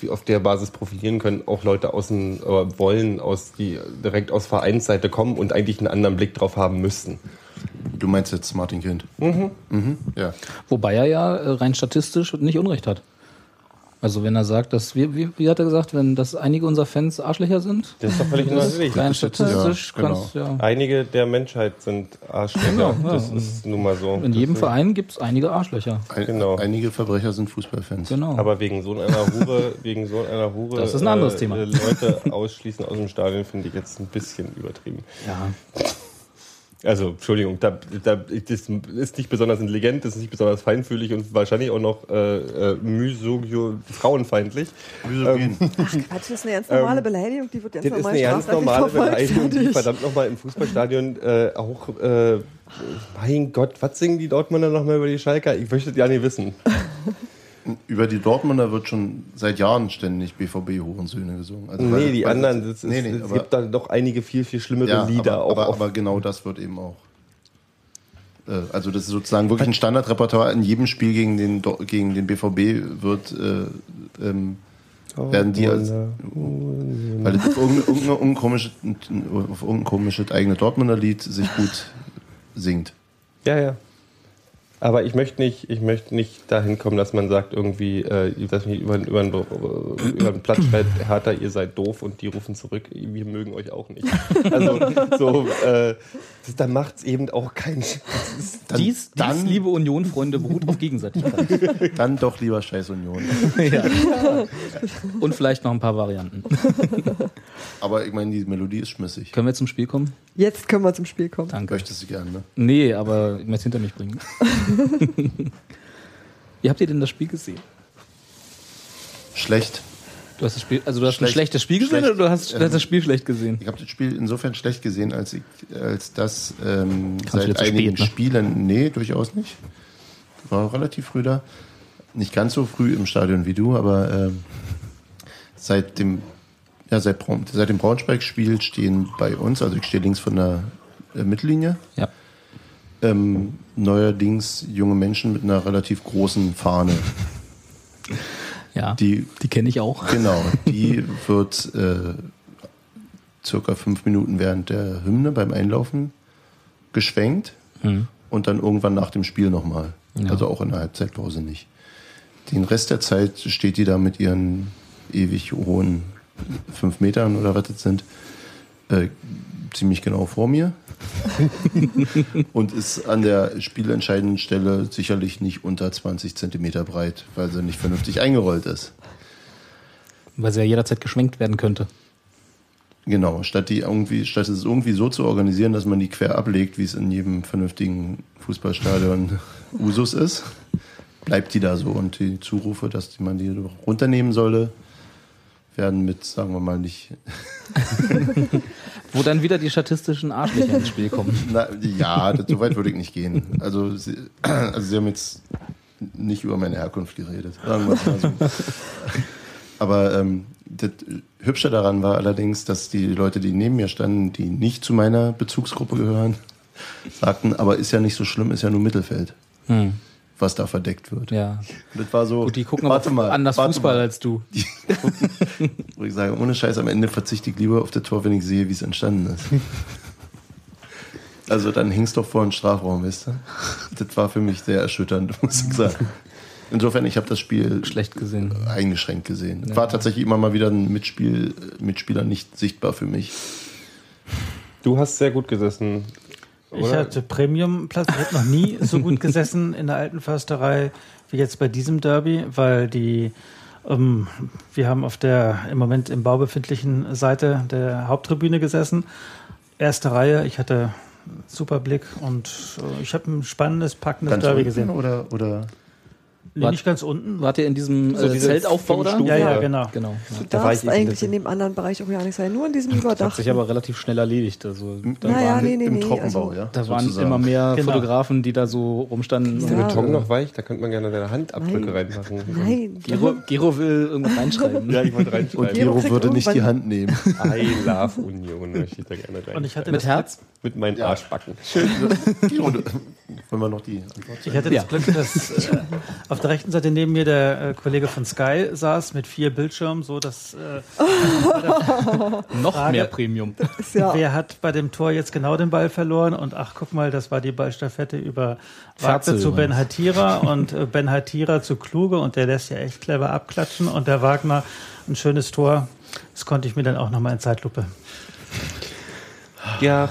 Speaker 5: auf der Basis profilieren können, auch Leute außen äh, wollen, aus die direkt aus Vereinsseite kommen und eigentlich einen anderen Blick drauf haben müssten.
Speaker 3: Du meinst jetzt Martin Kind? Mhm. mhm. Ja.
Speaker 7: Wobei er ja äh, rein statistisch nicht Unrecht hat. Also wenn er sagt, dass wir, wie, wie hat er gesagt, wenn dass einige unserer Fans Arschlöcher sind,
Speaker 5: Das ist doch völlig natürlich.
Speaker 7: rein statistisch
Speaker 3: Ja, genau.
Speaker 7: kannst ja.
Speaker 5: Einige der Menschheit sind Arschlöcher.
Speaker 7: Genau, ja.
Speaker 5: Das ist nun mal so.
Speaker 7: In jedem
Speaker 5: Das ist-
Speaker 7: Verein gibt es einige Arschlöcher.
Speaker 3: Ein,
Speaker 5: Genau.
Speaker 3: Einige Verbrecher sind Fußballfans.
Speaker 7: Genau.
Speaker 5: Aber wegen so einer Hure, wegen so einer Hure
Speaker 7: Das ist ein anderes
Speaker 5: äh,
Speaker 7: Thema.
Speaker 5: Leute ausschließen aus dem Stadion finde ich jetzt ein bisschen übertrieben.
Speaker 7: ja.
Speaker 5: Also, Entschuldigung, da, da, das ist nicht besonders intelligent, das ist nicht besonders feinfühlig und wahrscheinlich auch noch äh, äh, mysogio frauenfeindlich.
Speaker 3: Misogyn.
Speaker 4: Ach Quatsch, das ist eine ganz normale Beleidigung, die wird ganz
Speaker 5: Ähm, Das ist
Speaker 4: normal
Speaker 5: eine ganz normale Beleidigung, die verdammt nochmal im Fußballstadion äh, auch, äh, mein Gott, was singen die Dortmunder nochmal über die Schalker? Ich möchte das ja nicht wissen.
Speaker 3: Über die Dortmunder wird schon seit Jahren ständig BVB-Hurensöhne gesungen. Also
Speaker 5: nee,
Speaker 3: weil-
Speaker 5: die
Speaker 3: weil-
Speaker 5: anderen, ist,
Speaker 3: nee, nee,
Speaker 5: es
Speaker 3: aber,
Speaker 5: gibt da doch einige viel, viel schlimmere
Speaker 3: ja,
Speaker 5: Lieder.
Speaker 3: aber,
Speaker 5: auch
Speaker 3: aber, aber genau das wird eben auch. Äh, also das ist sozusagen wirklich ein Standardrepertoire. In jedem Spiel gegen den, gegen den BVB wird äh, ähm, werden die als weil es auf irgendein, irgendein, unkomisches, auf irgendein komisches eigene Dortmunder Lied sich gut singt.
Speaker 5: Ja, ja. Aber ich möchte nicht, ich möchte nicht dahin kommen, dass man sagt irgendwie, äh, ich weiß nicht, über, über, über den Platz schreit, Hertha, ihr seid doof und die rufen zurück, wir mögen euch auch nicht. Also so, äh, das, dann macht es eben auch keinen Spaß.
Speaker 3: Dann,
Speaker 7: dies, dies,
Speaker 3: dann,
Speaker 7: liebe Union-Freunde, beruht auf Gegenseitigkeit.
Speaker 3: dann doch lieber Scheiß Union.
Speaker 7: ja. Und vielleicht noch ein paar Varianten.
Speaker 3: Aber ich meine, die Melodie ist schmissig.
Speaker 7: Können wir zum Spiel kommen?
Speaker 4: Jetzt können wir zum Spiel kommen.
Speaker 7: Danke.
Speaker 3: Möchtest du gerne, ne?
Speaker 7: Nee, aber ich möchte es hinter mich bringen. Wie habt ihr denn das Spiel gesehen?
Speaker 3: Schlecht.
Speaker 7: Du hast das Spiel, also du hast ein
Speaker 3: Schlecht.
Speaker 7: schlechtes Spiel gesehen
Speaker 3: Schlecht.
Speaker 7: oder du hast, du hast das Spiel schlecht gesehen?
Speaker 3: Ich habe das Spiel insofern schlecht gesehen, als ich, als das ähm, seit einigen
Speaker 7: spät, ne?
Speaker 3: Spielen, nee, durchaus nicht. War relativ früh da. Nicht ganz so früh im Stadion wie du, aber ähm, seit dem, ja, seit, seit dem Braunschweig-Spiel stehen bei uns, also ich stehe links von der äh, Mittellinie,
Speaker 7: Ja.
Speaker 3: ähm, neuerdings junge Menschen mit einer relativ großen Fahne.
Speaker 7: Ja,
Speaker 3: Die
Speaker 7: die kenne ich auch.
Speaker 3: Genau, die wird äh, circa fünf Minuten während der Hymne beim Einlaufen geschwenkt
Speaker 7: Hm.
Speaker 3: und dann irgendwann nach dem Spiel nochmal.
Speaker 7: Ja.
Speaker 3: Also auch in der Halbzeitpause nicht. Den Rest der Zeit steht die da mit ihren ewig hohen fünf Metern oder was das sind, äh, ziemlich genau vor mir. und ist an der spielentscheidenden Stelle sicherlich nicht unter 20 Zentimeter breit, weil sie nicht vernünftig eingerollt ist.
Speaker 7: Weil sie ja jederzeit geschwenkt werden könnte.
Speaker 3: Genau, statt die irgendwie, statt es irgendwie so zu organisieren, dass man die quer ablegt, wie es in jedem vernünftigen Fußballstadion Usus ist, bleibt die da so und die Zurufe, dass man die runternehmen solle, werden mit, sagen wir mal, nicht.
Speaker 7: Wo dann wieder die statistischen Arschlöcher ins Spiel kommen.
Speaker 3: Na, ja, das, so weit würde ich nicht gehen. Also sie, also sie haben jetzt nicht über meine Herkunft geredet. So. Aber ähm, das Hübsche daran war allerdings, dass die Leute, die neben mir standen, die nicht zu meiner Bezugsgruppe gehören, sagten, aber ist ja nicht so schlimm, ist ja nur Mittelfeld.
Speaker 7: Hm.
Speaker 3: Was da verdeckt wird.
Speaker 7: Ja.
Speaker 3: Und das war so.
Speaker 7: Gut, die gucken
Speaker 3: warte
Speaker 7: aber
Speaker 3: mal,
Speaker 7: anders
Speaker 3: warte
Speaker 7: Fußball
Speaker 3: mal.
Speaker 7: als du.
Speaker 3: Wo ich sage, ohne Scheiß, am Ende verzichte ich lieber auf das Tor, wenn ich sehe, wie es entstanden ist. Also dann hing es doch vor den Strafraum, weißt du? Das war für mich sehr erschütternd, muss ich sagen. Insofern, ich habe das Spiel
Speaker 7: Schlecht gesehen.
Speaker 3: eingeschränkt gesehen. War tatsächlich immer mal wieder ein Mitspiel, Mitspieler nicht sichtbar für mich.
Speaker 5: Du hast sehr gut gesessen.
Speaker 6: Ich
Speaker 5: Oder?
Speaker 6: hatte Premiumplatz. Ich habe noch nie so gut gesessen in der alten Försterei wie jetzt bei diesem Derby, weil die ähm, wir haben auf der im Moment im Bau befindlichen Seite der Haupttribüne gesessen. Erste Reihe. Ich hatte super Blick und äh, ich habe ein spannendes, packendes
Speaker 3: Ganz
Speaker 6: Derby
Speaker 3: unten
Speaker 6: gesehen.
Speaker 3: oder, oder
Speaker 6: Nee,
Speaker 7: Wart-
Speaker 6: nicht ganz unten.
Speaker 7: Wart ihr in diesem
Speaker 5: So
Speaker 7: äh, Zeltaufbau da?
Speaker 6: Ja, ja, genau.
Speaker 7: Genau. Ja.
Speaker 4: Du
Speaker 5: Da war
Speaker 4: darfst eigentlich
Speaker 5: in
Speaker 4: dem anderen Bereich auch ja nicht sein, nur in diesem
Speaker 7: Hat
Speaker 4: Überdachten.
Speaker 7: sich aber relativ schnell erledigt. Also da,
Speaker 4: Naja,
Speaker 7: waren,
Speaker 4: nee, nee,
Speaker 3: im
Speaker 4: nee,
Speaker 3: Trockenbau,
Speaker 4: also-
Speaker 3: ja?
Speaker 7: da waren
Speaker 3: sozusagen.
Speaker 7: immer mehr
Speaker 6: Genau.
Speaker 7: Fotografen, die da so rumstanden.
Speaker 5: Ist der
Speaker 7: Und,
Speaker 5: Beton
Speaker 7: äh,
Speaker 5: noch weich? Da könnte man gerne deine Handabdrücke
Speaker 4: Nein.
Speaker 5: reinmachen.
Speaker 4: Nein.
Speaker 7: Gero, Gero will irgendwas reinschreiben.
Speaker 5: Ja, ich wollte
Speaker 3: Und
Speaker 5: reinschreiben.
Speaker 4: Gero
Speaker 3: Gero
Speaker 4: kriegt
Speaker 3: würde nicht die Hand nehmen.
Speaker 5: I love Union möchte ich da gerne rein.
Speaker 6: Und ich hatte
Speaker 7: Mit
Speaker 6: das
Speaker 7: Herz?
Speaker 5: Mit meinen Arschbacken.
Speaker 3: Gero, du- wollen wir noch die Antwort
Speaker 6: Ich hatte
Speaker 7: Ja.
Speaker 6: das Glück, dass äh, auf der rechten Seite neben mir der äh, Kollege von Sky saß mit vier Bildschirmen, so dass äh,
Speaker 7: Noch
Speaker 6: Frage-
Speaker 7: mehr Premium.
Speaker 4: Ist ja,
Speaker 6: wer hat bei dem Tor jetzt genau den Ball verloren und ach guck mal, das war die Ballstaffette über Wagner zu Ben. Hatira und äh, Ben Hatira zu Kluge und der lässt ja echt clever abklatschen und der Wagner ein schönes Tor. Das konnte ich mir dann auch nochmal in Zeitlupe.
Speaker 5: Ja,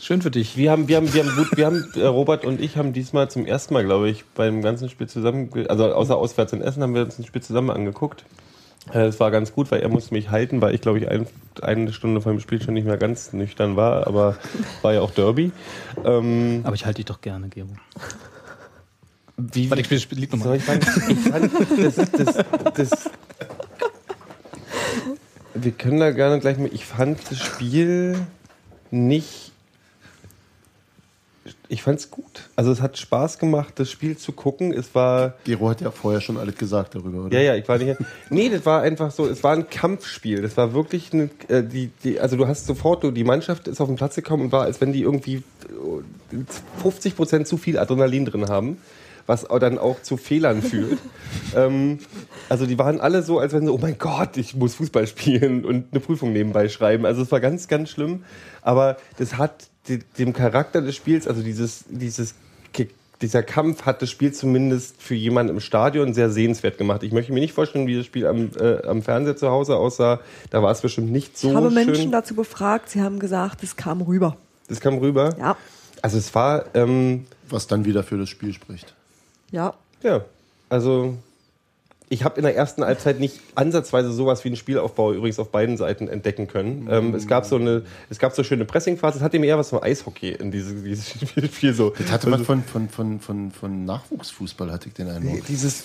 Speaker 7: Schön für dich.
Speaker 5: wir haben, wir haben, wir haben gut, wir haben, äh, Robert und ich haben diesmal zum ersten Mal, glaube ich, beim ganzen Spiel zusammen, also außer auswärts in Essen haben wir uns ein Spiel zusammen angeguckt. Äh, Es war ganz gut, weil er musste mich halten, weil ich, glaube ich, ein, eine Stunde vor dem Spiel schon nicht mehr ganz nüchtern war, aber war ja auch Derby. Ähm,
Speaker 7: Aber ich halte dich doch gerne, Gero.
Speaker 5: wie,
Speaker 7: Warte, ich spiele das Lied
Speaker 5: So,
Speaker 7: nochmal.
Speaker 5: ich fand, ich fand das, das, das, wir können da gerne gleich mal. Ich fand das Spiel nicht. Ich fand es gut. Also es hat Spaß gemacht, das Spiel zu gucken. Es war.
Speaker 3: Gero hat ja vorher schon alles gesagt darüber, oder?
Speaker 5: Ja, ja, ich war nicht. Nee, das war einfach so, es war ein Kampfspiel. Das war wirklich eine, äh, die, die, also du hast sofort, du, die Mannschaft ist auf den Platz gekommen und war, als wenn die irgendwie äh, 50 Prozent zu viel Adrenalin drin haben, was dann auch zu Fehlern führt. ähm, also die waren alle so, als wenn so, oh mein Gott, ich muss Fußball spielen und eine Prüfung nebenbei schreiben. Also es war ganz, ganz schlimm. Aber das hat dem Charakter des Spiels, also dieses, dieses dieser Kampf hat das Spiel zumindest für jemanden im Stadion sehr sehenswert gemacht. Ich möchte mir nicht vorstellen, wie das Spiel am, äh, am Fernseher zu Hause aussah. Da war es bestimmt nicht so
Speaker 4: ich habe Menschen
Speaker 5: schön.
Speaker 4: dazu befragt, sie haben gesagt, es kam rüber.
Speaker 5: Das kam rüber.
Speaker 4: Ja,
Speaker 5: Also es war, ähm,
Speaker 3: Was dann wieder für das Spiel spricht.
Speaker 4: ja.
Speaker 5: ja, also ich habe in der ersten Halbzeit nicht ansatzweise sowas wie einen Spielaufbau übrigens auf beiden Seiten entdecken können. Ähm, es gab so eine, es gab so schöne Pressingphase. Es hatte mir eher was von Eishockey in diese, dieses Spiel so.
Speaker 3: Das hatte was von, von, von, von, von Nachwuchsfußball, hatte ich den Eindruck.
Speaker 5: dieses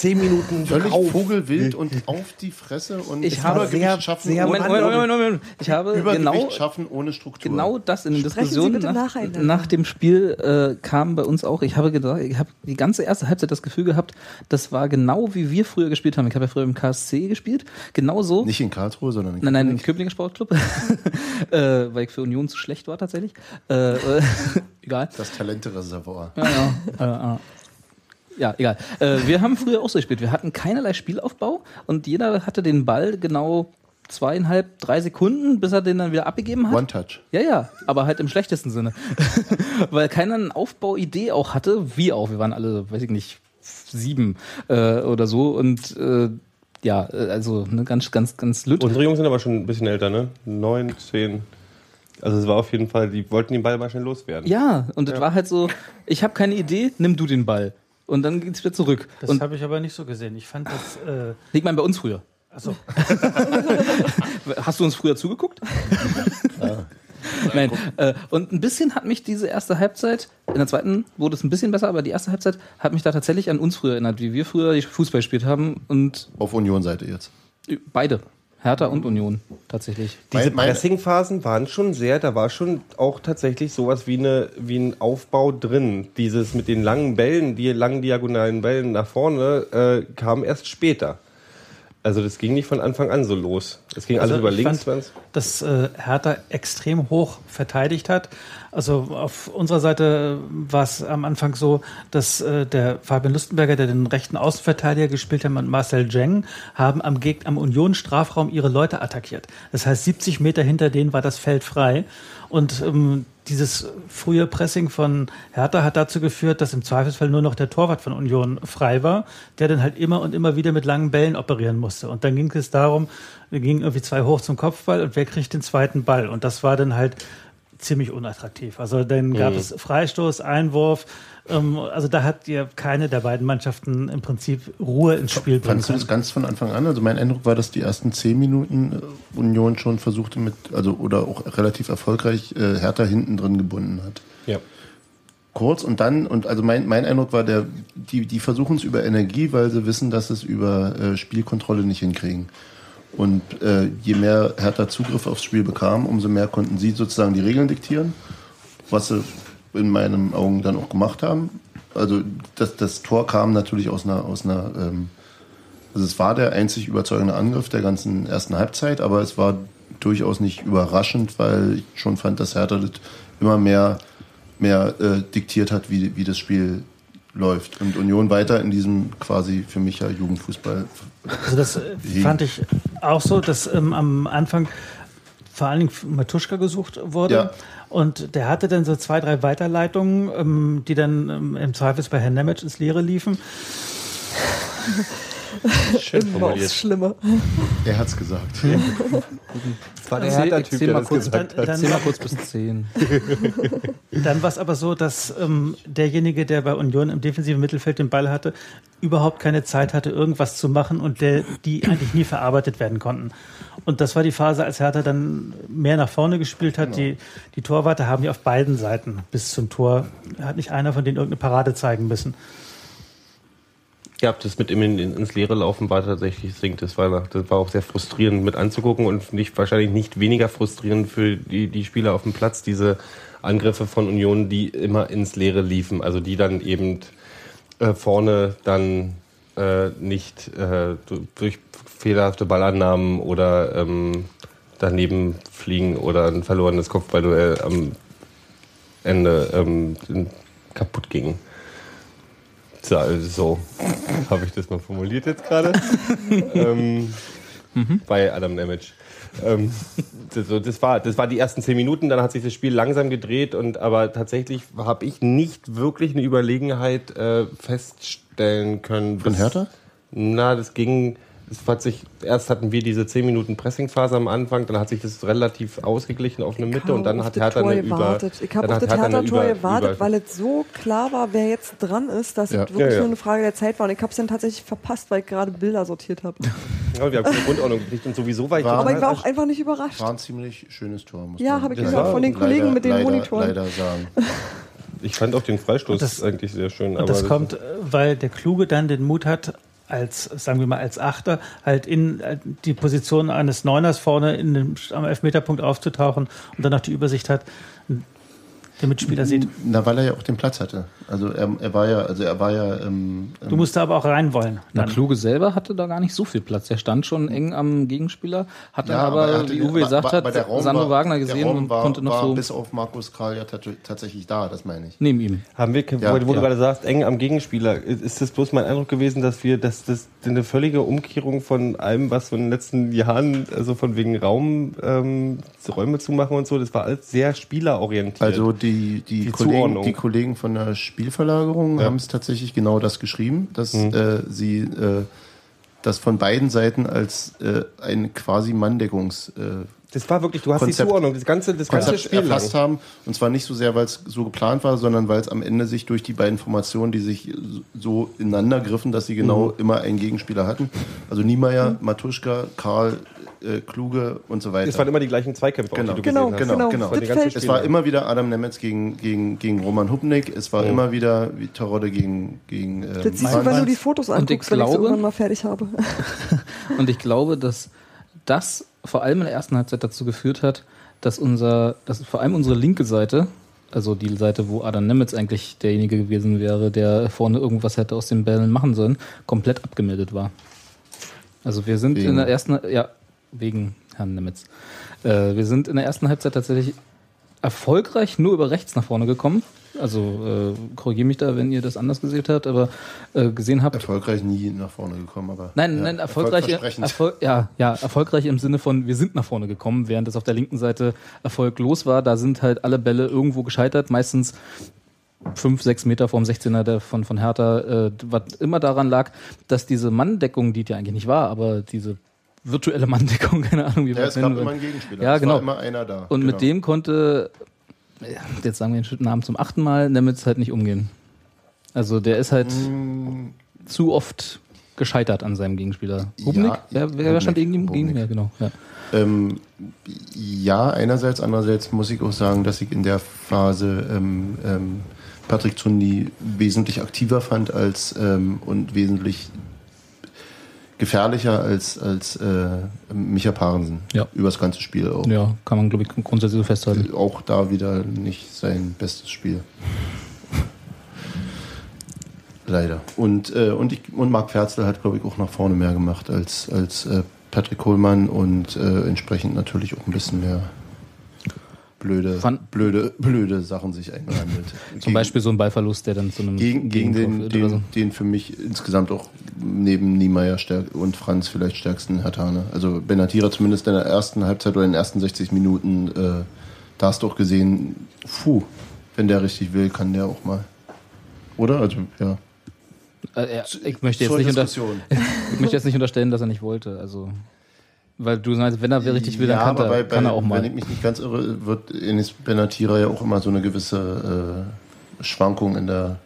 Speaker 5: zehn Minuten
Speaker 3: Völlig
Speaker 5: auf.
Speaker 3: vogelwild und auf die Fresse und
Speaker 7: Ich habe
Speaker 6: sehr-
Speaker 3: schaffen
Speaker 6: sehr
Speaker 3: ohne,
Speaker 7: Moment, Moment, Moment, Moment. Ich habe
Speaker 3: Übergewicht
Speaker 7: genau,
Speaker 3: schaffen ohne Struktur.
Speaker 7: genau das in den Diskussionen nach, nach dem Spiel äh, kam bei uns auch. Ich habe gedacht, ich habe die ganze erste Halbzeit das Gefühl gehabt, das war genau wie wir früher gespielt haben. Ich habe ja früher im KSC gespielt. Genau so.
Speaker 3: Nicht in Karlsruhe, sondern in
Speaker 7: Nein, nein, im Köblinger Sportclub, äh, weil ich für Union zu schlecht war tatsächlich. Äh, äh, egal.
Speaker 3: das Talentereservoir.
Speaker 7: Ja, ja. Ja egal. Äh, wir haben früher auch so gespielt. Wir hatten keinerlei Spielaufbau und jeder hatte den Ball genau zweieinhalb, drei Sekunden, bis er den dann wieder abgegeben hat.
Speaker 3: One Touch.
Speaker 7: Ja, ja, aber halt im schlechtesten Sinne. Weil keiner eine Aufbauidee auch hatte, wie auch. Wir waren alle, weiß ich nicht, sieben äh, oder so und äh, ja, äh, also ne, ganz, ganz, ganz lütt.
Speaker 5: Unsere Jungs sind aber schon ein bisschen älter, ne? Neun, zehn. Also es war auf jeden Fall, die wollten den Ball mal schnell loswerden.
Speaker 7: Ja, und das war halt so, ich habe keine Idee, nimm du den Ball. Und dann geht's wieder zurück.
Speaker 6: Das habe ich aber nicht so gesehen. Ich fand das. Äh,
Speaker 7: ich meine, bei uns früher.
Speaker 6: also,
Speaker 7: Hast du uns früher zugeguckt? Nein. Äh, und ein bisschen hat mich diese erste Halbzeit, in der zweiten wurde es ein bisschen besser, aber die erste Halbzeit hat mich da tatsächlich an uns früher erinnert, wie wir früher Fußball gespielt haben und
Speaker 3: Auf Union-Seite jetzt.
Speaker 7: beide. Hertha und Union tatsächlich.
Speaker 5: Diese Pressingphasen waren schon sehr, da war schon auch tatsächlich sowas wie, eine, wie ein Aufbau drin. Dieses mit den langen Bällen, die langen diagonalen Bällen nach vorne, äh, kam erst später. Also das ging nicht von Anfang an so los. Es ging alles
Speaker 6: Also
Speaker 5: über
Speaker 6: ich
Speaker 5: links.
Speaker 6: fand, dass äh, Hertha extrem hoch verteidigt hat. Also auf unserer Seite war es am Anfang so, dass äh, der Fabian Lustenberger, der den rechten Außenverteidiger gespielt hat, und Marcel Jeng, haben am, Geg am Union-Strafraum ihre Leute attackiert. Das heißt, 70 Meter hinter denen war das Feld frei. Und ähm, dieses frühe Pressing von Hertha hat dazu geführt, dass im Zweifelsfall nur noch der Torwart von Union frei war, der dann halt immer und immer wieder mit langen Bällen operieren musste. Und dann ging es darum, wir gingen irgendwie zwei hoch zum Kopfball und wer kriegt den zweiten Ball? Und das war dann halt ziemlich unattraktiv. Also dann gab es Freistoß, Einwurf. Ähm, also da hat ja keine der beiden Mannschaften im Prinzip Ruhe ins Spiel bringen
Speaker 3: Fandest du
Speaker 6: können.
Speaker 3: das ganz von Anfang an? Also mein Eindruck war, dass die ersten zehn Minuten äh, Union schon versuchte mit, also oder auch relativ erfolgreich äh, Hertha hinten drin gebunden hat.
Speaker 5: Ja.
Speaker 3: Kurz und dann, und also mein, mein Eindruck war, der, die, die versuchen es über Energie, weil sie wissen, dass sie es über äh, Spielkontrolle nicht hinkriegen. Und äh, je mehr Hertha Zugriff aufs Spiel bekam, umso mehr konnten sie sozusagen die Regeln diktieren, was sie in meinen Augen dann auch gemacht haben. Also das, das Tor kam natürlich aus einer, aus einer ähm, also es war der einzig überzeugende Angriff der ganzen ersten Halbzeit, aber es war durchaus nicht überraschend, weil ich schon fand, dass Hertha das immer mehr, mehr äh, diktiert hat, wie, wie das Spiel läuft. Und Union weiter in diesem quasi für mich ja Jugendfußball.
Speaker 6: Also das äh, fand ich auch so, dass ähm, am Anfang vor allen Dingen Matuschka gesucht wurde.
Speaker 3: Ja.
Speaker 6: Und der hatte dann so zwei, drei Weiterleitungen, ähm, die dann ähm, im Zweifels bei Herrn Nemec ins Leere liefen.
Speaker 5: Schön
Speaker 4: Immer
Speaker 5: formuliert.
Speaker 4: Schlimme.
Speaker 3: Er hat's gesagt.
Speaker 5: Das war der Hertha-Typ, der
Speaker 7: mal
Speaker 5: das
Speaker 7: kurz,
Speaker 5: gesagt
Speaker 6: Dann-
Speaker 5: hat.
Speaker 7: mal kurz bis zehn.
Speaker 6: Dann war es aber so, dass ähm, derjenige, der bei Union im defensiven Mittelfeld den Ball hatte, überhaupt keine Zeit hatte, irgendwas zu machen und der, die eigentlich nie verarbeitet werden konnten. Und das war die Phase, als Hertha dann mehr nach vorne gespielt hat. Die, die Torwarte haben ja auf beiden Seiten bis zum Tor, hat nicht einer von denen irgendeine Parade zeigen müssen.
Speaker 5: Ja, das mit ihm in, in, ins Leere laufen war tatsächlich Ding. Das war, das war auch sehr frustrierend mit anzugucken und nicht, wahrscheinlich nicht weniger frustrierend für die, die Spieler auf dem Platz, diese Angriffe von Union, die immer ins Leere liefen. Also die dann eben äh, vorne dann äh, nicht äh, durch fehlerhafte Ballannahmen oder ähm, daneben fliegen oder ein verlorenes Kopfballduell am Ende ähm, kaputt gingen. So, also so habe ich das mal formuliert jetzt gerade. ähm, Bei Adam Nemec. Ähm, das, so, das, war, das war die ersten zehn Minuten, dann hat sich das Spiel langsam gedreht und aber tatsächlich habe ich nicht wirklich eine Überlegenheit äh, feststellen können.
Speaker 3: Von Hertha?
Speaker 5: Na, das ging. Es hat sich, erst hatten wir diese 10 Minuten Pressingphase am Anfang, dann hat sich das relativ ausgeglichen auf eine Mitte und dann hat Hertha
Speaker 4: Tor
Speaker 5: eine über.
Speaker 4: gewartet. Ich habe
Speaker 5: dann
Speaker 4: auf
Speaker 5: hat
Speaker 4: das
Speaker 5: Hertha eine
Speaker 4: Hertha-Tor
Speaker 5: über-
Speaker 4: gewartet,
Speaker 5: über-
Speaker 4: weil es so klar war, wer jetzt dran ist, dass
Speaker 3: Ja.
Speaker 4: es wirklich
Speaker 5: Ja, ja.
Speaker 4: nur eine Frage der Zeit war. Und ich habe es dann tatsächlich verpasst, weil ich gerade Bilder sortiert habe.
Speaker 5: Ja, wir haben keine Grundordnung gekriegt und sowieso war ich
Speaker 3: War-
Speaker 4: Aber ich war auch einfach nicht überrascht.
Speaker 3: War ein ziemlich schönes Tor, muss
Speaker 4: Ja,
Speaker 3: man
Speaker 4: hab ich gehört von den Kollegen
Speaker 3: leider-
Speaker 4: mit den
Speaker 3: leider,
Speaker 4: Monitoren.
Speaker 3: Leider sagen.
Speaker 5: Ich fand auch den Freistoß
Speaker 6: das-
Speaker 5: eigentlich sehr schön.
Speaker 6: Das kommt, äh, weil der Kluge dann den Mut hat, als, sagen wir mal, als Achter halt in äh, die Position eines Neuners vorne in dem, am Elfmeterpunkt aufzutauchen und dann noch die Übersicht hat, der Mitspieler sieht.
Speaker 3: Na, weil er ja auch den Platz hatte. Also er, er war ja, also er war ja. Ähm,
Speaker 6: Du musst da aber auch rein wollen.
Speaker 7: Na,
Speaker 6: Dann.
Speaker 7: Kluge selber hatte da gar nicht so viel Platz. Er stand schon eng am Gegenspieler, hat dann
Speaker 3: Ja,
Speaker 7: aber,
Speaker 3: er hatte-
Speaker 7: wie Uwe gesagt
Speaker 3: aber- aber
Speaker 7: hat, Sandro
Speaker 3: war-
Speaker 7: Wagner gesehen und
Speaker 3: war,
Speaker 7: konnte noch
Speaker 3: war
Speaker 7: so
Speaker 3: bis auf Markus Kral ja tat- tatsächlich da, das meine ich.
Speaker 7: neben ihm.
Speaker 5: Haben wir,
Speaker 3: Ja,
Speaker 5: wo, wo
Speaker 3: ja.
Speaker 5: du gerade sagst, eng am Gegenspieler, ist das bloß mein Eindruck gewesen, dass wir, dass das eine völlige Umkehrung von allem, was so in den letzten Jahren, also von wegen Raum, ähm, Räume zu machen und so, das war alles sehr spielerorientiert.
Speaker 3: Also die, die,
Speaker 5: Die
Speaker 3: Kollegen, die Kollegen von der Spielverlagerung
Speaker 5: Ja.
Speaker 3: haben es tatsächlich genau das geschrieben, dass
Speaker 5: Mhm.
Speaker 3: äh, sie äh, das von beiden Seiten als äh, ein quasi Manndeckungs äh,
Speaker 5: das war wirklich, du hast
Speaker 3: Konzept-
Speaker 5: die Zuordnung, das ganze, das ganze
Speaker 3: Konzept
Speaker 5: Spiel lang.
Speaker 3: erfasst haben. Und zwar nicht so sehr, weil es so geplant war, sondern weil es am Ende sich durch die beiden Formationen, die sich so ineinander griffen, dass sie genau
Speaker 5: Mhm.
Speaker 3: immer einen Gegenspieler hatten. Also Niemeyer, Matuschka, Karl, äh, Kluge und so weiter.
Speaker 5: Es waren immer die gleichen Zweikämpfe,
Speaker 3: Genau.
Speaker 5: auch, die du
Speaker 4: Genau,
Speaker 5: gesehen hast.
Speaker 3: genau,
Speaker 4: genau.
Speaker 3: genau.
Speaker 4: Feld-
Speaker 3: Es war immer wieder Adam Nemetz gegen, gegen, gegen Roman Hubnik. Es war
Speaker 5: Mhm.
Speaker 3: immer wieder wie Terodde gegen, gegen ähm,
Speaker 4: Das siehst du, wenn du die Fotos
Speaker 7: Und ich
Speaker 4: anguckst, wenn ich sie
Speaker 7: glaube-
Speaker 4: irgendwann mal fertig habe.
Speaker 7: Und ich glaube, dass das vor allem in der ersten Halbzeit dazu geführt hat, dass unser, dass vor allem unsere linke Seite, also die Seite, wo Adam Nemitz eigentlich derjenige gewesen wäre, der vorne irgendwas hätte aus den Bällen machen sollen, komplett abgemeldet war. Also wir sind
Speaker 3: Wegen-
Speaker 7: in der ersten, ja, wegen Herrn Nemitz. Äh, wir sind in der ersten Halbzeit tatsächlich erfolgreich nur über rechts nach vorne gekommen. Also äh, korrigiere mich da, wenn ihr das anders gesehen habt, aber äh, gesehen habt.
Speaker 3: Erfolgreich nie nach vorne gekommen, aber.
Speaker 7: Nein,
Speaker 3: ja,
Speaker 7: nein, erfolgreich. Erfolg, ja, ja, erfolgreich im Sinne von, wir sind nach vorne gekommen, während es auf der linken Seite erfolglos war. Da sind halt alle Bälle irgendwo gescheitert, meistens fünf, sechs Meter vom 16er der von, von Hertha, äh, was immer daran lag, dass diese Manndeckung, die die eigentlich nicht war, aber diese virtuelle Manndeckung, keine Ahnung, wie
Speaker 3: Ja,
Speaker 7: wir
Speaker 3: es gab
Speaker 7: nennen
Speaker 3: immer einen Gegenspieler.
Speaker 7: Ja,
Speaker 3: es
Speaker 7: genau.
Speaker 3: immer einer da.
Speaker 7: Und
Speaker 3: genau.
Speaker 7: mit dem konnte, jetzt sagen wir den Namen zum achten Mal, Nemitz halt nicht umgehen. Also der ist halt
Speaker 3: Mm,
Speaker 7: zu oft gescheitert an seinem Gegenspieler. Hubnik?
Speaker 3: Ja,
Speaker 7: wer, wer stand gegen ihn? Ja, genau. Ja.
Speaker 3: Ähm, ja, einerseits, andererseits muss ich auch sagen, dass ich in der Phase ähm, ähm, Patrick Zundi wesentlich aktiver fand als ähm, und wesentlich gefährlicher als, als äh, Micha Parensen.
Speaker 7: Ja.
Speaker 3: Über das ganze Spiel auch.
Speaker 7: ja, kann man, glaube ich, grundsätzlich so festhalten.
Speaker 3: Auch da wieder nicht sein bestes Spiel. Leider. Und, äh, und, ich, und Marc Ferzel hat, glaube ich, auch nach vorne mehr gemacht als, als äh, Patrick Kohlmann und äh, entsprechend natürlich auch ein bisschen mehr blöde,
Speaker 7: Fand-
Speaker 3: blöde, blöde Sachen sich eingehandelt.
Speaker 7: Zum Beispiel so ein Ballverlust, der dann zu einem
Speaker 3: gegen, gegen den, den,
Speaker 7: so.
Speaker 3: den für mich insgesamt auch neben Niemeyer stärk und Franz vielleicht stärksten Hertaner. Also Benatira zumindest in der ersten Halbzeit oder in den ersten 60 Minuten, äh, da hast du auch gesehen, puh, wenn der richtig will, kann der auch mal. Oder? Also, ja.
Speaker 7: Äh, ich, möchte jetzt nicht ich möchte jetzt nicht unterstellen, dass er nicht wollte. Also, weil du meinst, wenn er richtig will, dann
Speaker 3: ja,
Speaker 7: kann,
Speaker 3: aber
Speaker 7: er,
Speaker 3: bei,
Speaker 7: kann er auch
Speaker 3: Wenn
Speaker 7: mal.
Speaker 3: ich mich nicht ganz irre, wird Enis Benatira ja auch immer so eine gewisse äh, Schwankung in der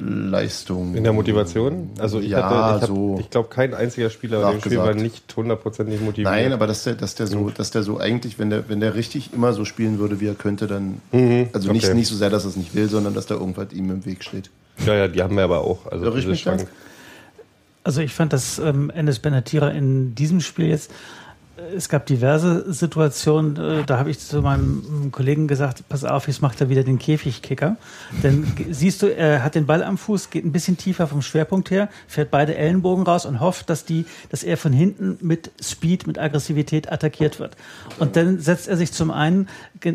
Speaker 3: Leistung.
Speaker 5: In der Motivation? Also ich
Speaker 3: ja,
Speaker 5: hatte, ich,
Speaker 3: so.
Speaker 5: ich glaube, kein einziger Spieler in dem Spiel war nicht hundertprozentig motiviert.
Speaker 3: Nein, aber dass der, dass der so, dass der so eigentlich, wenn der, wenn der richtig immer so spielen würde, wie er könnte, dann, also nicht,
Speaker 5: okay.
Speaker 3: nicht so sehr, dass er es nicht will, sondern dass da irgendwas ihm im Weg steht.
Speaker 5: ja, ja, die haben wir aber auch. Also
Speaker 3: Irre ich mich?
Speaker 5: Schwank-
Speaker 6: Also ich fand, dass ähm, Enes Benatira in diesem Spiel jetzt, es gab diverse Situationen, äh, da habe ich zu meinem Kollegen gesagt, pass auf, jetzt macht er wieder den Käfigkicker. Denn siehst du, er hat den Ball am Fuß, geht ein bisschen tiefer vom Schwerpunkt her, fährt beide Ellenbogen raus und hofft, dass die, dass er von hinten mit Speed, mit Aggressivität attackiert wird. Und dann setzt er sich zum einen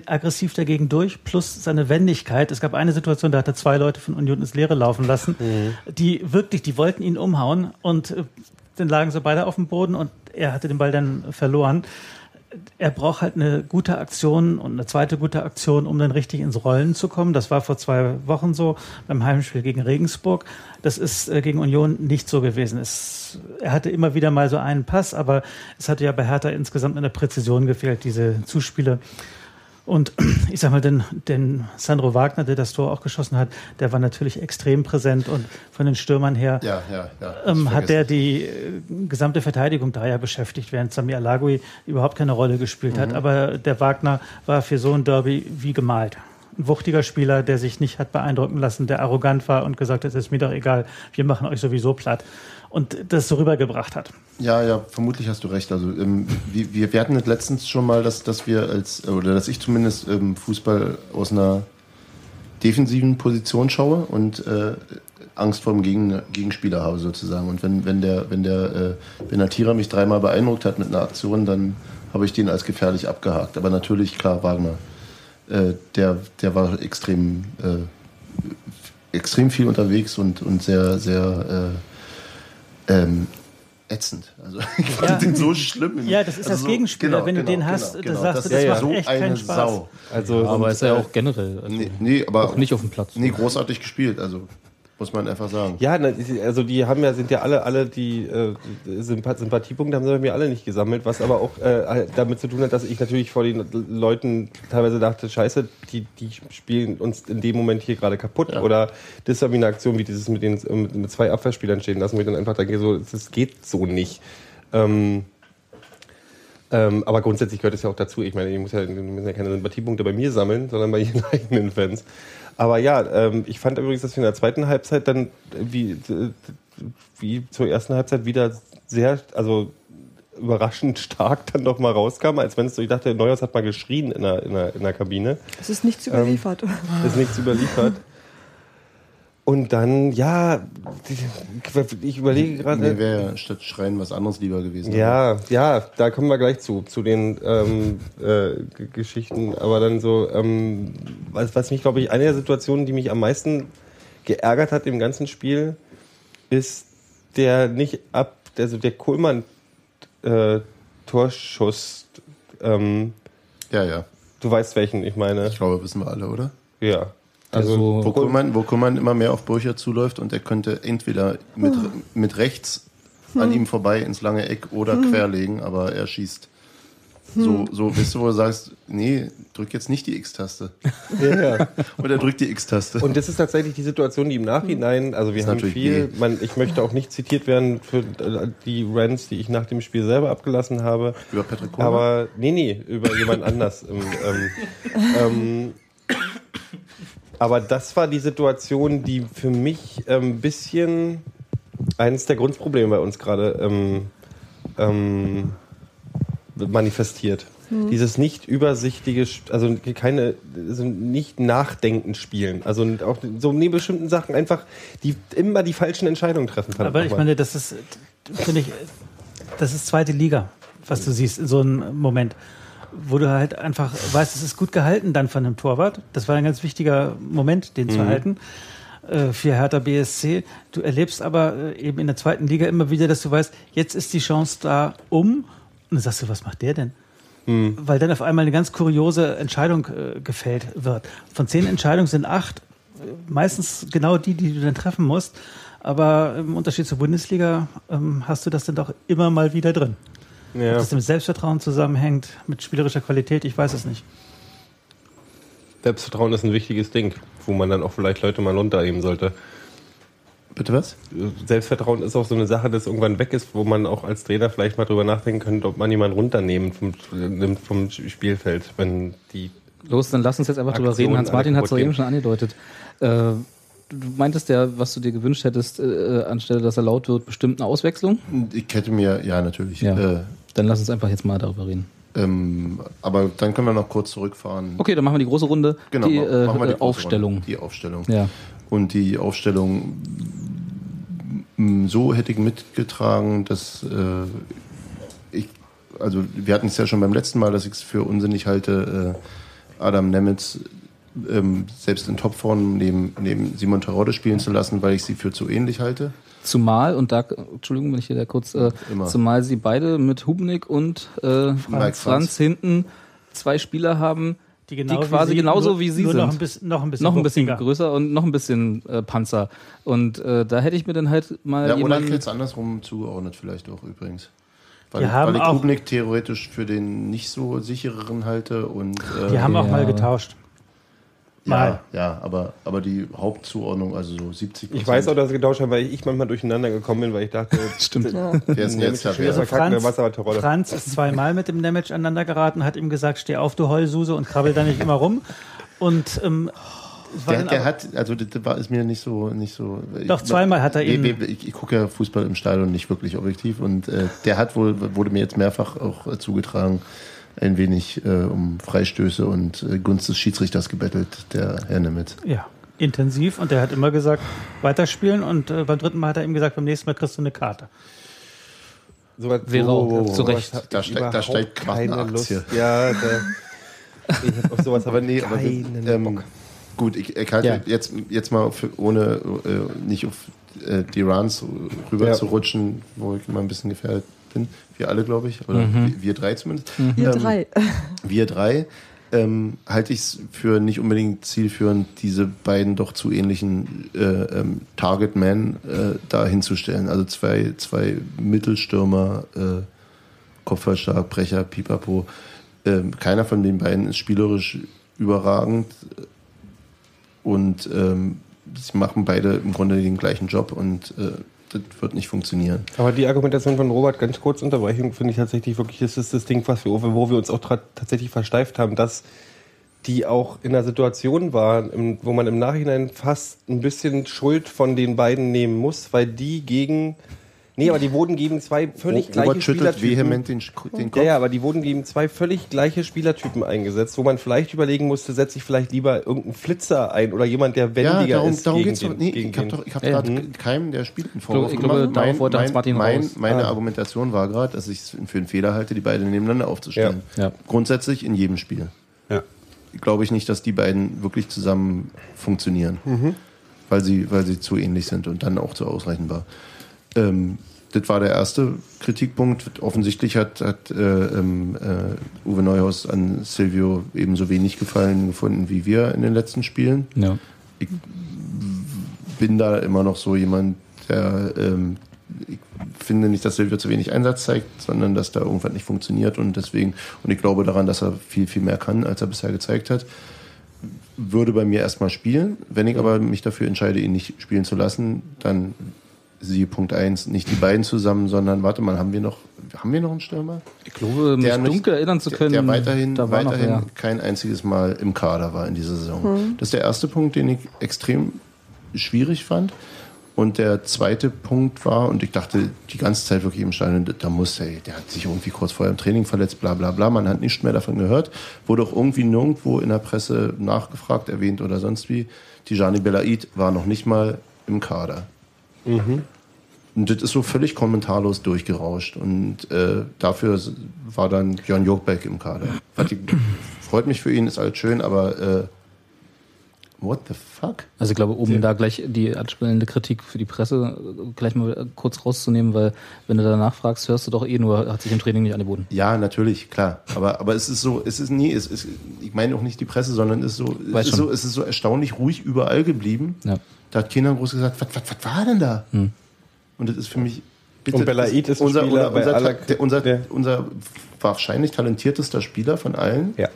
Speaker 6: aggressiv dagegen durch, plus seine Wendigkeit. Es gab eine Situation, da hat er zwei Leute von Union ins Leere laufen lassen, die wirklich, die wollten ihn umhauen und äh, dann lagen sie beide auf dem Boden und er hatte den Ball dann verloren. Er braucht halt eine gute Aktion und eine zweite gute Aktion, um dann richtig ins Rollen zu kommen. Das war vor zwei Wochen so beim Heimspiel gegen Regensburg. Das ist äh, gegen Union nicht so gewesen. Es, er hatte immer wieder mal so einen Pass, aber es hatte ja bei Hertha insgesamt an der Präzision gefehlt, diese Zuspiele. Und ich sag mal, den, den Sandro Wagner, der das Tor auch geschossen hat, der war natürlich extrem präsent und von den Stürmern her
Speaker 3: Ja, ja, ja.
Speaker 6: ähm, hat der die äh, gesamte Verteidigung da ja beschäftigt, während Sami Alagui überhaupt keine Rolle gespielt
Speaker 3: Mhm.
Speaker 6: hat. Aber der Wagner war für so ein Derby wie gemalt. Ein wuchtiger Spieler, der sich nicht hat beeindrucken lassen, der arrogant war und gesagt hat, es ist mir doch egal, wir machen euch sowieso platt. Und das so rübergebracht hat.
Speaker 3: Ja, ja, vermutlich hast du recht. Also ähm, wir, wir, hatten letztens schon mal, dass, dass wir als, oder dass ich zumindest ähm, Fußball aus einer defensiven Position schaue und äh, Angst vor dem Gegen, Gegenspieler habe sozusagen. Und wenn, wenn der, wenn der äh, Benatira mich dreimal beeindruckt hat mit einer Aktion, dann habe ich den als gefährlich abgehakt. Aber natürlich, klar, Wagner, äh, der, der war extrem, äh, extrem viel unterwegs und, und sehr, sehr äh, ähm, ätzend. Also ich fand
Speaker 6: Ja.
Speaker 3: den so schlimm.
Speaker 6: Ja, das ist
Speaker 3: also
Speaker 6: als Gegenspieler. Wenn du den hast, dann sagst du, das
Speaker 3: ist
Speaker 6: macht echt
Speaker 3: eine
Speaker 6: keinen Spaß.
Speaker 3: Sau.
Speaker 5: Also,
Speaker 7: aber ist er ja auch generell. Also
Speaker 3: Nee, nee, aber
Speaker 7: auch nicht auf dem Platz.
Speaker 3: Nee, großartig gespielt, also muss man einfach sagen.
Speaker 5: Ja, also die haben ja, sind ja alle, alle die äh, Sympath Sympathiepunkte haben sie bei mir alle nicht gesammelt, was aber auch äh, damit zu tun hat, dass ich natürlich vor den Leuten teilweise dachte, scheiße, die, die spielen uns in dem Moment hier gerade kaputt. Oder das war wie eine Aktion wie dieses mit den mit, mit zwei Abwehrspielern stehen lassen, wo ich dann einfach denke, so, das geht so nicht. Ähm, ähm, aber grundsätzlich gehört es ja auch dazu. Ich meine, ich muss ja, die müssen ja keine Sympathiepunkte bei mir sammeln, sondern bei ihren eigenen Fans. Aber ja, ähm, ich fand übrigens, dass wir in der zweiten Halbzeit dann wie, äh, wie zur ersten Halbzeit wieder sehr, also überraschend stark dann doch mal rauskam, als wenn es so, ich dachte, Neuhaus hat mal geschrien in der, in der, in der Kabine.
Speaker 4: Es ist nichts überliefert.
Speaker 5: Ist nichts überliefert. Und dann, ja, ich überlege gerade.
Speaker 3: Mir wäre statt Schreien was anderes lieber gewesen.
Speaker 5: Ja, ja, da kommen wir gleich zu, zu den ähm, äh, Geschichten. Aber dann so, ähm, was, was mich, glaube ich, eine der Situationen, die mich am meisten geärgert hat im ganzen Spiel, ist der nicht ab, also der Kohlmann äh, Torschuss. Ähm,
Speaker 3: Ja, ja.
Speaker 5: du weißt welchen, ich meine.
Speaker 3: Ich glaube, wissen wir alle, oder?
Speaker 5: Ja.
Speaker 7: Also,
Speaker 3: Wo Kuhlmann, wo Kuhlmann immer mehr auf Burcher zuläuft und er könnte entweder mit, mit rechts an ihm vorbei ins lange Eck oder querlegen, aber er schießt. So, so bist du, wo du sagst, nee, drück jetzt nicht die X-Taste.
Speaker 5: ja, ja.
Speaker 3: Oder drück die X-Taste.
Speaker 5: Und das ist tatsächlich die Situation, die im Nachhinein, also wir haben viel, man, ich möchte auch nicht zitiert werden für äh, die Rants, die ich nach dem Spiel selber abgelassen habe.
Speaker 3: Über Patrick Kohlmann?
Speaker 5: Aber nee, nee, über jemand anders. Im, ähm, ähm, aber das war die Situation, die für mich ein ähm, bisschen eines der Grundprobleme bei uns gerade ähm, ähm, manifestiert. Dieses nicht übersichtige, also keine, also nicht nachdenken spielen. Also auch so neben bestimmten Sachen einfach die immer die falschen Entscheidungen treffen. verdammt
Speaker 6: Aber ich meine, das ist, finde ich, das ist zweite Liga, was du siehst in so einem Moment, wo du halt einfach weißt, es ist gut gehalten dann von einem Torwart. Das war ein ganz wichtiger Moment, den zu halten äh, für Hertha BSC. Du erlebst aber äh, eben in der zweiten Liga immer wieder, dass du weißt, jetzt ist die Chance da um. Und dann sagst du, was macht der denn? Weil dann auf einmal eine ganz kuriose Entscheidung äh, gefällt wird. Von zehn Entscheidungen sind acht meistens genau die, die du dann treffen musst. Aber im Unterschied zur Bundesliga ähm, hast du das dann doch immer mal wieder drin. Ob
Speaker 5: ja.
Speaker 6: das mit Selbstvertrauen zusammenhängt, mit spielerischer Qualität, ich weiß es nicht.
Speaker 5: Selbstvertrauen ist ein wichtiges Ding, wo man dann auch vielleicht Leute mal runternehmen sollte.
Speaker 3: Bitte was?
Speaker 5: Selbstvertrauen ist auch so eine Sache, das irgendwann weg ist, wo man auch als Trainer vielleicht mal drüber nachdenken könnte, ob man jemanden runternehmen vom, nimmt vom Spielfeld, wenn die
Speaker 7: Los, dann lass uns jetzt einfach drüber reden. Hans-Martin hat es doch eben schon angedeutet. Äh, du meintest ja, was du dir gewünscht hättest, äh, anstelle, dass er laut wird, bestimmt eine Auswechslung.
Speaker 3: Ich hätte mir, ja, natürlich.
Speaker 7: Ja.
Speaker 3: Äh,
Speaker 7: Dann lass uns einfach jetzt mal darüber reden.
Speaker 3: ähm, aber dann können wir noch kurz zurückfahren.
Speaker 7: Okay, dann machen wir die große Runde.
Speaker 3: Genau,
Speaker 7: die, äh,
Speaker 3: machen wir die
Speaker 7: Aufstellung.
Speaker 3: Die Aufstellung.
Speaker 7: Ja.
Speaker 3: Und die Aufstellung m, so hätte ich mitgetragen, dass äh, ich, also wir hatten es ja schon beim letzten Mal, dass ich es für unsinnig halte, äh, Adam Nemitz ähm, selbst in Topform neben, neben Simon Terodde spielen zu lassen, weil ich sie für zu ähnlich halte.
Speaker 7: Zumal, und da, Entschuldigung, wenn ich hier da kurz, äh,
Speaker 3: Immer.
Speaker 7: zumal sie beide mit Hubnik und äh, Franz.
Speaker 3: Franz.
Speaker 7: hinten zwei Spieler haben,
Speaker 6: Die, genau
Speaker 7: die quasi
Speaker 6: wie sie,
Speaker 7: genauso
Speaker 6: nur,
Speaker 7: wie sie sind.
Speaker 6: Noch ein bisschen, noch ein bisschen,
Speaker 7: noch ein bisschen größer und noch ein bisschen äh, Panzer. Und äh, da hätte ich mir dann halt mal
Speaker 3: Ja, oder es andersrum zugeordnet vielleicht auch übrigens. Weil,
Speaker 6: Wir haben
Speaker 3: weil ich
Speaker 6: auch-
Speaker 3: Kubnik theoretisch für den nicht so sichereren halte und äh,
Speaker 6: Die haben auch
Speaker 7: Ja,
Speaker 6: mal getauscht.
Speaker 3: Ja,
Speaker 6: Mal.
Speaker 3: ja, aber, aber die Hauptzuordnung, also so 70
Speaker 5: Ich weiß auch, dass sie getauscht haben, weil ich manchmal durcheinander gekommen bin, weil ich dachte,
Speaker 7: Stimmt.
Speaker 3: Wer ist denn jetzt der
Speaker 6: Also Franz. Franz ist zweimal mit dem Damage aneinander geraten, hat ihm gesagt, steh auf, du Heulsuse und krabbel da nicht immer rum. Und ähm, es
Speaker 3: Der, der hat, also das war ist mir nicht so, nicht so.
Speaker 6: Doch, zweimal hat er
Speaker 3: nee, Ich, ich gucke ja Fußball im Stadion nicht wirklich objektiv und äh, der hat wohl, wurde mir jetzt mehrfach auch äh, zugetragen, ein wenig äh, um Freistöße und äh, Gunst des Schiedsrichters gebettelt, der Herr Nemeth.
Speaker 6: ja, intensiv und der hat immer gesagt, weiterspielen und äh, beim dritten Mal hat er ihm gesagt, beim nächsten Mal kriegst du eine Karte.
Speaker 5: Sowas,
Speaker 7: Wäre auch zu
Speaker 5: sowas
Speaker 7: Recht.
Speaker 3: Da steigt- da steigt
Speaker 5: keine Lust.
Speaker 3: Aktie.
Speaker 5: Ja, da, ich hab auf sowas
Speaker 3: Aber nee, aber
Speaker 5: keinen
Speaker 3: ähm,
Speaker 5: Bock.
Speaker 3: gut, ich, ich halte
Speaker 7: Ja.
Speaker 3: jetzt, jetzt mal für, ohne äh, nicht auf äh, die Runs rüber
Speaker 5: Ja.
Speaker 3: zu rutschen, wo ich immer ein bisschen gefährdet bin. Wir alle, glaube ich, oder
Speaker 7: Mhm.
Speaker 3: wir, wir drei zumindest.
Speaker 4: Wir
Speaker 3: Ähm,
Speaker 4: drei.
Speaker 3: Wir drei ähm, halte ich es für nicht unbedingt zielführend, diese beiden doch zu ähnlichen äh, ähm, Target Men äh, da hinzustellen. Also zwei, zwei Mittelstürmer, äh, Kopfballstark, Brecher, Pipapo. Ähm, keiner von den beiden ist spielerisch überragend und ähm, sie machen beide im Grunde den gleichen Job und äh, das wird nicht funktionieren.
Speaker 5: Aber die Argumentation von Robert, ganz kurz Unterbrechung, finde ich tatsächlich wirklich, das ist das Ding, was wir, wo wir uns auch tatsächlich versteift haben, dass die auch in einer Situation war, im, wo man im Nachhinein fast ein bisschen Schuld von den beiden nehmen muss, weil die gegen Nee, aber die wurden gegen zwei völlig gleiche
Speaker 3: Robert schüttelt
Speaker 5: Spielertypen.
Speaker 3: vehement den, den Kopf.
Speaker 5: Ja, ja, aber die wurden gegen zwei völlig gleiche Spielertypen eingesetzt, wo man vielleicht überlegen musste, setze ich vielleicht lieber irgendeinen Flitzer ein oder jemand, der wendiger
Speaker 3: Ja, darum,
Speaker 5: ist.
Speaker 3: darum
Speaker 5: gegen
Speaker 3: geht's doch.
Speaker 5: den-
Speaker 3: Nee,
Speaker 5: gegen
Speaker 3: ich habe doch, ich hab
Speaker 5: Ja.
Speaker 3: gerade
Speaker 5: Mhm.
Speaker 3: keinem der Spiel einen Vorwurf
Speaker 7: ich glaube,
Speaker 3: gemacht.
Speaker 7: darauf wollte
Speaker 3: mein,
Speaker 7: Hans-Martin
Speaker 3: mein,
Speaker 7: raus.
Speaker 3: meine
Speaker 5: Ah.
Speaker 3: Argumentation war gerade, dass ich es für einen Fehler halte, die beiden nebeneinander aufzustellen.
Speaker 7: Ja. Ja.
Speaker 3: Grundsätzlich in jedem Spiel.
Speaker 5: Ja.
Speaker 3: Glaube ich nicht, dass die beiden wirklich zusammen funktionieren, weil, sie, weil sie zu ähnlich sind und dann auch zu ausreichend war. Ähm, das war der erste Kritikpunkt. Offensichtlich hat, hat äh, ähm, äh, Uwe Neuhaus an Silvio ebenso wenig Gefallen gefunden wie wir in den letzten Spielen
Speaker 7: Ja.
Speaker 3: bin da immer noch so jemand, der ähm, ich finde nicht, dass Silvio zu wenig Einsatz zeigt, sondern dass da irgendwas nicht funktioniert und deswegen, und ich glaube daran, dass er viel, viel mehr kann, als er bisher gezeigt hat. Würde bei mir erstmal spielen. Wenn ich aber mich dafür entscheide, ihn nicht spielen zu lassen, dann siehe Punkt 1, nicht die beiden zusammen, sondern warte mal, haben wir noch, haben wir noch einen Stürmer?
Speaker 7: Ich glaube, mich
Speaker 3: Der nicht-
Speaker 7: dunkel erinnern zu können.
Speaker 3: Der, der weiterhin,
Speaker 7: da war noch
Speaker 3: weiterhin
Speaker 7: wer.
Speaker 3: kein einziges Mal im Kader war in dieser Saison. Das ist der erste Punkt, den ich extrem schwierig fand. Und der zweite Punkt war, und ich dachte die ganze Zeit wirklich im Stein, da muss, ey, der hat sich irgendwie kurz vorher im Training verletzt, bla bla bla. Man hat nichts mehr davon gehört. Wurde auch irgendwie nirgendwo in der Presse nachgefragt, erwähnt oder sonst wie. Tijani Belaid war noch nicht mal im Kader. Und das ist so völlig kommentarlos durchgerauscht. Und äh, dafür war dann Björn Jokbeck im Kader. Ich, freut mich für ihn, ist alles schön, aber äh, what the fuck?
Speaker 7: Also ich glaube, um da gleich die anspielende Kritik für die Presse äh, gleich mal äh, kurz rauszunehmen, weil wenn du danach fragst, hörst du doch eh nur, hat sich im Training nicht angeboten.
Speaker 3: Ja, natürlich, klar. Aber, aber es ist so, es ist nie, es ist, ich meine auch nicht die Presse, sondern es ist so, es ist so, es ist so erstaunlich ruhig überall geblieben.
Speaker 7: Ja.
Speaker 3: Da hat keiner groß gesagt, was, was, was war denn da? Und das ist für mich. bitte,
Speaker 5: Und Belaid ist
Speaker 3: unser,
Speaker 5: Spieler bei
Speaker 3: unser,
Speaker 5: aller-
Speaker 3: unser, der, unser,
Speaker 5: Ja.
Speaker 3: unser wahrscheinlich talentiertester Spieler von allen
Speaker 5: Ja.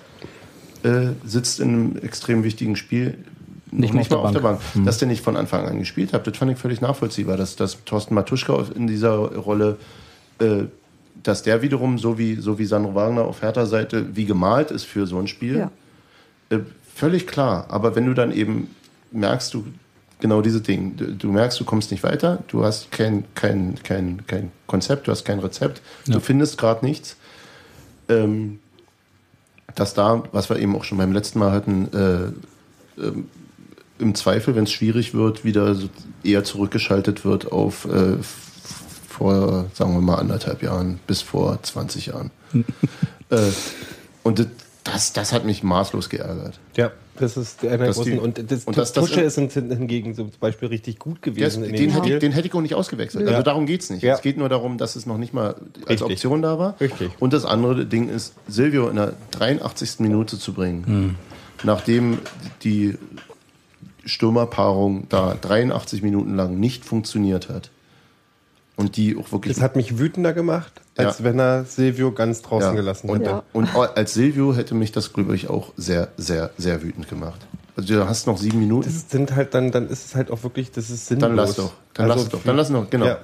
Speaker 3: äh, sitzt in einem extrem wichtigen Spiel
Speaker 7: Nicht
Speaker 3: noch
Speaker 7: mal auf der Bank. Hm.
Speaker 3: Dass der nicht von Anfang an gespielt hat, das fand ich völlig nachvollziehbar. Dass, dass Thorsten Matuschka in dieser Rolle, äh, dass der wiederum, so wie, so wie Sandro Wagner auf Hertha-Seite, wie gemalt ist für so ein Spiel,
Speaker 4: Ja.
Speaker 3: äh, völlig klar. Aber wenn du dann eben merkst, du genau diese Dinge, du, du merkst, du kommst nicht weiter, du hast kein, kein, kein, kein Konzept, du hast kein Rezept, du
Speaker 7: Ja.
Speaker 3: findest gerade nichts. Ähm, dass da, was wir eben auch schon beim letzten Mal hatten, äh, ähm, im Zweifel, wenn es schwierig wird, wieder so eher zurückgeschaltet wird auf äh, vor, sagen wir mal, anderthalb Jahren bis vor 20 Jahren. äh, und das, das, das hat mich maßlos geärgert.
Speaker 5: Ja, das ist einer der großen. Und das,
Speaker 3: und das
Speaker 5: Tusche
Speaker 3: in-
Speaker 5: ist hin- hingegen zum Beispiel richtig gut gewesen in
Speaker 3: den, hätte ich, den hätte ich auch nicht ausgewechselt.
Speaker 5: Ja.
Speaker 3: Also darum geht es nicht.
Speaker 5: Ja.
Speaker 3: Es geht nur darum, dass es noch nicht mal als
Speaker 5: Richtig.
Speaker 3: Option da war.
Speaker 5: Richtig.
Speaker 3: Und das andere Ding ist, Silvio in der 83. Minute zu bringen,
Speaker 5: Hm.
Speaker 3: nachdem die Stürmerpaarung da 83 Minuten lang nicht funktioniert hat. Und die auch wirklich
Speaker 5: das hat mich wütender gemacht, als
Speaker 3: Ja.
Speaker 5: wenn er Silvio ganz draußen
Speaker 3: Ja.
Speaker 5: gelassen
Speaker 3: und,
Speaker 5: hätte.
Speaker 4: Ja.
Speaker 3: und als Silvio hätte mich das, glaube ich, auch sehr, sehr, sehr wütend gemacht. Also du hast noch sieben Minuten,
Speaker 5: Das sind halt dann, dann ist es halt auch wirklich, das ist sinnlos.
Speaker 3: dann lass doch. Dann
Speaker 5: Also
Speaker 3: lass doch. Dann lass noch, genau.
Speaker 5: Ja.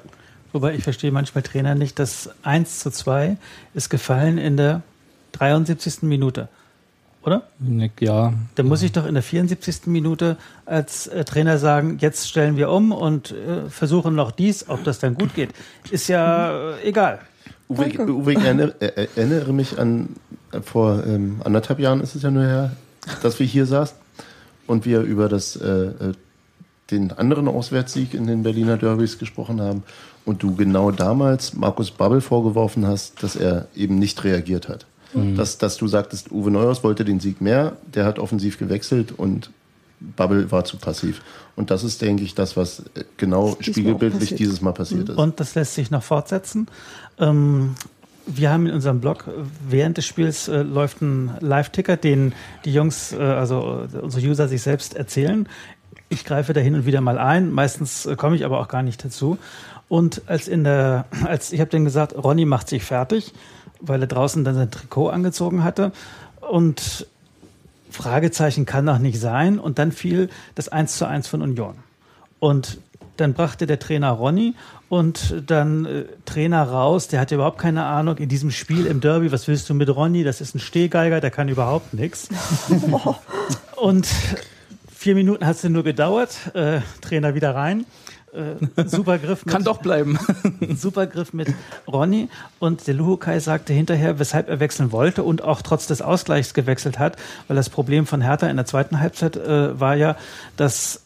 Speaker 6: Wobei ich verstehe manchmal Trainer nicht, das 1 zu 2 ist gefallen in der 73. Minute. Oder?
Speaker 7: Nick, Ja,
Speaker 6: Dann muss ich doch in der 74. Minute als äh, Trainer sagen, jetzt stellen wir um und äh, versuchen noch dies, ob das dann gut geht. Ist ja äh, egal.
Speaker 3: Uwe, ich- Uwe ich erinnere, erinnere mich an, vor ähm, anderthalb Jahren ist es ja nur her, dass wir hier saßen und wir über das, äh, den anderen Auswärtssieg in den Berliner Derbys gesprochen haben und du genau damals Markus Babbel vorgeworfen hast, dass er eben nicht reagiert hat. Dass, dass du sagtest, Uwe Neuhaus wollte den Sieg mehr, der hat offensiv gewechselt und Babbel war zu passiv. Und das ist, denke ich, das, was äh, genau
Speaker 4: Das
Speaker 3: spiegelbildlich dieses Mal passiert ist.
Speaker 6: Und das lässt sich noch fortsetzen. Ähm, wir haben in unserem Blog, äh, während des Spiels äh, läuft ein Live-Ticker, den die Jungs, äh, also äh, unsere User sich selbst erzählen. Ich greife da hin und wieder mal ein. Meistens äh, komme ich aber auch gar nicht dazu. Und als in der, als ich habe denen gesagt, Ronny macht sich fertig, weil er draußen dann sein Trikot angezogen hatte. Und Fragezeichen kann doch nicht sein. Und dann fiel das 1 zu 1 von Union. Und dann brachte der Trainer Ronny und dann äh, Trainer raus, der hatte überhaupt keine Ahnung in diesem Spiel im Derby, was willst du mit Ronny? Das ist ein Stehgeiger, der kann überhaupt nichts. Und vier Minuten hat es nur gedauert, äh, Trainer wieder rein. Äh, super Griff
Speaker 7: Kann doch bleiben.
Speaker 6: super Griff mit Ronny und der Luhukai sagte hinterher, weshalb er wechseln wollte und auch trotz des Ausgleichs gewechselt hat, weil das Problem von Hertha in der zweiten Halbzeit äh, war ja, dass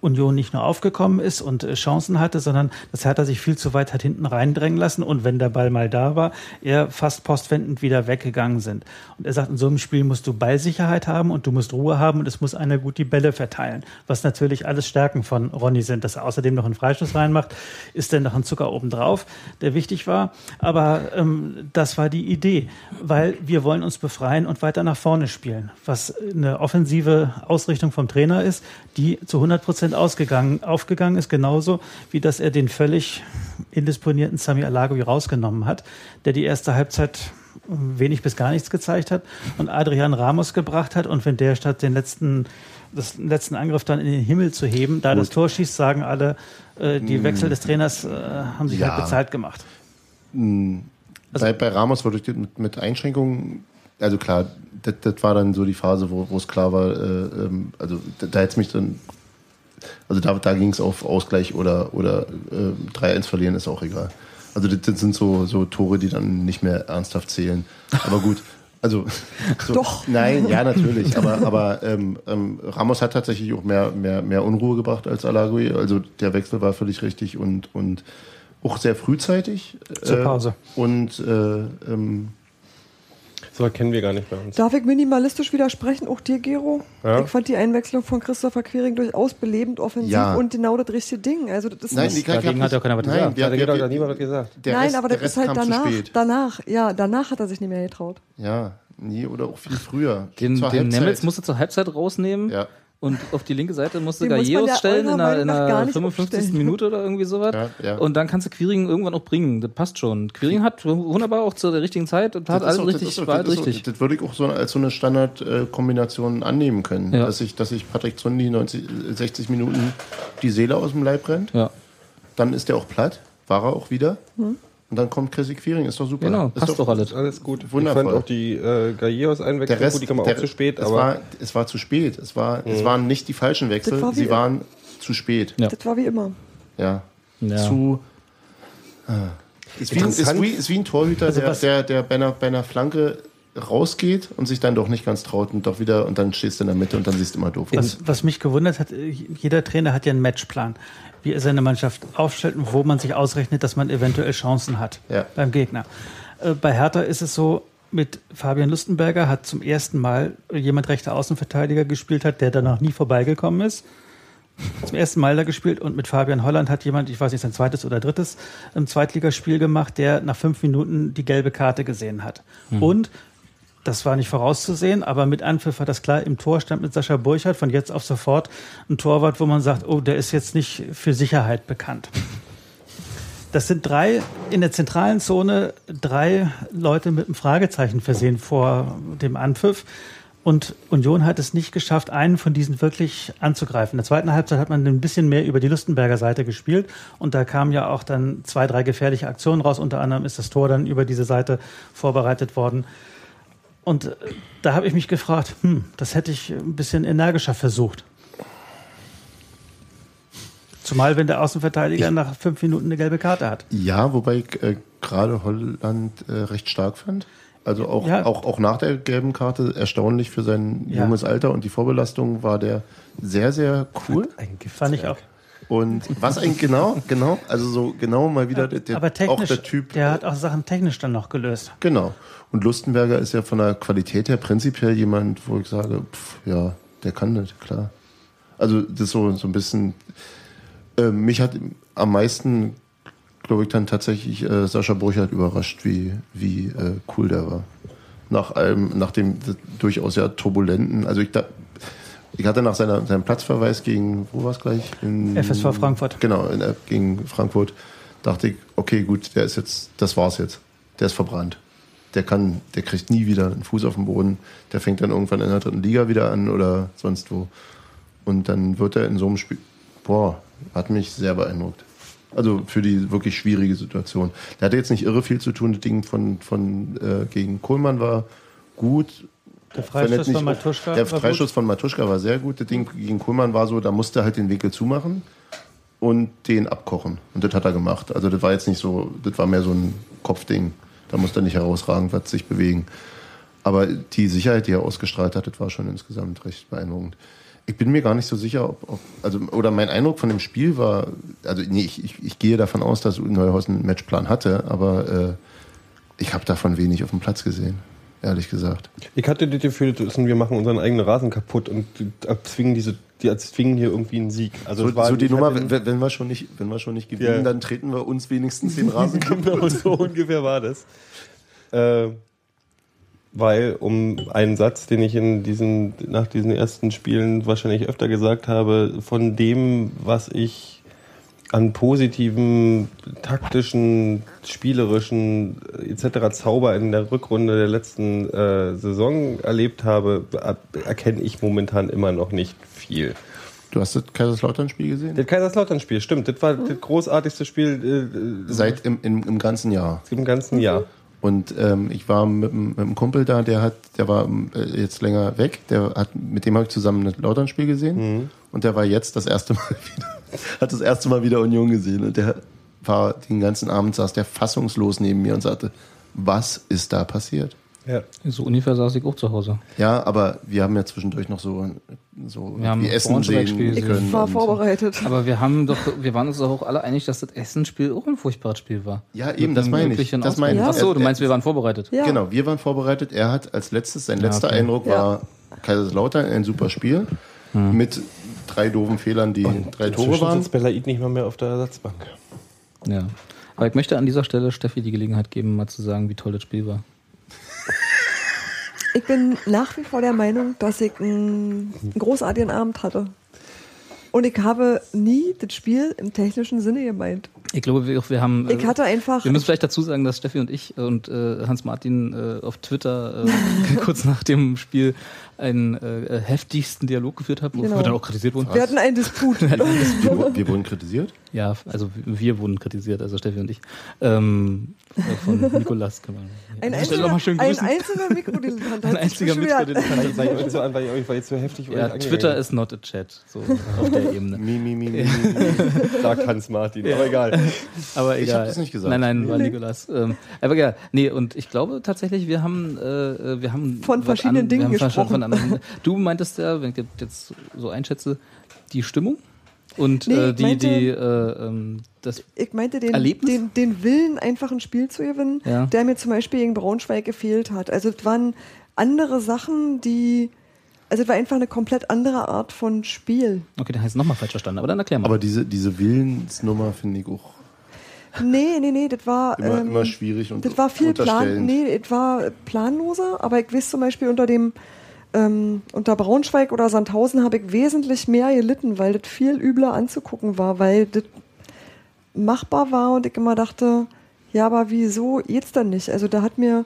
Speaker 6: Union nicht nur aufgekommen ist und äh, Chancen hatte, sondern dass Hertha sich viel zu weit hat hinten reindrängen lassen und wenn der Ball mal da war, er fast postwendend wieder weggegangen sind. Und er sagt, in so einem Spiel musst du Ballsicherheit haben und du musst Ruhe haben und es muss einer gut die Bälle verteilen. Was natürlich alles Stärken von Ronny sind. Dass er außerdem noch einen Freistoß reinmacht, ist dann noch ein Zucker obendrauf, der wichtig war. Aber ähm, das war die Idee, weil wir wollen uns befreien und weiter nach vorne spielen. Was eine offensive Ausrichtung vom Trainer ist, die zu 100 Prozent ausgegangen, aufgegangen ist, genauso wie dass er den völlig indisponierten Sami Alagui rausgenommen hat, der die erste Halbzeit wenig bis gar nichts gezeigt hat und Adrian Ramos gebracht hat. Und wenn der statt den letzten das letzten Angriff dann in den Himmel zu heben, da das Tor schießt, sagen alle, äh, die Wechsel des Trainers äh, haben sich
Speaker 3: Ja.
Speaker 6: halt bezahlt gemacht.
Speaker 3: bei, bei Ramos wurde ich mit, mit Einschränkungen, also klar, das, das war dann so die Phase, wo, es klar war, äh, ähm, also da, da hätte es mich dann, also da, da ging es auf Ausgleich oder, oder äh, 3-1 verlieren, ist auch egal. Also das, sind so, so Tore, die dann nicht mehr ernsthaft zählen. Aber gut. Also so,
Speaker 4: Doch.
Speaker 3: Nein, ja natürlich, aber aber ähm, ähm, Ramos hat tatsächlich auch mehr mehr mehr Unruhe gebracht als Alagui. Also der Wechsel war völlig richtig und und auch sehr frühzeitig.
Speaker 6: Zur Pause.
Speaker 3: und äh, ähm,
Speaker 5: So kennen wir gar nicht bei uns.
Speaker 4: Darf ich minimalistisch widersprechen, auch dir, Gero?
Speaker 5: Ja.
Speaker 4: Ich fand die Einwechslung von Christopher Quering durchaus belebend, offensiv
Speaker 3: Ja.
Speaker 4: und genau das richtige Ding. Also das ist
Speaker 3: nein,
Speaker 4: nicht,
Speaker 7: Dagegen hat ja keiner was
Speaker 3: nein,
Speaker 7: gesagt.
Speaker 3: wir,
Speaker 5: Da
Speaker 3: wir, wir,
Speaker 5: niemand was gesagt.
Speaker 3: der
Speaker 4: Nein,
Speaker 3: Rest,
Speaker 4: aber
Speaker 3: der
Speaker 4: das ist halt danach.
Speaker 3: zu spät.
Speaker 4: Danach, ja, danach hat er sich nicht mehr getraut.
Speaker 3: Ja, nie oder auch viel früher.
Speaker 7: Den, den. Nemitz musste zur Halbzeit rausnehmen.
Speaker 3: Ja.
Speaker 7: Und auf die linke Seite musste
Speaker 4: Den muss man
Speaker 7: Gallegos
Speaker 4: ja
Speaker 7: stellen in der, in der
Speaker 4: nicht
Speaker 7: 55.
Speaker 4: aufstellen.
Speaker 7: Minute oder irgendwie sowas.
Speaker 3: Ja, ja.
Speaker 7: Und dann kannst du Quiring irgendwann auch bringen. Das passt schon. Quiring hat wunderbar auch zur richtigen Zeit und hat alles
Speaker 3: auch-
Speaker 7: richtig,
Speaker 3: auch- das auch-
Speaker 7: richtig.
Speaker 3: Das würde ich auch so als so eine Standardkombination annehmen können.
Speaker 7: Ja.
Speaker 3: Dass, ich, dass ich Patrick Zundi 90, 60 Minuten die Seele aus dem Leib rennt.
Speaker 7: Ja,
Speaker 3: Dann ist er auch platt. War er auch wieder. Und dann kommt Chrissy Queering. Ist doch super.
Speaker 7: genau.
Speaker 3: ist
Speaker 7: Passt doch alles.
Speaker 5: Alles gut.
Speaker 3: Wundervoll.
Speaker 5: Ich fand auch die äh, Gallegos
Speaker 3: Rest,
Speaker 5: gut, die kam auch
Speaker 3: der,
Speaker 5: zu spät,
Speaker 3: es
Speaker 5: aber
Speaker 3: war, es war zu spät. Es, war, es waren nicht die falschen Wechsel,
Speaker 4: war
Speaker 3: sie waren zu spät.
Speaker 7: Ja.
Speaker 4: Das war wie immer.
Speaker 3: Ja.
Speaker 7: Ja.
Speaker 3: Zu. Ah. Ist, wie ein, ist, wie, ist wie ein Torhüter,
Speaker 6: Also
Speaker 3: der, der, der bei, einer, bei einer Flanke rausgeht und sich dann doch nicht ganz traut und doch wieder und dann stehst du in der Mitte und dann siehst du immer doof aus.
Speaker 6: Was, was mich gewundert hat, äh, jeder Trainer hat ja einen Matchplan, wie er seine Mannschaft aufstellt und wo man sich ausrechnet, dass man eventuell Chancen hat
Speaker 3: Ja.
Speaker 6: beim Gegner. Äh, Bei Hertha ist es so, mit Fabian Lustenberger hat zum ersten Mal jemand rechter Außenverteidiger gespielt hat, der danach nie vorbeigekommen ist. Zum ersten Mal da gespielt und mit Fabian Holland hat jemand, ich weiß nicht, sein zweites oder drittes ähm, Zweitligaspiel gemacht, der nach fünf Minuten die gelbe Karte gesehen hat. Und das war nicht vorauszusehen, aber mit Anpfiff war das klar. Im Tor stand mit Sascha Burchardt von jetzt auf sofort ein Torwart, wo man sagt, oh, der ist jetzt nicht für Sicherheit bekannt. Das sind drei in der zentralen Zone, drei Leute mit einem Fragezeichen versehen vor dem Anpfiff. Und Union hat es nicht geschafft, einen von diesen wirklich anzugreifen. In der zweiten Halbzeit hat man ein bisschen mehr über die Lustenberger Seite gespielt. Und da kamen ja auch dann zwei, drei gefährliche Aktionen raus. Unter anderem ist das Tor dann über diese Seite vorbereitet worden. Und äh, da habe ich mich gefragt, hm, das hätte ich ein bisschen energischer versucht. Zumal, wenn der Außenverteidiger nach fünf Minuten eine gelbe Karte hat.
Speaker 3: Ja, wobei ich äh, gerade Holland äh, recht stark fand. Also auch,
Speaker 6: Ja.
Speaker 3: auch, auch nach der gelben Karte erstaunlich für sein
Speaker 6: Ja.
Speaker 3: junges Alter und die Vorbelastung war der sehr, sehr cool.
Speaker 6: Fand ich auch.
Speaker 3: Und was eigentlich genau, genau, also so genau mal wieder der, der, auch der Typ.
Speaker 6: der hat auch Sachen technisch dann noch gelöst.
Speaker 3: Genau. Und Lustenberger ist ja von der Qualität her prinzipiell jemand, wo ich sage, pff, ja, der kann das, klar. Also das ist so, so ein bisschen, äh, mich hat am meisten, glaube ich, dann tatsächlich äh, Sascha Burchardt überrascht, wie, wie äh, cool der war. Nach allem, nach dem durchaus ja turbulenten, also ich da, ich hatte nach seiner, seinem Platzverweis gegen, wo war es gleich? In,
Speaker 6: FSV Frankfurt.
Speaker 3: Genau, in, gegen Frankfurt. Dachte ich, okay, gut, der ist jetzt, das war's jetzt. Der ist verbrannt. Der kann, der kriegt nie wieder einen Fuß auf den Boden. Der fängt dann irgendwann in der dritten Liga wieder an oder sonst wo. Und dann wird er in so einem Spiel, boah, hat mich sehr beeindruckt. Also für die wirklich schwierige Situation. Der hatte jetzt nicht irre viel zu tun. Das Ding von, von äh, gegen Kohlmann war gut.
Speaker 6: Der
Speaker 3: nicht
Speaker 6: von Matuschka
Speaker 3: Der
Speaker 6: war
Speaker 3: Freistoß von Matuschka war sehr gut. Das Ding gegen Kohlmann war so, da musste er halt den Winkel zumachen. und den abkochen. Und das hat er gemacht. Also das war jetzt nicht so, das war mehr so ein Kopfding. Da musste er nicht herausragend was sich bewegen. Aber die Sicherheit, die er ausgestrahlt hat, das war schon insgesamt recht beeindruckend. Ich bin mir gar nicht so sicher, ob, ob also oder mein Eindruck von dem Spiel war, also nee, ich, ich, ich gehe davon aus, dass Neuhaus einen Matchplan hatte, aber äh, ich habe davon wenig auf dem Platz gesehen, ehrlich gesagt.
Speaker 5: Ich hatte das Gefühl, das wir machen unseren eigenen Rasen kaputt und erzwingen diese, die erzwingen hier irgendwie einen Sieg. Also
Speaker 3: So,
Speaker 5: war,
Speaker 3: so die
Speaker 5: ich
Speaker 3: Nummer, wenn, wenn wir schon nicht, wenn wir schon nicht gewinnen,
Speaker 5: Ja.
Speaker 3: dann treten wir uns wenigstens den Rasen kaputt.
Speaker 5: Genau so ungefähr war das. Äh, weil, um einen Satz, den ich in diesen, nach diesen ersten Spielen wahrscheinlich öfter gesagt habe, von dem, was ich an positiven, taktischen, spielerischen äh, etc. Zauber in der Rückrunde der letzten äh, Saison erlebt habe, er- erkenne ich momentan immer noch nicht viel.
Speaker 3: Du hast das Kaiserslautern-Spiel gesehen?
Speaker 5: Das Kaiserslautern-Spiel, stimmt. Das war das großartigste Spiel äh,
Speaker 3: Seit im, im, im ganzen Jahr.
Speaker 5: im ganzen Jahr.
Speaker 3: Und ähm, ich war mit, einem- mit einem Kumpel da, der hat, der war äh, jetzt länger weg, der hat, mit dem habe ich zusammen ein Lautern-Spiel gesehen und der war jetzt das erste Mal wieder, hat das erste Mal wieder Union gesehen und der war den ganzen Abend saß der fassungslos neben mir und sagte, was ist da passiert?
Speaker 5: Ja.
Speaker 7: So ungefähr saß ich auch zu Hause.
Speaker 3: Ja, aber wir haben ja zwischendurch noch so, so
Speaker 7: Wir haben
Speaker 3: wie Essen sehen können.
Speaker 4: Ich war vorbereitet.
Speaker 7: Aber wir haben doch, wir waren uns doch auch alle einig, dass das Essen-Spiel auch ein furchtbares Spiel war.
Speaker 3: Ja, eben, das meine ich. Das meine ich.
Speaker 7: Ausgang. Ach so,
Speaker 3: Er-
Speaker 7: du meinst, wir waren vorbereitet.
Speaker 4: Ja.
Speaker 3: Genau, wir waren vorbereitet. Er hat als letztes, sein letzter
Speaker 7: okay.
Speaker 3: Eindruck
Speaker 4: Ja.
Speaker 3: war Kaiserslautern, ein super Spiel. Mit drei doofen Fehlern, die drei Tore waren.
Speaker 5: sitzt Belaid nicht mal mehr auf der Ersatzbank.
Speaker 7: Ja. Aber ich möchte an dieser Stelle Steffi die Gelegenheit geben, mal zu sagen, wie toll das Spiel war.
Speaker 4: Ich bin nach wie vor der Meinung, dass ich einen, einen großartigen Abend hatte. Und ich habe nie das Spiel im technischen Sinne gemeint.
Speaker 7: Ich glaube, wir, wir haben.
Speaker 4: Ich hatte einfach.
Speaker 7: wir müssen vielleicht dazu sagen, dass Steffi und ich und äh, Hans-Martin äh, auf Twitter äh, kurz nach dem Spiel einen äh, heftigsten Dialog geführt haben, wofür
Speaker 4: Genau.
Speaker 7: wir dann auch kritisiert wurden.
Speaker 4: Wir hatten einen Disput.
Speaker 3: Wir, wir wurden kritisiert.
Speaker 7: Ja, also wir wurden kritisiert, also Steffi und ich. Ähm, äh, von Nikolas kann man.
Speaker 4: Ein
Speaker 7: an nochmal schön
Speaker 4: ein einzelner Mikrodilettant
Speaker 7: Ein einziger. Mikrodilettant.
Speaker 5: Weil ich euch so an, weil ich euch, weil ich so heftig
Speaker 7: Ja, Twitter ist not a chat, so auf der Ebene.
Speaker 3: Mi, mi, mi, mi,
Speaker 5: sagt Hans Martin, aber egal.
Speaker 7: Aber
Speaker 3: Ich
Speaker 7: egal.
Speaker 3: hab das nicht gesagt.
Speaker 7: Nein, nein, war Nikolas. Ähm, aber egal. Nee, und ich glaube tatsächlich, wir haben, äh, wir haben
Speaker 4: Von verschiedenen Dingen
Speaker 7: wir haben
Speaker 4: gesprochen.
Speaker 7: Von anderen, du meintest ja, wenn ich jetzt so einschätze, die Stimmung und
Speaker 4: Nee,
Speaker 7: äh, die,
Speaker 4: meinte-
Speaker 7: die, äh, ähm, das
Speaker 4: Ich meinte den,
Speaker 7: Erlebnis?
Speaker 4: den, den Willen, einfach ein Spiel zu gewinnen,
Speaker 7: Ja.
Speaker 4: der mir zum Beispiel gegen Braunschweig gefehlt hat. Also es waren andere Sachen, die. Also es war einfach eine komplett andere Art von Spiel.
Speaker 7: Okay, dann heißt es nochmal falsch verstanden, aber dann erklär mal.
Speaker 3: Aber diese, diese Willensnummer finde ich auch
Speaker 4: Nee, nee, nee, das war.
Speaker 3: immer,
Speaker 4: ähm,
Speaker 3: immer schwierig und
Speaker 4: Das war viel Plan, nee, es war planloser, aber ich weiß zum Beispiel unter dem ähm, unter Braunschweig oder Sandhausen habe ich wesentlich mehr gelitten, weil das viel übler anzugucken war, weil das machbar war und ich immer dachte, ja, aber wieso geht's dann nicht? Also da hat mir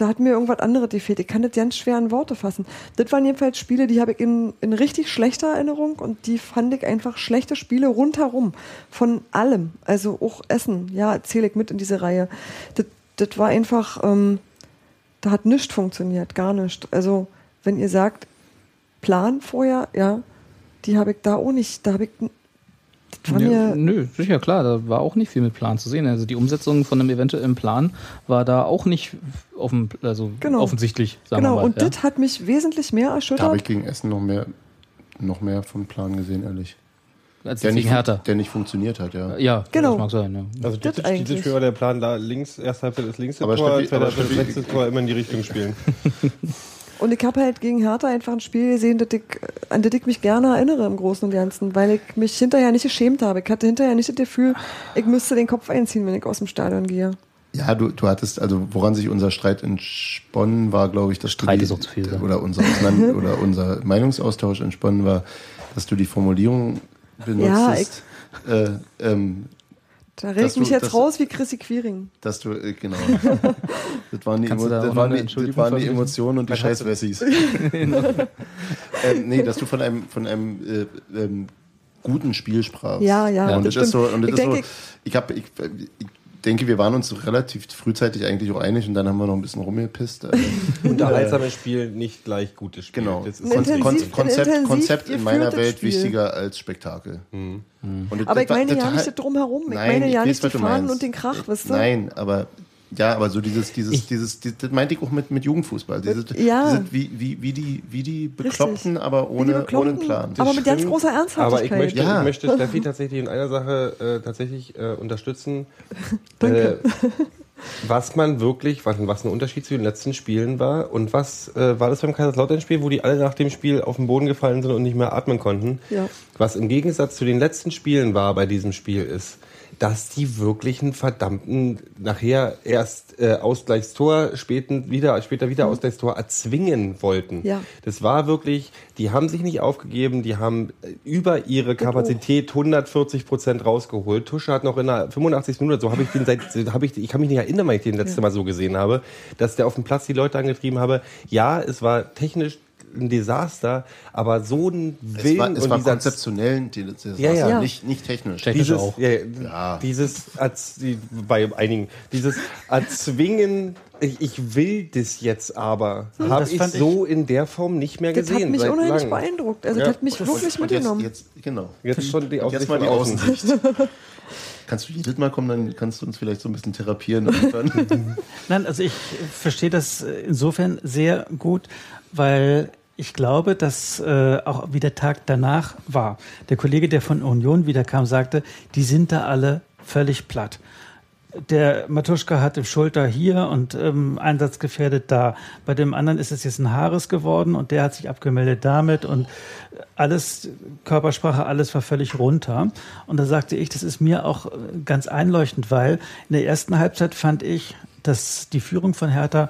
Speaker 4: da hat mir irgendwas anderes gefehlt. Ich kann das ganz schwer in Worte fassen. Das waren jedenfalls Spiele, die habe ich in, in richtig schlechter Erinnerung und die fand ich einfach schlechte Spiele rundherum. Von allem. Also auch Essen, ja, zähle ich mit in diese Reihe. Das, das war einfach, ähm, da hat nichts funktioniert, gar nichts. Also, wenn ihr sagt, Plan vorher, ja, die habe ich da auch nicht, da habe ich, das war
Speaker 7: ja,
Speaker 4: mir,
Speaker 7: nö, sicher, klar, da war auch nicht viel mit Plan zu sehen. Also die Umsetzung von einem eventuellen Plan war da auch nicht offen, also
Speaker 4: Genau.
Speaker 7: offensichtlich, sagen
Speaker 4: genau,
Speaker 7: wir mal.
Speaker 4: und
Speaker 7: ja.
Speaker 4: das hat mich wesentlich mehr
Speaker 3: Da habe
Speaker 4: erschüttert.
Speaker 3: ich gegen Essen noch mehr, noch mehr vom Plan gesehen, ehrlich.
Speaker 7: Als
Speaker 3: Der nicht,
Speaker 7: Hertha.
Speaker 3: der nicht funktioniert hat, ja.
Speaker 7: Ja,
Speaker 4: Genau.
Speaker 7: das mag sein, ja.
Speaker 5: Also
Speaker 4: Das
Speaker 5: dieses,
Speaker 4: eigentlich.
Speaker 5: dieses Spiel war der Plan, da links, erste Halbzeit ist links
Speaker 3: Aber
Speaker 5: Tor,
Speaker 3: Steffi-
Speaker 5: zweite
Speaker 3: aber
Speaker 5: Halbzeit
Speaker 3: Steffi-
Speaker 5: letztes Tor immer in die Richtung spielen.
Speaker 4: Und ich habe halt gegen Hertha einfach ein Spiel gesehen, das ich, an das ich mich gerne erinnere im Großen und Ganzen, weil ich mich hinterher nicht geschämt habe. Ich hatte hinterher nicht das Gefühl, ich müsste den Kopf einziehen, wenn ich aus dem Stadion gehe.
Speaker 3: Ja, du, du hattest, also woran sich unser Streit entsponnen war, glaube ich, dass du
Speaker 7: Streit
Speaker 3: die,
Speaker 7: ist auch zu viel,
Speaker 3: oder unser, oder unser Meinungsaustausch entsponnen war, dass du die Formulierung benutzt
Speaker 4: Ja,
Speaker 3: hast, äh, ähm,
Speaker 4: Da
Speaker 3: Dass
Speaker 4: ich mich
Speaker 3: du-
Speaker 4: jetzt raus wie Chrissy Quiring.
Speaker 3: dass du, äh, genau. das waren die, Emo
Speaker 7: da
Speaker 3: das waren die, das waren die? Emotionen und die Scheißwessis. ähm, nee, dass du von einem, von einem äh, ähm, guten Spiel sprachst.
Speaker 4: Ja, ja,
Speaker 3: und
Speaker 4: das
Speaker 3: das ist so,
Speaker 4: stimmt.
Speaker 3: und das
Speaker 4: Ich
Speaker 3: ist
Speaker 4: denke,
Speaker 3: so, ich habe, ich, ich denke, wir waren uns relativ frühzeitig eigentlich auch einig und dann haben wir noch ein bisschen rumgepisst. Äh,
Speaker 5: Unterhaltsames Spiel, nicht gleich gutes Spiel.
Speaker 3: Genau.
Speaker 5: Das ist
Speaker 4: Ein
Speaker 3: Kon
Speaker 4: intensiv-
Speaker 3: Konzept, Konzept in meiner Welt
Speaker 4: Spiel.
Speaker 3: wichtiger als Spektakel. Und das-
Speaker 4: Aber ich meine
Speaker 3: das-
Speaker 4: ja nicht das drumherum. Ich
Speaker 3: Nein,
Speaker 4: meine ja
Speaker 3: weiß,
Speaker 4: nicht die Fahnen und den Krach, weißt du?
Speaker 3: Nein, aber ja, aber so dieses, dieses, dieses, das, das meinte ich auch mit, mit Jugendfußball. Diese,
Speaker 4: Ja.
Speaker 3: wie, wie, wie die, wie die Bekloppten, aber
Speaker 4: Wie die
Speaker 3: ohne,
Speaker 4: Bekloppten,
Speaker 3: ohne einen Plan.
Speaker 4: Aber mit ganz großer
Speaker 5: Aber ich
Speaker 4: Ernsthaftigkeit.
Speaker 5: möchte,
Speaker 3: Ja.
Speaker 5: ich möchte Steffi tatsächlich in einer Sache äh, tatsächlich äh, unterstützen.
Speaker 4: Danke.
Speaker 5: Äh, was man wirklich, was, was ein Unterschied zu den letzten Spielen war und was äh, war das beim Kaiserslautern-Spiel, wo die alle nach dem Spiel auf den Boden gefallen sind und nicht mehr atmen konnten.
Speaker 4: Ja.
Speaker 5: Was im Gegensatz zu den letzten Spielen war bei diesem Spiel ist, dass die wirklich einen verdammten, nachher erst äh, Ausgleichstor, späten wieder, später wieder Ausgleichstor erzwingen wollten.
Speaker 4: Mhm. Ja.
Speaker 5: Das war wirklich, die haben sich nicht aufgegeben, die haben äh, über ihre Kapazität 140 Prozent rausgeholt. Tusche hat noch in der 85. Minute, so habe ich den seit, habe ich, ich kann mich nicht erinnern, weil ich den letzte Mal so gesehen habe, dass der auf dem Platz die Leute angetrieben habe. Ja, es war technisch ein Desaster, aber so ein
Speaker 3: Es
Speaker 5: Willen
Speaker 3: war, es
Speaker 5: und
Speaker 3: war
Speaker 5: dieser
Speaker 3: konzeptionell, die- das
Speaker 5: Ja, ja.
Speaker 3: war nicht, nicht technisch.
Speaker 7: Technisch
Speaker 5: dieses,
Speaker 7: auch.
Speaker 5: Ja,
Speaker 3: Ja.
Speaker 5: dieses bei einigen, dieses erzwingen, ich, ich will das jetzt aber, habe
Speaker 6: das
Speaker 5: ich
Speaker 6: fand ich-
Speaker 5: so in der Form nicht mehr
Speaker 4: das
Speaker 5: gesehen.
Speaker 4: hat mich
Speaker 5: seit
Speaker 4: unheimlich
Speaker 5: langem.
Speaker 4: beeindruckt. Also
Speaker 5: Ja.
Speaker 4: das hat mich wirklich
Speaker 3: Und jetzt,
Speaker 4: mitgenommen.
Speaker 3: jetzt, genau.
Speaker 5: Jetzt schon die
Speaker 3: Und jetzt
Speaker 5: Aussicht
Speaker 3: mal die. Außensicht. Kannst du jedes Mal kommen, dann kannst du uns vielleicht so ein bisschen therapieren.
Speaker 6: Nein, also ich verstehe das insofern sehr gut, weil ich glaube, dass äh, auch wie der Tag danach war. Der Kollege, der von Union wiederkam, sagte, die sind da alle völlig platt. Der Matuschka hatte Schulter hier und ähm, einsatzgefährdet da. Bei dem anderen ist es jetzt ein Haares geworden und der hat sich abgemeldet damit und alles, Körpersprache, alles war völlig runter. Und da sagte ich, das ist mir auch äh, ganz einleuchtend, weil in der ersten Halbzeit fand ich, dass die Führung von Hertha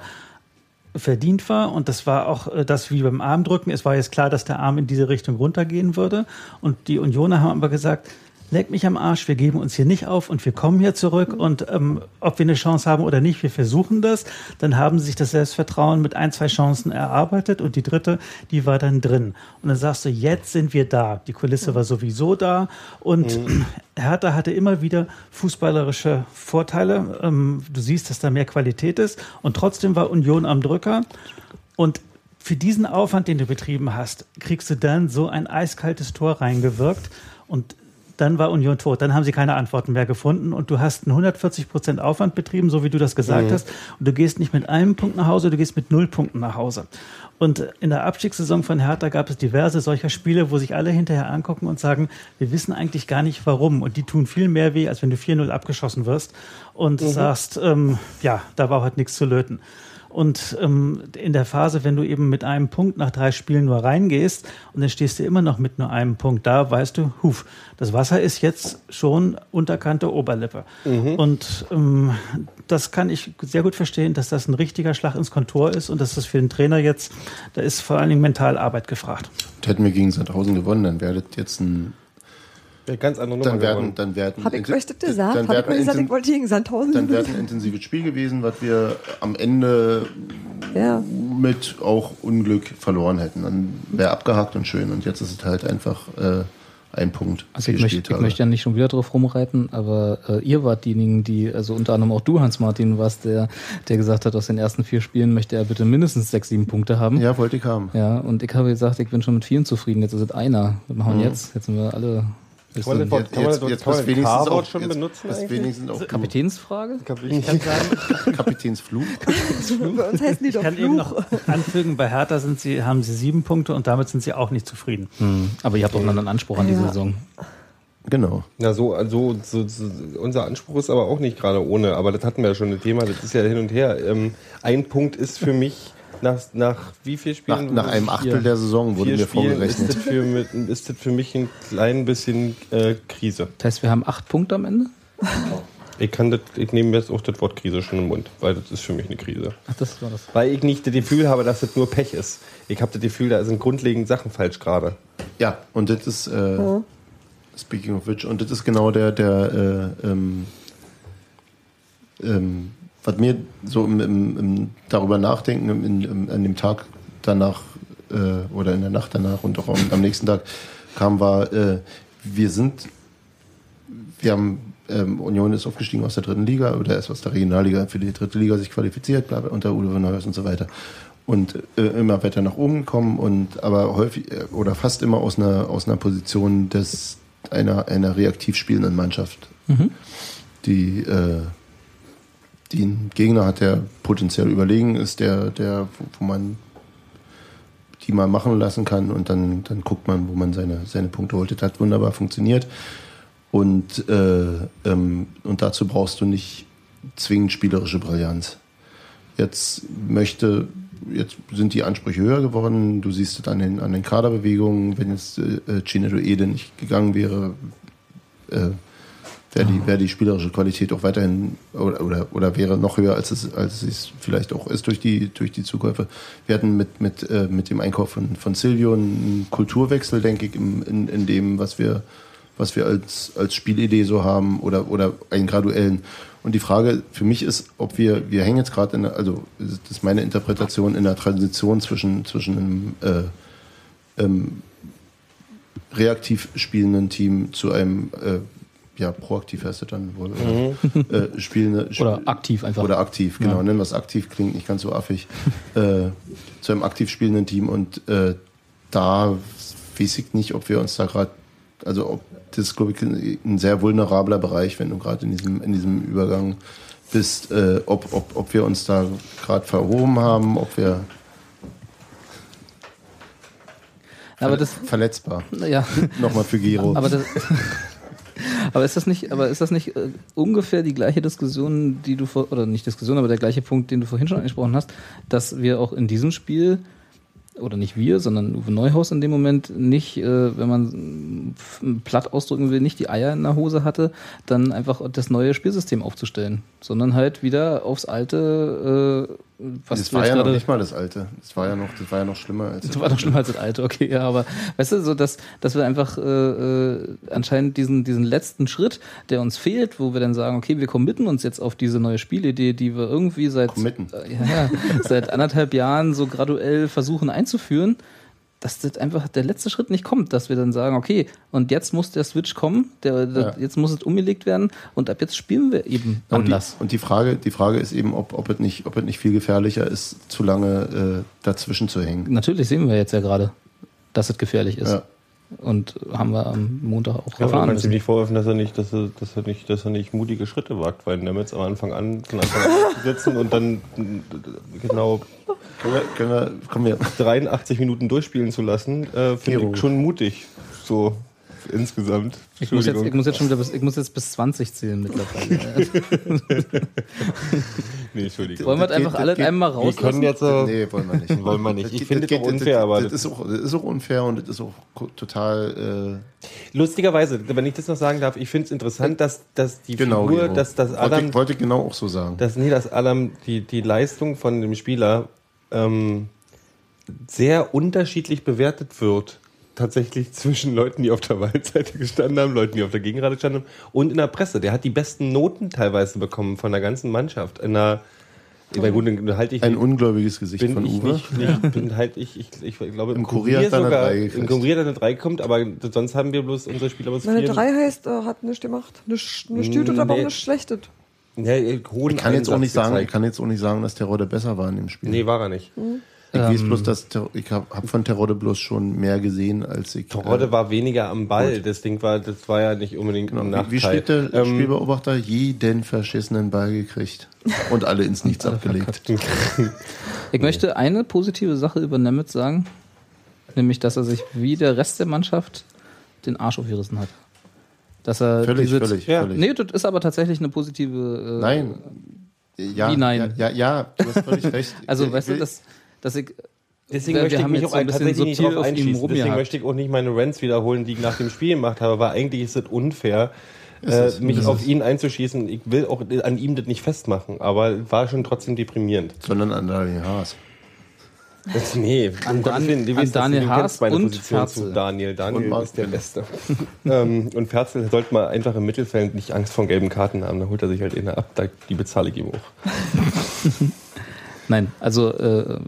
Speaker 6: verdient war und das war auch äh, das wie beim Armdrücken. Es war jetzt klar, dass der Arm in diese Richtung runtergehen würde und die Unioner haben aber gesagt, leck mich am Arsch, wir geben uns hier nicht auf und wir kommen hier zurück und ähm, ob wir eine Chance haben oder nicht, wir versuchen das. Dann haben sie sich das Selbstvertrauen mit ein, zwei Chancen erarbeitet und die dritte, die war dann drin. Und dann sagst du, jetzt sind wir da. Die Kulisse war sowieso da und Hertha hatte immer wieder fußballerische Vorteile. Ähm, du siehst, dass da mehr Qualität ist und trotzdem war Union am Drücker und für diesen Aufwand, den du betrieben hast, kriegst du dann so ein eiskaltes Tor reingewirkt und dann war Union tot. Dann haben sie keine Antworten mehr gefunden und du hast einen 140 Prozent Aufwand betrieben, so wie du das gesagt hast. Und du gehst nicht mit einem Punkt nach Hause, du gehst mit null Punkten nach Hause. Und in der Abstiegssaison von Hertha gab es diverse solcher Spiele, wo sich alle hinterher angucken und sagen, wir wissen eigentlich gar nicht warum. Und die tun viel mehr weh, als wenn du 4-0 abgeschossen wirst und sagst, ähm, ja, da war heute nichts zu löten. Und ähm, in der Phase, wenn du eben mit einem Punkt nach drei Spielen nur reingehst und dann stehst du immer noch mit nur einem Punkt da, weißt du, huf, das Wasser ist jetzt schon unterkante Oberlippe. Und ähm, das kann ich sehr gut verstehen, dass das ein richtiger Schlag ins Kontor ist und dass das für den Trainer jetzt, da ist vor allen Dingen mental Arbeit gefragt.
Speaker 3: hätten wir gegen Sandhausen gewonnen, dann wäre das jetzt ein.
Speaker 5: Ja, ganz andere Nummer
Speaker 3: Dann werden, dann werden,
Speaker 4: Habe ich euch das gesagt?
Speaker 3: Dann werden,
Speaker 4: gesagt, ich wollte gegen Sandhausen
Speaker 3: dann wäre ein intensives Spiel gewesen, was wir am Ende
Speaker 4: Ja.
Speaker 3: mit auch Unglück verloren hätten. Dann wäre abgehakt und schön. Und jetzt ist es halt einfach äh, ein Punkt.
Speaker 7: Also ich möchte, ich möchte ja nicht schon wieder drauf rumreiten, aber äh, ihr wart diejenigen, die, also unter anderem auch du, Hans-Martin, warst der, der gesagt hat, aus den ersten vier Spielen möchte er bitte mindestens sechs, sieben Punkte haben.
Speaker 3: Ja, wollte ich haben.
Speaker 7: Ja, und ich habe gesagt, ich bin schon mit vielen zufrieden. Jetzt ist es einer. Was machen wir jetzt? Jetzt sind wir alle.
Speaker 5: Kann man das
Speaker 3: Jetzt,
Speaker 5: kann man
Speaker 3: jetzt,
Speaker 5: das-
Speaker 3: jetzt
Speaker 5: kann man
Speaker 3: bist
Speaker 5: das
Speaker 3: wenigstens
Speaker 5: K-Wort
Speaker 3: auch,
Speaker 5: schon
Speaker 3: jetzt
Speaker 5: benutzen eigentlich?
Speaker 3: wenigstens auch
Speaker 7: Kapitänsfrage?
Speaker 6: Ich kann sagen,
Speaker 3: Kapitänsflug.
Speaker 4: Bei uns heißen die
Speaker 6: ich
Speaker 4: doch
Speaker 6: kann eben
Speaker 4: Fluch.
Speaker 6: noch anfügen, bei Hertha sind sie, haben sie sieben Punkte und damit sind sie auch nicht zufrieden.
Speaker 7: Aber ihr habt auch einen anderen Anspruch an diese
Speaker 4: Ja.
Speaker 7: Saison.
Speaker 3: Genau.
Speaker 5: Na, so, so, so, so, unser Anspruch ist aber auch nicht gerade ohne, aber das hatten wir ja schon ein Thema, das ist ja hin und her. Ähm, ein Punkt ist für mich nach, nach wie viel
Speaker 3: Nach,
Speaker 5: Spielen?
Speaker 3: nach einem Achtel
Speaker 7: Vier.
Speaker 3: der Saison wurde mir
Speaker 5: Spielen ist
Speaker 3: vorgerechnet.
Speaker 5: das, für, ist das für mich ein klein bisschen äh, Krise.
Speaker 7: Das heißt, wir haben acht Punkte am Ende?
Speaker 5: Ich kann das, ich nehme jetzt auch das Wort Krise schon im Mund, weil das ist für mich eine Krise.
Speaker 7: Ach, das war das.
Speaker 5: Weil ich nicht das Gefühl habe, dass das nur Pech ist. Ich habe das Gefühl, da sind grundlegend Sachen falsch gerade.
Speaker 3: Ja, und das ist, äh, speaking of which, und das ist genau der, der, äh, ähm, ähm, was mir so im, im, im darüber nachdenken im, an dem Tag danach äh, oder in der Nacht danach und auch am, nächsten Tag kam, war, äh, wir sind, wir haben ähm, Union ist aufgestiegen aus der dritten Liga oder ist aus der Regionalliga für die dritte Liga sich qualifiziert, bla, bla, unter Uwe Neuhaus und so weiter. Und äh, immer weiter nach oben gekommen und aber häufig äh, oder fast immer aus einer, aus einer Position des, einer, einer reaktiv spielenden Mannschaft. Die, äh, die einen Gegner hat, der potenziell überlegen ist, der, der, wo, man die mal machen lassen kann und dann, dann guckt man, wo man seine, seine Punkte holt. Das hat wunderbar funktioniert. Und, äh, ähm, und dazu brauchst du nicht zwingend spielerische Brillanz. Jetzt möchte, jetzt sind die Ansprüche höher geworden. Du siehst es an den, an den Kaderbewegungen. Wenn jetzt äh, Chinedo Ede nicht gegangen wäre, äh, wäre die, wäre die spielerische Qualität auch weiterhin oder, oder, oder wäre noch höher, als es, als es vielleicht auch ist durch die, durch die Zukäufe. Wir hatten mit, mit, äh, mit dem Einkauf von, von Silvio einen Kulturwechsel, denke ich, im, in, in dem, was wir, was wir als, als Spielidee so haben oder, oder einen graduellen. Und die Frage für mich ist, ob wir, wir hängen jetzt gerade in, also das ist meine Interpretation, in der Transition zwischen, zwischen einem äh, ähm, reaktiv spielenden Team zu einem äh, ja, proaktiv heißt es dann wohl. Oder, äh, spielende,
Speaker 7: Oder aktiv einfach.
Speaker 3: Oder aktiv, genau. Nennen wir es aktiv, klingt nicht ganz so affig. äh, zu einem aktiv spielenden Team und äh, da weiß ich nicht, ob wir uns da gerade, also ob das ist, glaube ich, ein sehr vulnerabler Bereich, wenn du gerade in diesem, in diesem Übergang bist, äh, ob, ob, ob wir uns da gerade verhoben haben, ob wir
Speaker 7: Aber das,
Speaker 3: verletzbar.
Speaker 7: ja,
Speaker 3: Nochmal für Gero.
Speaker 7: aber das, aber ist das nicht, aber ist das nicht äh, ungefähr die gleiche Diskussion, die du vor, oder nicht Diskussion, aber der gleiche Punkt, den du vorhin schon angesprochen hast, dass wir auch in diesem Spiel oder nicht wir, sondern Uwe Neuhaus in dem Moment nicht, äh, wenn man platt ausdrücken will, nicht die Eier in der Hose hatte, dann einfach das neue Spielsystem aufzustellen, sondern halt wieder aufs alte, äh, was
Speaker 3: das war ja noch nicht mal das Alte. Das war ja noch, das war ja noch schlimmer als
Speaker 7: das war doch schlimmer als das alte, okay, ja, aber weißt du, so dass, dass wir einfach äh, äh, anscheinend diesen, diesen letzten Schritt, der uns fehlt, wo wir dann sagen, okay, wir committen uns jetzt auf diese neue Spielidee, die wir irgendwie seit, äh, ja, seit anderthalb Jahren so graduell versuchen einzuführen, dass das einfach der letzte Schritt nicht kommt, dass wir dann sagen, okay, und jetzt muss der Switch kommen, der, der,
Speaker 3: Ja.
Speaker 7: jetzt muss es umgelegt werden und ab jetzt spielen wir eben
Speaker 3: Und die,
Speaker 7: anders.
Speaker 3: und die Frage, die Frage ist eben, ob, ob, es nicht, ob es nicht viel gefährlicher ist, zu lange äh, dazwischen zu hängen.
Speaker 7: Natürlich sehen wir jetzt ja gerade, dass es gefährlich ist.
Speaker 3: Ja.
Speaker 7: Und haben wir am Montag auch
Speaker 5: Ja, man
Speaker 7: erfahren
Speaker 5: kann
Speaker 7: müssen.
Speaker 5: ihm nicht vorwerfen, dass er nicht, dass er, dass er nicht, dass er nicht mutige Schritte wagt, weil Nemitz am Anfang an, von Anfang an sitzen und dann genau
Speaker 3: Können wir, können wir, kommen wir.
Speaker 5: 83 Minuten durchspielen zu lassen, äh, finde ich schon mutig. So insgesamt.
Speaker 7: Ich muss, jetzt,
Speaker 5: Entschuldigung.
Speaker 7: ich muss jetzt schon wieder bis, ich muss jetzt bis 20 zählen mittlerweile.
Speaker 5: nee, Entschuldigung.
Speaker 7: Wollen wir das
Speaker 3: geht-
Speaker 7: einfach
Speaker 3: das
Speaker 7: alle
Speaker 3: geht-
Speaker 7: einmal
Speaker 5: Wir
Speaker 7: rauslassen?
Speaker 5: können jetzt. Äh,
Speaker 3: Nee, wollen wir nicht.
Speaker 5: Wollen wir nicht.
Speaker 3: Das
Speaker 5: Ich
Speaker 3: geht-
Speaker 5: finde
Speaker 3: das
Speaker 5: es auch
Speaker 3: geht-
Speaker 5: unfair,
Speaker 3: das,
Speaker 5: aber
Speaker 3: das, ist auch, das ist auch unfair und das ist auch total.
Speaker 5: Lustigerweise, wenn ich das noch sagen darf, ich finde es interessant, dass, dass die
Speaker 3: Äh, genau.
Speaker 5: Figur,
Speaker 3: Gero.
Speaker 5: dass das
Speaker 3: wollte,
Speaker 5: Adam
Speaker 3: ich- wollte ich genau auch so sagen.
Speaker 5: dass nee, dass Adam die, die Leistung von dem Spieler ähm, sehr unterschiedlich bewertet wird. Tatsächlich zwischen Leuten, die auf der Waldseite gestanden haben, Leuten, die auf der Gegenrate gestanden haben und in der Presse. Der hat die besten Noten teilweise bekommen von der ganzen Mannschaft. In der, ich gut, dann halte ich
Speaker 3: Ein ungläubiges Gesicht
Speaker 5: bin
Speaker 3: von
Speaker 5: ich
Speaker 3: Uwe.
Speaker 5: nicht, nicht bin halt ich, ich, ich glaube
Speaker 3: Im Kurier hat er eine
Speaker 5: sogar
Speaker 3: drei gekriegt.
Speaker 5: im Kurier hat er eine 3 kommt, aber sonst haben wir bloß unsere Spieler
Speaker 4: Meine
Speaker 5: vier-
Speaker 4: drei heißt, äh, hat nichts gemacht. Nichts nichts Gutes, aber auch
Speaker 5: Nee.
Speaker 4: nichts Schlechtes.
Speaker 5: Ja,
Speaker 3: Ich kann jetzt auch
Speaker 5: Einsatz
Speaker 3: nicht sagen, ich kann jetzt auch nicht sagen, dass Terodde besser war in dem Spiel.
Speaker 5: Nee, war er nicht.
Speaker 3: ich
Speaker 7: Ähm.
Speaker 3: weiß bloß, dass Ter ich habe hab von Terodde bloß schon mehr gesehen als ich.
Speaker 5: Terodde
Speaker 3: äh,
Speaker 5: war weniger am Ball. Das Ding war, das war ja nicht unbedingt ein
Speaker 3: Genau. Wie, wie
Speaker 5: Nachteil.
Speaker 3: steht der
Speaker 5: Ähm,
Speaker 3: Spielbeobachter? Jeden verschissenen Ball gekriegt und alle ins Nichts abgelegt.
Speaker 7: Ich möchte eine positive Sache über Nemitz sagen, nämlich, dass er sich wie der Rest der Mannschaft den Arsch aufgerissen hat. Dass er
Speaker 3: Völlig,
Speaker 7: diese,
Speaker 3: völlig,
Speaker 5: ja.
Speaker 3: völlig.
Speaker 7: Nee, das ist aber tatsächlich eine positive. Äh,
Speaker 3: Nein. Ja,
Speaker 7: Wie nein?
Speaker 3: Ja, ja, ja, du hast völlig recht.
Speaker 7: Also,
Speaker 3: Ich
Speaker 7: weißt du, dass, dass ich.
Speaker 5: Deswegen
Speaker 7: Wir
Speaker 5: möchte ich mich auch
Speaker 7: so ein bisschen
Speaker 5: tatsächlich nicht drauf einschießen. Deswegen möchte ich auch nicht meine Rants wiederholen, die ich nach dem Spiel gemacht habe, weil eigentlich ist es unfair, äh,
Speaker 3: es,
Speaker 5: mich
Speaker 3: ist
Speaker 5: auf ihn einzuschießen. Ich will auch an ihm das nicht festmachen, aber war schon trotzdem deprimierend.
Speaker 3: sondern an Daniel Haas.
Speaker 5: Nee,
Speaker 7: An Dan-
Speaker 5: Willen, du
Speaker 7: an Daniel Haas
Speaker 5: meine
Speaker 7: und
Speaker 5: Position
Speaker 7: Ferzel.
Speaker 5: zu Daniel. Daniel ist der Beste. ähm, und Ferzel sollte mal einfach im Mittelfeld nicht Angst vor gelben Karten haben. Da holt er sich halt eine ab, da, die bezahle ich ihm auch.
Speaker 7: Nein, also äh,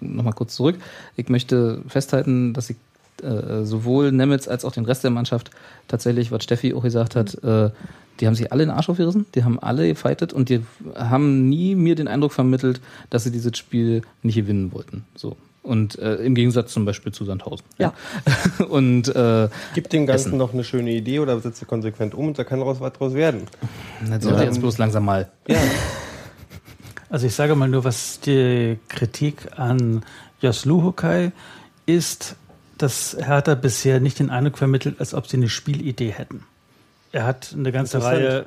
Speaker 7: nochmal kurz zurück. Ich möchte festhalten, dass ich äh, sowohl Nemitz als auch den Rest der Mannschaft tatsächlich, was Steffi auch gesagt hat, äh, Die haben sich alle in den Arsch aufgerissen, die haben alle gefightet und die haben nie mir den Eindruck vermittelt, dass sie dieses Spiel nicht gewinnen wollten. So. Und äh, im Gegensatz zum Beispiel zu Sandhausen.
Speaker 4: Ja.
Speaker 5: und äh, gibt dem Ganzen Essen. noch eine schöne Idee oder setzt ihr konsequent um und da kann daraus was draus werden.
Speaker 7: Das sollte ja. jetzt bloß langsam mal. Ja.
Speaker 6: Also ich sage mal nur, was die Kritik an Jos Luhukai ist, dass Hertha bisher nicht den Eindruck vermittelt, als ob sie eine Spielidee hätten. Er hat eine ganze Reihe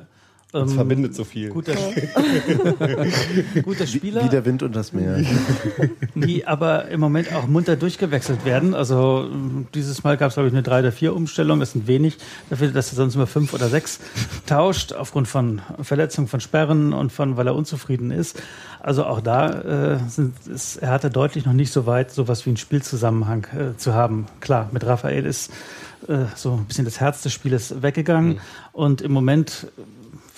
Speaker 5: uns ähm, verbindet so viel.
Speaker 6: Guter, guter Spieler.
Speaker 3: Wie der Wind und das Meer.
Speaker 6: Die aber im Moment auch munter durchgewechselt werden. Also dieses Mal gab es, glaube ich, eine 3 oder 4 Umstellung. Das sind wenig. Dafür, dass er sonst immer 5 oder 6 tauscht, aufgrund von Verletzungen, von Sperren und von, weil er unzufrieden ist. Also auch da äh, sind, ist, er hatte deutlich noch nicht so weit, sowas wie einen Spielzusammenhang äh, zu haben. Klar, mit Raphael ist äh, so ein bisschen das Herz des Spieles weggegangen. Mhm. Und im Moment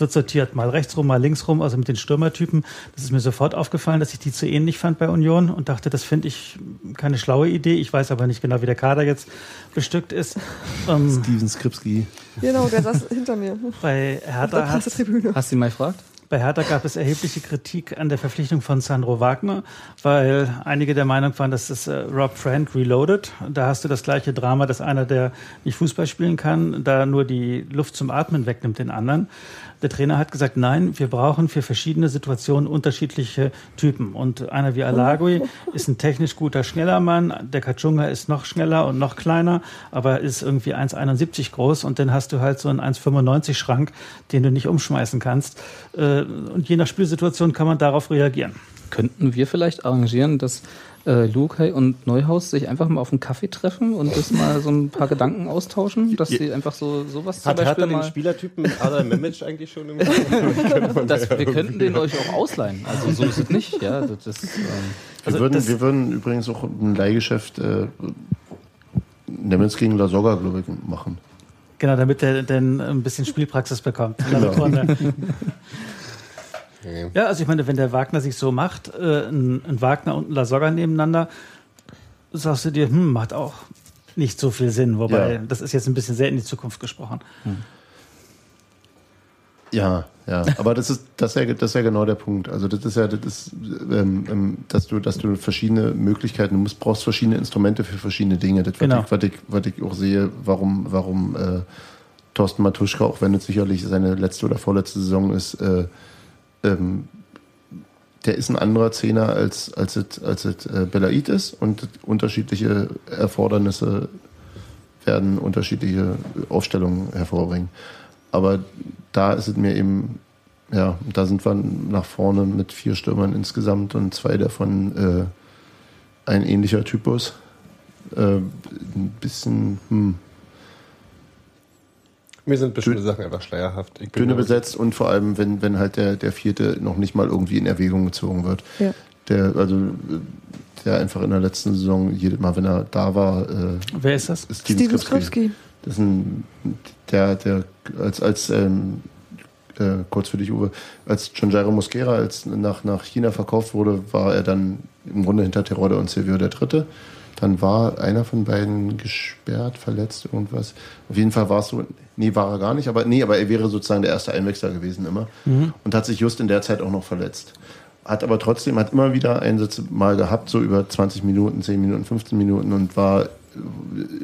Speaker 6: wird sortiert, mal rechts rum, mal links rum, also mit den Stürmertypen. Das ist mir sofort aufgefallen, dass ich die zu ähnlich fand bei Union und dachte, das finde ich keine schlaue Idee. Ich weiß aber nicht genau, wie der Kader jetzt bestückt ist.
Speaker 3: Ähm, Steven Skripski.
Speaker 4: Genau, der saß hinter mir.
Speaker 6: Bei Hertha
Speaker 7: Hast du ihn mal gefragt?
Speaker 6: Bei Hertha gab es erhebliche Kritik an der Verpflichtung von Sandro Wagner, weil einige der Meinung waren, dass es äh, Rob Frank reloaded. Da hast du das gleiche Drama, dass einer, der nicht Fußball spielen kann, da nur die Luft zum Atmen wegnimmt den anderen. Der Trainer hat gesagt, nein, wir brauchen für verschiedene Situationen unterschiedliche Typen. Und einer wie Alagui ist ein technisch guter, schneller Mann. Der Kachunga ist noch schneller und noch kleiner, aber ist irgendwie 1,71 groß. Und dann hast du halt so einen 1,95 Schrank, den du nicht umschmeißen kannst. Äh, und je nach Spielsituation kann man darauf reagieren.
Speaker 7: Könnten wir vielleicht arrangieren, dass äh, Lukai und Neuhaus sich einfach mal auf einen Kaffee treffen und das mal so ein paar Gedanken austauschen, dass sie einfach so sowas
Speaker 5: zum Hat Beispiel Hertha den Spielertypen Adam Memic eigentlich schon im
Speaker 7: das, Wir könnten den euch auch ausleihen. Also so ist es nicht. Ja, das, das, ähm,
Speaker 3: also wir, würden, wir würden übrigens auch ein Leihgeschäft äh, Nemitz gegen La Soga, glaube ich, machen.
Speaker 6: Genau, damit er dann ein bisschen Spielpraxis bekommt. Genau. Ja, also ich meine, wenn der Wagner sich so macht, äh, ein, ein, Wagner und ein Lasogga nebeneinander, sagst du dir, hm, macht auch nicht so viel Sinn. Wobei, ja. das ist jetzt ein bisschen sehr in die Zukunft gesprochen. Hm.
Speaker 3: Ja, ja, aber das ist das ist ja, das ist ja genau der Punkt. Also das ist ja das ist, ähm, ähm, dass du dass du verschiedene Möglichkeiten, du musst, brauchst verschiedene Instrumente für verschiedene Dinge. Das genau. was, ich, was, ich, was ich auch sehe, warum warum äh, Thorsten Matuschka, auch wenn es sicherlich seine letzte oder vorletzte Saison ist, äh, ähm, der ist ein anderer Zehner als, als es als it, äh, Belaid ist und unterschiedliche Erfordernisse werden unterschiedliche Aufstellungen hervorbringen. Aber da ist es mir eben, ja, da sind wir nach vorne mit vier Stürmern insgesamt und zwei davon äh, ein ähnlicher Typus. Äh, ein bisschen, hm,
Speaker 5: mir sind bestimmte Sachen einfach schleierhaft.
Speaker 3: Dünne besetzt und vor allem, wenn, wenn halt der, der vierte noch nicht mal irgendwie in Erwägung gezogen wird. Ja. Der, also, der einfach in der letzten Saison, jedes Mal, wenn er da war. Äh,
Speaker 6: Wer ist das?
Speaker 3: Ist Steven Skripski. Das ist ein, der, der als, als ähm, äh, kurz für dich, Uwe, als John Jairo Mosquera als nach, nach China verkauft wurde, war er dann im Grunde hinter Terodde und Silvio der Dritte. Dann war einer von beiden gesperrt, verletzt, irgendwas. Auf jeden Fall war es so, nee, war er gar nicht, aber nee, aber er wäre sozusagen der erste Einwechsler gewesen immer. Mhm. Und hat sich just in der Zeit auch noch verletzt. Hat aber trotzdem, hat immer wieder Einsätze mal gehabt, so über 20 Minuten, 10 Minuten, 15 Minuten und war,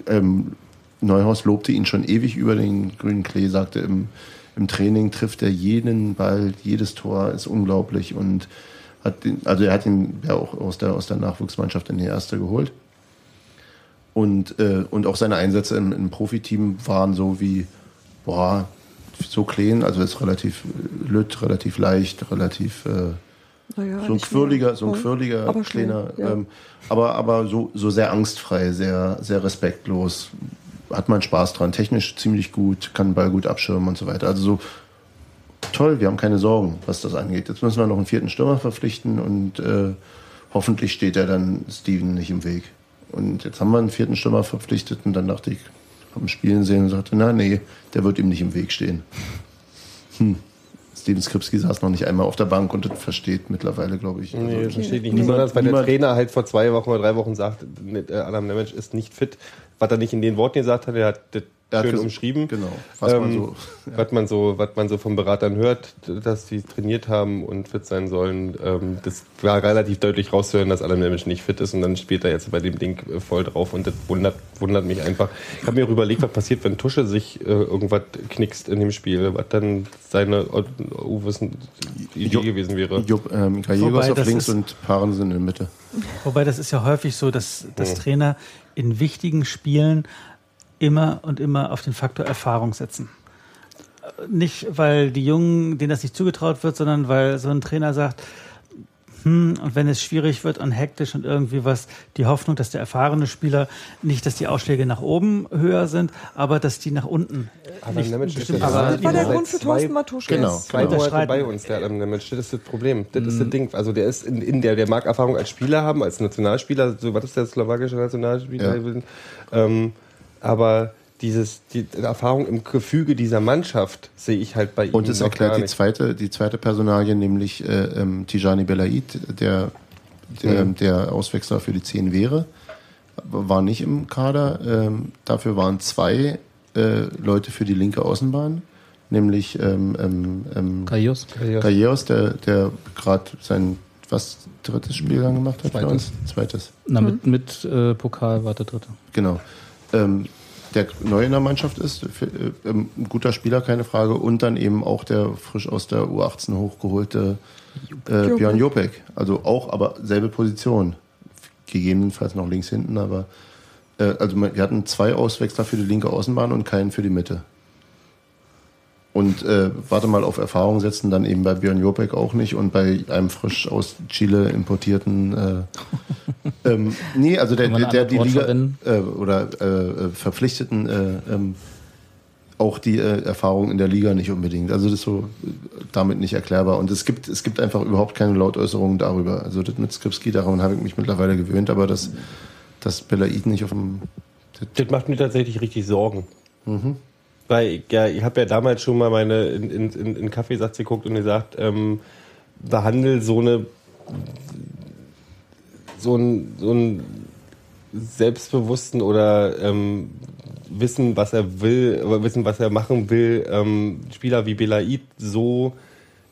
Speaker 3: ähm, Neuhaus lobte ihn schon ewig über den grünen Klee, sagte im, im Training trifft er jeden Ball, jedes Tor ist unglaublich und hat den, also er hat ihn ja auch aus der, aus der Nachwuchsmannschaft in die erste geholt. Und, äh, und auch seine Einsätze im, im Profiteam waren so wie, boah, so clean, also ist relativ äh, lütt, relativ leicht, relativ äh, naja, so ein quirliger, so ein quirliger, aber kleiner, ja. ähm, aber, aber so, so sehr angstfrei, sehr, sehr respektlos. Hat man Spaß dran, technisch ziemlich gut, kann den Ball gut abschirmen und so weiter. Also so toll, wir haben keine Sorgen, was das angeht. Jetzt müssen wir noch einen vierten Stürmer verpflichten und äh, hoffentlich steht er dann Steven nicht im Weg. Und jetzt haben wir einen vierten Stürmer verpflichtet und dann dachte ich, am Spielen sehen und sagte, na nee, der wird ihm nicht im Weg stehen. Hm. Steven Skripski saß noch nicht einmal auf der Bank und das versteht mittlerweile, glaube ich.
Speaker 5: Nee, also, versteht nicht. Niemand, weil der Trainer halt vor zwei Wochen oder drei Wochen sagt, äh, Adam Nemec ist nicht fit. Was er nicht in den Worten gesagt hat, er hat das
Speaker 3: Er hat
Speaker 5: schön umschrieben.
Speaker 3: Genau. Was man
Speaker 5: Ähm,
Speaker 3: so.
Speaker 5: was man so, was man so von Beratern hört, dass die trainiert haben und fit sein sollen, ähm, das war relativ deutlich rauszuhören, dass Adam Nemitz nicht fit ist und dann spielt er jetzt bei dem Ding äh, voll drauf und das wundert, wundert mich einfach. Ich habe mir auch überlegt, was passiert, wenn Tusche sich äh, irgendwas knickst in dem Spiel, was dann seine äh, Uwes Idee
Speaker 3: Jo-
Speaker 5: gewesen wäre.
Speaker 3: Jupp, ähm,
Speaker 6: Wobei,
Speaker 3: auf links
Speaker 6: ist-
Speaker 3: und Paaren sind in der Mitte.
Speaker 6: Wobei das ist ja häufig so, dass, dass
Speaker 5: Hm.
Speaker 6: Trainer in wichtigen Spielen immer und immer auf den Faktor Erfahrung setzen. Nicht, weil die Jungen, denen das nicht zugetraut wird, sondern weil so ein Trainer sagt, hm, und wenn es schwierig wird und hektisch und irgendwie was, die Hoffnung, dass der erfahrene Spieler nicht, dass die Ausschläge nach oben höher sind, aber dass die nach unten.
Speaker 5: Adam Nemitz ist
Speaker 6: bestimmt-
Speaker 5: ja
Speaker 6: aber
Speaker 4: Das war der Grund für Thorsten Matuschke.
Speaker 3: Genau.
Speaker 5: Zwei
Speaker 6: Genau.
Speaker 5: Monate bei uns, der Adam Nemitz. Das ist das Problem. Das ist das Ding. Also der ist in, in der, der mag Erfahrung als Spieler haben, als Nationalspieler. So, was ist der slowakische Nationalspieler?
Speaker 3: Ja.
Speaker 5: Ähm, aber dieses, die Erfahrung im Gefüge dieser Mannschaft sehe ich halt bei ihm
Speaker 3: Und es erklärt
Speaker 5: gar
Speaker 3: die zweite, die zweite Personalie, nämlich äh, ähm, Tijani Belaid, der, der,
Speaker 5: Mhm.
Speaker 3: der Auswechsler für die 10 wäre, war nicht im Kader. Ähm, dafür waren zwei äh, Leute für die linke Außenbahn, nämlich ähm, ähm, ähm,
Speaker 7: Kaios.
Speaker 3: Gallegos, der, der gerade sein was drittes Spiel dann gemacht hat für
Speaker 7: Zweites.
Speaker 3: uns? Zweites.
Speaker 7: Na, mit, mit äh, Pokal war der dritte.
Speaker 3: Genau. Ähm, der neu in der Mannschaft ist, für, äh, ähm, ein guter Spieler, keine Frage. Und dann eben auch der frisch aus der U18 hochgeholte äh, Björn Jopek. Also auch, aber selbe Position. Gegebenenfalls noch links hinten, aber äh, also wir hatten zwei Auswechsler für die linke Außenbahn und keinen für die Mitte. Und äh, warte mal auf Erfahrung setzen, dann eben bei Björn Jopek auch nicht und bei einem frisch aus Chile importierten. Äh, ähm, nee, also der, der, der die Liga äh, oder äh, verpflichteten äh, ähm, auch die äh, Erfahrung in der Liga nicht unbedingt. Also das ist so äh, damit nicht erklärbar. Und es gibt, es gibt einfach überhaupt keine Lautäußerungen darüber. Also das mit Skripski, daran habe ich mich mittlerweile gewöhnt, aber dass, dass Belaid nicht auf dem
Speaker 5: Das macht mir tatsächlich richtig Sorgen.
Speaker 3: Mhm.
Speaker 5: Weil ja, ich habe ja damals schon mal meine in, in, in, in Kaffeesatz geguckt und gesagt, ähm, behandel so eine so ein, so ein selbstbewussten oder ähm, wissen, was er will, aber wissen, was er machen will, ähm, Spieler wie Belaid so,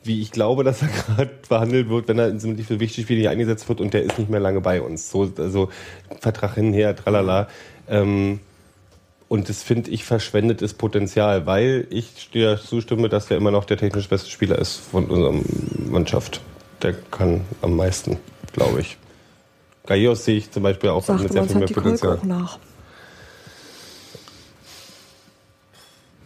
Speaker 5: wie ich glaube, dass er gerade behandelt wird, wenn er in so einem für wichtige Spiele nicht eingesetzt wird und der ist nicht mehr lange bei uns. So, also Vertrag hinher, tralala. Ähm, und das finde ich verschwendetes Potenzial, weil ich dir zustimme, dass er immer noch der technisch beste Spieler ist von unserer Mannschaft. Der kann am meisten, glaube ich. Gaios sehe ich zum Beispiel auch
Speaker 4: Sagt
Speaker 5: mit sehr viel mehr
Speaker 4: halt Kolk
Speaker 5: Potenzial.
Speaker 4: auch nach.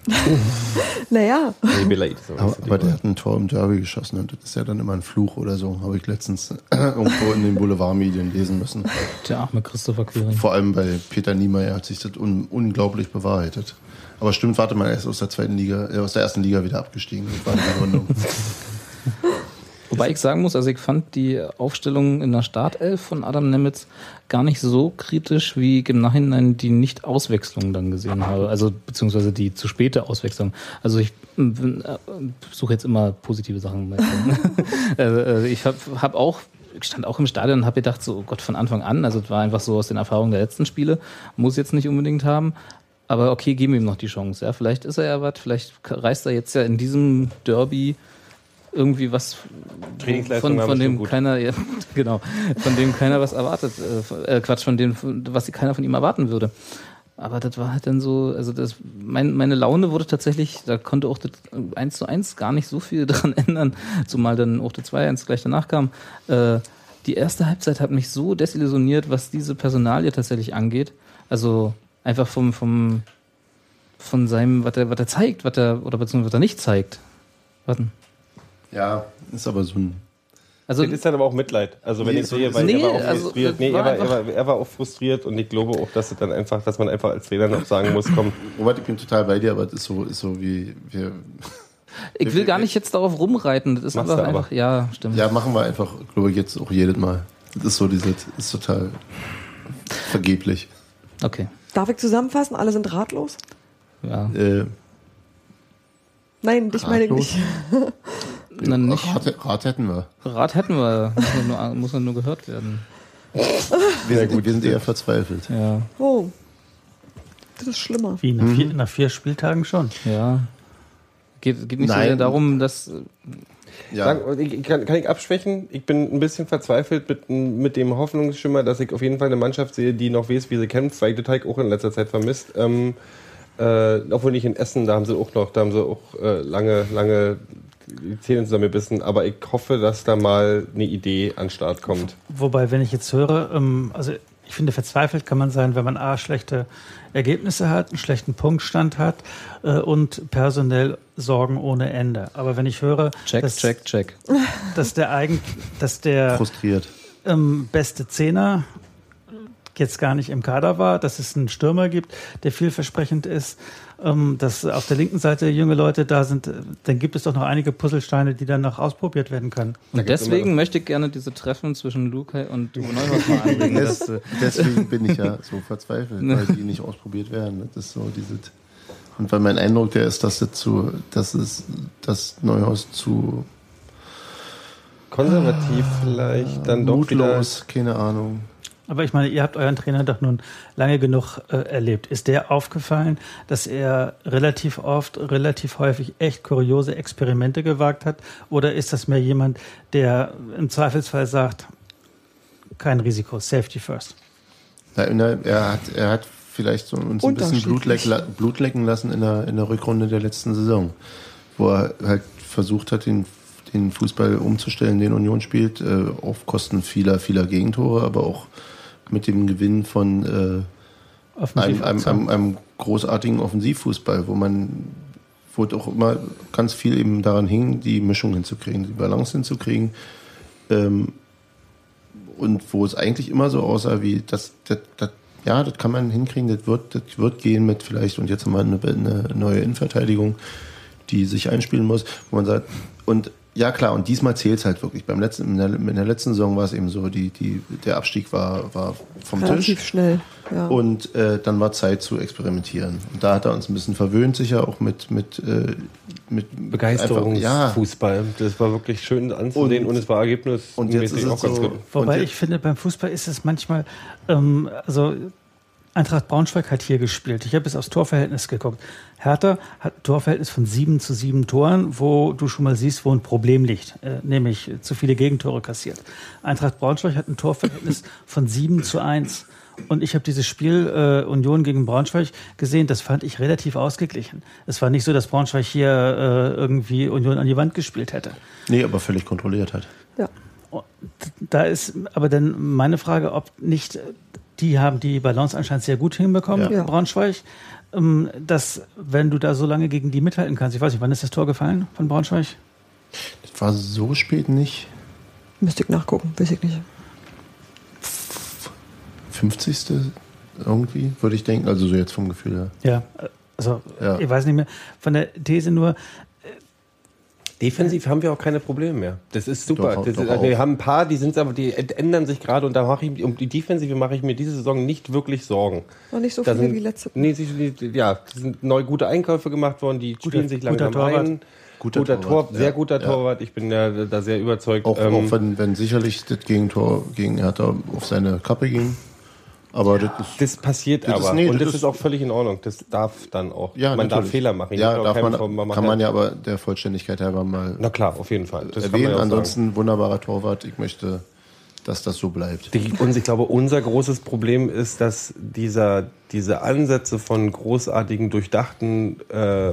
Speaker 4: naja,
Speaker 5: aber
Speaker 3: Aber, der hat ein Tor im Derby geschossen und das ist ja dann immer ein Fluch oder so, habe ich letztens irgendwo in den Boulevardmedien lesen müssen.
Speaker 7: Der arme Christopher Quering.
Speaker 3: Vor allem bei Peter Niemeyer hat sich das un unglaublich bewahrheitet. Aber stimmt, warte mal, er ist aus der zweiten Liga, äh, aus der ersten Liga wieder abgestiegen. Das war die Begründung.
Speaker 7: Wobei ich sagen muss, also ich fand die Aufstellung in der Startelf von Adam Nemitz gar nicht so kritisch, wie ich im Nachhinein die Nicht-Auswechslung dann gesehen habe. Also beziehungsweise die zu späte Auswechslung. Also ich äh, suche jetzt immer positive Sachen. äh, äh, ich habe hab auch ich stand auch im Stadion und habe gedacht, so oh Gott, von Anfang an, also es war einfach so aus den Erfahrungen der letzten Spiele, muss jetzt nicht unbedingt haben, aber okay, geben wir ihm noch die Chance. Ja, vielleicht ist er ja was, vielleicht reißt er jetzt ja in diesem Derby irgendwie was von, von dem keiner, ja, genau, von dem keiner was erwartet, äh, äh, Quatsch, von dem, was keiner von ihm erwarten würde. Aber das war halt dann so, also das, mein, meine Laune wurde tatsächlich, da konnte auch das 1 zu 1 gar nicht so viel dran ändern, zumal dann auch das 2-1 gleich danach kam. Äh, die erste Halbzeit hat mich so desillusioniert, was diese Personalie tatsächlich angeht. Also einfach vom, vom, von seinem, was er, was er zeigt, was er, oder beziehungsweise was er nicht zeigt. Warten.
Speaker 3: Ja, ist aber so ein.
Speaker 7: Also,
Speaker 5: Das ist dann aber auch Mitleid. Also wenn
Speaker 3: Nee,
Speaker 5: ich
Speaker 3: so
Speaker 5: sehe, weil er war auch
Speaker 7: Also,
Speaker 5: frustriert.
Speaker 7: das
Speaker 5: Nee,
Speaker 7: war
Speaker 5: er war, er,
Speaker 7: einfach-
Speaker 5: war, er war auch frustriert und ich glaube auch, dass es dann einfach, dass man einfach als Trainer noch sagen muss, komm,
Speaker 3: Robert, ich bin total bei dir, aber das ist so, ist so wie wir.
Speaker 7: ich will gar nicht jetzt darauf rumreiten. Das ist einfach, einfach, ja, stimmt.
Speaker 3: Ja, machen wir einfach, glaube ich, jetzt auch jedes Mal. Das ist so diese, das ist total vergeblich.
Speaker 7: Okay.
Speaker 4: darf ich zusammenfassen? Alle sind ratlos?
Speaker 7: Ja.
Speaker 3: Äh,
Speaker 4: Nein, dich meine ich
Speaker 3: Ratlos?
Speaker 4: nicht.
Speaker 7: Na, nicht.
Speaker 3: Rat, Rat hätten wir.
Speaker 7: Rat hätten wir. Muss ja nur, muss nur gehört werden.
Speaker 3: Wir, sind, wir sind eher verzweifelt.
Speaker 7: Ja.
Speaker 4: Oh, Das ist schlimmer.
Speaker 6: Wie, nach, vier, nach vier Spieltagen schon.
Speaker 7: Ja. Geht, geht nicht so
Speaker 3: Nein.
Speaker 7: sehr darum, dass.
Speaker 3: Ja,
Speaker 5: Sagen, ich, kann, kann ich abschwächen? Ich bin ein bisschen verzweifelt mit, mit dem Hoffnungsschimmer, dass ich auf jeden Fall eine Mannschaft sehe, die noch weiß, wie sie kämpft, weil ich den Teig auch in letzter Zeit vermisst. Ähm, äh, obwohl nicht in Essen, da haben sie auch noch, da haben sie auch äh, lange, lange die Zähne zusammengebissen. Aber ich hoffe, dass da mal eine Idee an den Start kommt.
Speaker 6: Wobei, wenn ich jetzt höre, ähm, also ich finde, verzweifelt kann man sein, wenn man A, schlechte Ergebnisse hat, einen schlechten Punktstand hat äh, und personell Sorgen ohne Ende. Aber wenn ich höre,
Speaker 7: Check,
Speaker 6: dass,
Speaker 7: check, check.
Speaker 6: dass der eigen, dass der
Speaker 3: frustriert.
Speaker 6: ähm, beste Zehner jetzt gar nicht im Kader war, dass es einen Stürmer gibt, der vielversprechend ist, dass auf der linken Seite junge Leute da sind, äh, dann gibt es doch noch einige Puzzlesteine, die dann noch ausprobiert werden können.
Speaker 7: Und deswegen möchte ich gerne diese Treffen zwischen Luca und Uwe Neuhaus mal anregen.
Speaker 3: Des,
Speaker 7: dass, äh,
Speaker 3: deswegen bin ich ja so verzweifelt, weil die nicht ausprobiert werden. Das ist so diese. Und weil mein Eindruck der ist, dass es zu, dass es das Neuhaus zu
Speaker 5: Konservativ vielleicht, dann doch wieder.
Speaker 3: mutlos, keine Ahnung.
Speaker 6: Aber ich meine, ihr habt euren Trainer doch nun lange genug äh, erlebt. Ist der aufgefallen, dass er relativ oft, relativ häufig echt kuriose Experimente gewagt hat? Oder ist das mehr jemand, der im Zweifelsfall sagt, kein Risiko, Safety first?
Speaker 3: Na, na, er hat, er hat vielleicht so uns ein bisschen Blut, leck,
Speaker 4: Unterschiedlich.
Speaker 3: Blut lecken lassen in der, in der Rückrunde der letzten Saison, wo er halt versucht hat, den, den Fußball umzustellen, den Union spielt, äh, auf Kosten vieler, vieler Gegentore, aber auch mit dem Gewinn von äh, einem, einem, einem, einem großartigen Offensivfußball, wo man wo doch immer ganz viel eben daran hing, die Mischung hinzukriegen, die Balance hinzukriegen. Ähm, und wo es eigentlich immer so aussah, wie das, das, das ja, das kann man hinkriegen, das wird, das wird gehen mit vielleicht, und jetzt haben wir eine, eine neue Innenverteidigung, die sich einspielen muss, wo man sagt, und ja klar, und diesmal zählt es halt wirklich. Beim letzten, in, der, in der letzten Saison war es eben so, die, die, der Abstieg war, war vom
Speaker 4: Relativ
Speaker 3: Tisch.
Speaker 4: schnell. Ja.
Speaker 3: Und äh, dann war Zeit zu experimentieren. Und da hat er uns ein bisschen verwöhnt, sicher auch mit, mit, äh, mit einfach- ja,
Speaker 5: Begeisterungsfußball. Das war wirklich schön anzusehen und,
Speaker 3: Und-
Speaker 5: es war Ergebnis
Speaker 3: und jetzt ist es so,
Speaker 5: gut.
Speaker 6: Wobei
Speaker 3: und
Speaker 6: ich finde, beim Fußball ist es manchmal, ähm, also Eintracht Braunschweig hat hier gespielt. Ich habe jetzt aufs Torverhältnis geguckt. Hertha hat ein Torverhältnis von sieben zu sieben Toren, wo du schon mal siehst, wo ein Problem liegt, äh, nämlich zu viele Gegentore kassiert. Eintracht Braunschweig hat ein Torverhältnis von sieben zu eins. Und ich habe dieses Spiel äh, Union gegen Braunschweig gesehen, das fand ich relativ ausgeglichen. Es war nicht so, dass Braunschweig hier äh, irgendwie Union an die Wand gespielt hätte.
Speaker 3: nee, aber völlig kontrolliert hat.
Speaker 4: ja.
Speaker 6: Da ist aber dann meine Frage, ob nicht, äh, die haben die Balance anscheinend sehr gut hinbekommen,
Speaker 3: Ja.
Speaker 6: Braunschweig, ähm, dass wenn du da so lange gegen die mithalten kannst, ich weiß nicht, wann ist das Tor gefallen von Braunschweig?
Speaker 3: Das war so spät nicht.
Speaker 4: Müsste ich nachgucken, weiß ich nicht.
Speaker 3: 50. irgendwie, würde ich denken. Also so jetzt vom Gefühl her.
Speaker 6: Ja, äh, also
Speaker 3: Ja.
Speaker 6: ich weiß nicht mehr, von der These nur,
Speaker 5: Defensiv haben wir auch keine Probleme mehr. Das ist super.
Speaker 3: Doch,
Speaker 5: das
Speaker 3: doch
Speaker 5: ist, also wir haben ein paar, die sind aber, die ändern sich gerade und da mache ich um die Defensive mache ich mir diese Saison nicht wirklich Sorgen.
Speaker 4: Noch nicht so
Speaker 5: Da
Speaker 4: viele
Speaker 5: sind,
Speaker 4: wie letzte.
Speaker 5: Nee, ja, es sind neu gute Einkäufe gemacht worden, die spielen sich
Speaker 6: guter
Speaker 5: langsam
Speaker 6: Torwart.
Speaker 5: ein.
Speaker 3: Guter
Speaker 5: Guter,
Speaker 3: Torwart,
Speaker 5: Tor, sehr guter
Speaker 3: Ja.
Speaker 5: Torwart. Ich bin ja da sehr überzeugt.
Speaker 3: Auch,
Speaker 5: Ähm,
Speaker 3: auch wenn, wenn sicherlich das Gegentor gegen Hertha auf seine Kappe ging. Aber das ist.
Speaker 5: das passiert
Speaker 3: Das ist-
Speaker 5: aber.
Speaker 3: nee,
Speaker 5: und
Speaker 3: das
Speaker 5: das
Speaker 3: ist-
Speaker 5: ist auch völlig in Ordnung. Das darf dann auch.
Speaker 3: ja,
Speaker 5: man darf
Speaker 3: natürlich.
Speaker 5: Fehler machen. Ich
Speaker 3: Ja, darf man,
Speaker 5: Vorwurf machen.
Speaker 3: kann man ja aber der Vollständigkeit halber mal
Speaker 5: Na klar, auf jeden Fall. Das kann man
Speaker 3: erwähnen.
Speaker 5: ja auch sagen.
Speaker 3: Ansonsten wunderbarer Torwart. Ich möchte, dass das so bleibt.
Speaker 5: Die, und ich glaube, unser großes Problem ist, dass dieser, diese Ansätze von großartigen, durchdachten äh,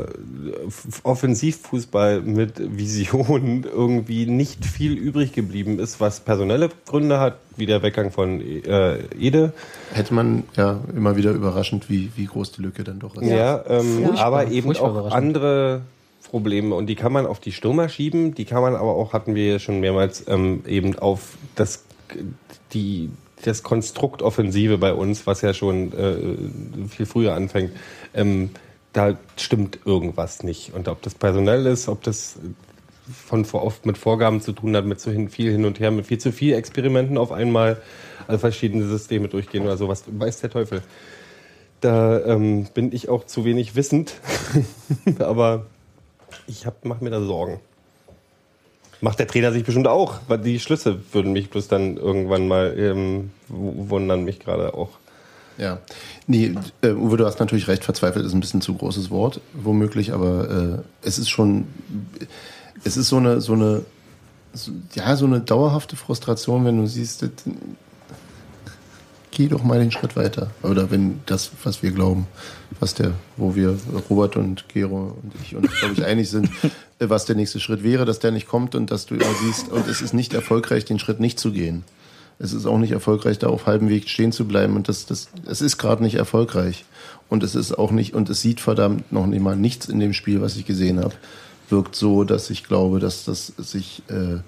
Speaker 5: Offensivfußball mit Visionen irgendwie nicht viel übrig geblieben ist, was personelle Gründe hat, wie der Weggang von äh, Ede.
Speaker 3: Hätte man ja immer wieder überraschend, wie, wie groß die Lücke dann doch ist.
Speaker 5: Ja, ähm, aber eben auch andere Probleme und die kann man auf die Stürmer schieben, die kann man aber auch, hatten wir ja schon mehrmals, ähm, eben auf das, die, das Konstrukt Offensive bei uns, was ja schon äh, viel früher anfängt, ähm, da stimmt irgendwas nicht. Und ob das personell ist, ob das von vor oft mit Vorgaben zu tun hat, mit zu hin, viel hin und her, mit viel zu viel Experimenten auf einmal, also verschiedene Systeme durchgehen oder sowas, weiß der Teufel. Da ähm, bin ich auch zu wenig wissend, aber ich mache mir da Sorgen. Macht der Trainer sich bestimmt auch, weil die Schlüsse würden mich bloß dann irgendwann mal ähm, wundern mich gerade auch.
Speaker 3: Ja. Nee, äh, Uwe, du hast natürlich recht, verzweifelt ist ein bisschen zu großes Wort, womöglich, aber äh, es ist schon, es ist so eine, so eine, so, ja, so eine dauerhafte Frustration, wenn du siehst, geh doch mal den Schritt weiter. Oder wenn das, was wir glauben, was der, wo wir, Robert und Gero und ich uns, glaube ich, einig sind, äh, was der nächste Schritt wäre, dass der nicht kommt und dass du immer siehst, und es ist nicht erfolgreich, den Schritt nicht zu gehen. Es ist auch nicht erfolgreich, da auf halbem Weg stehen zu bleiben. Und das, das, es ist gerade nicht erfolgreich. Und es ist auch nicht, und es sieht verdammt noch nicht mal nichts in dem Spiel, was ich gesehen habe, wirkt so, dass ich glaube, dass das sich äh,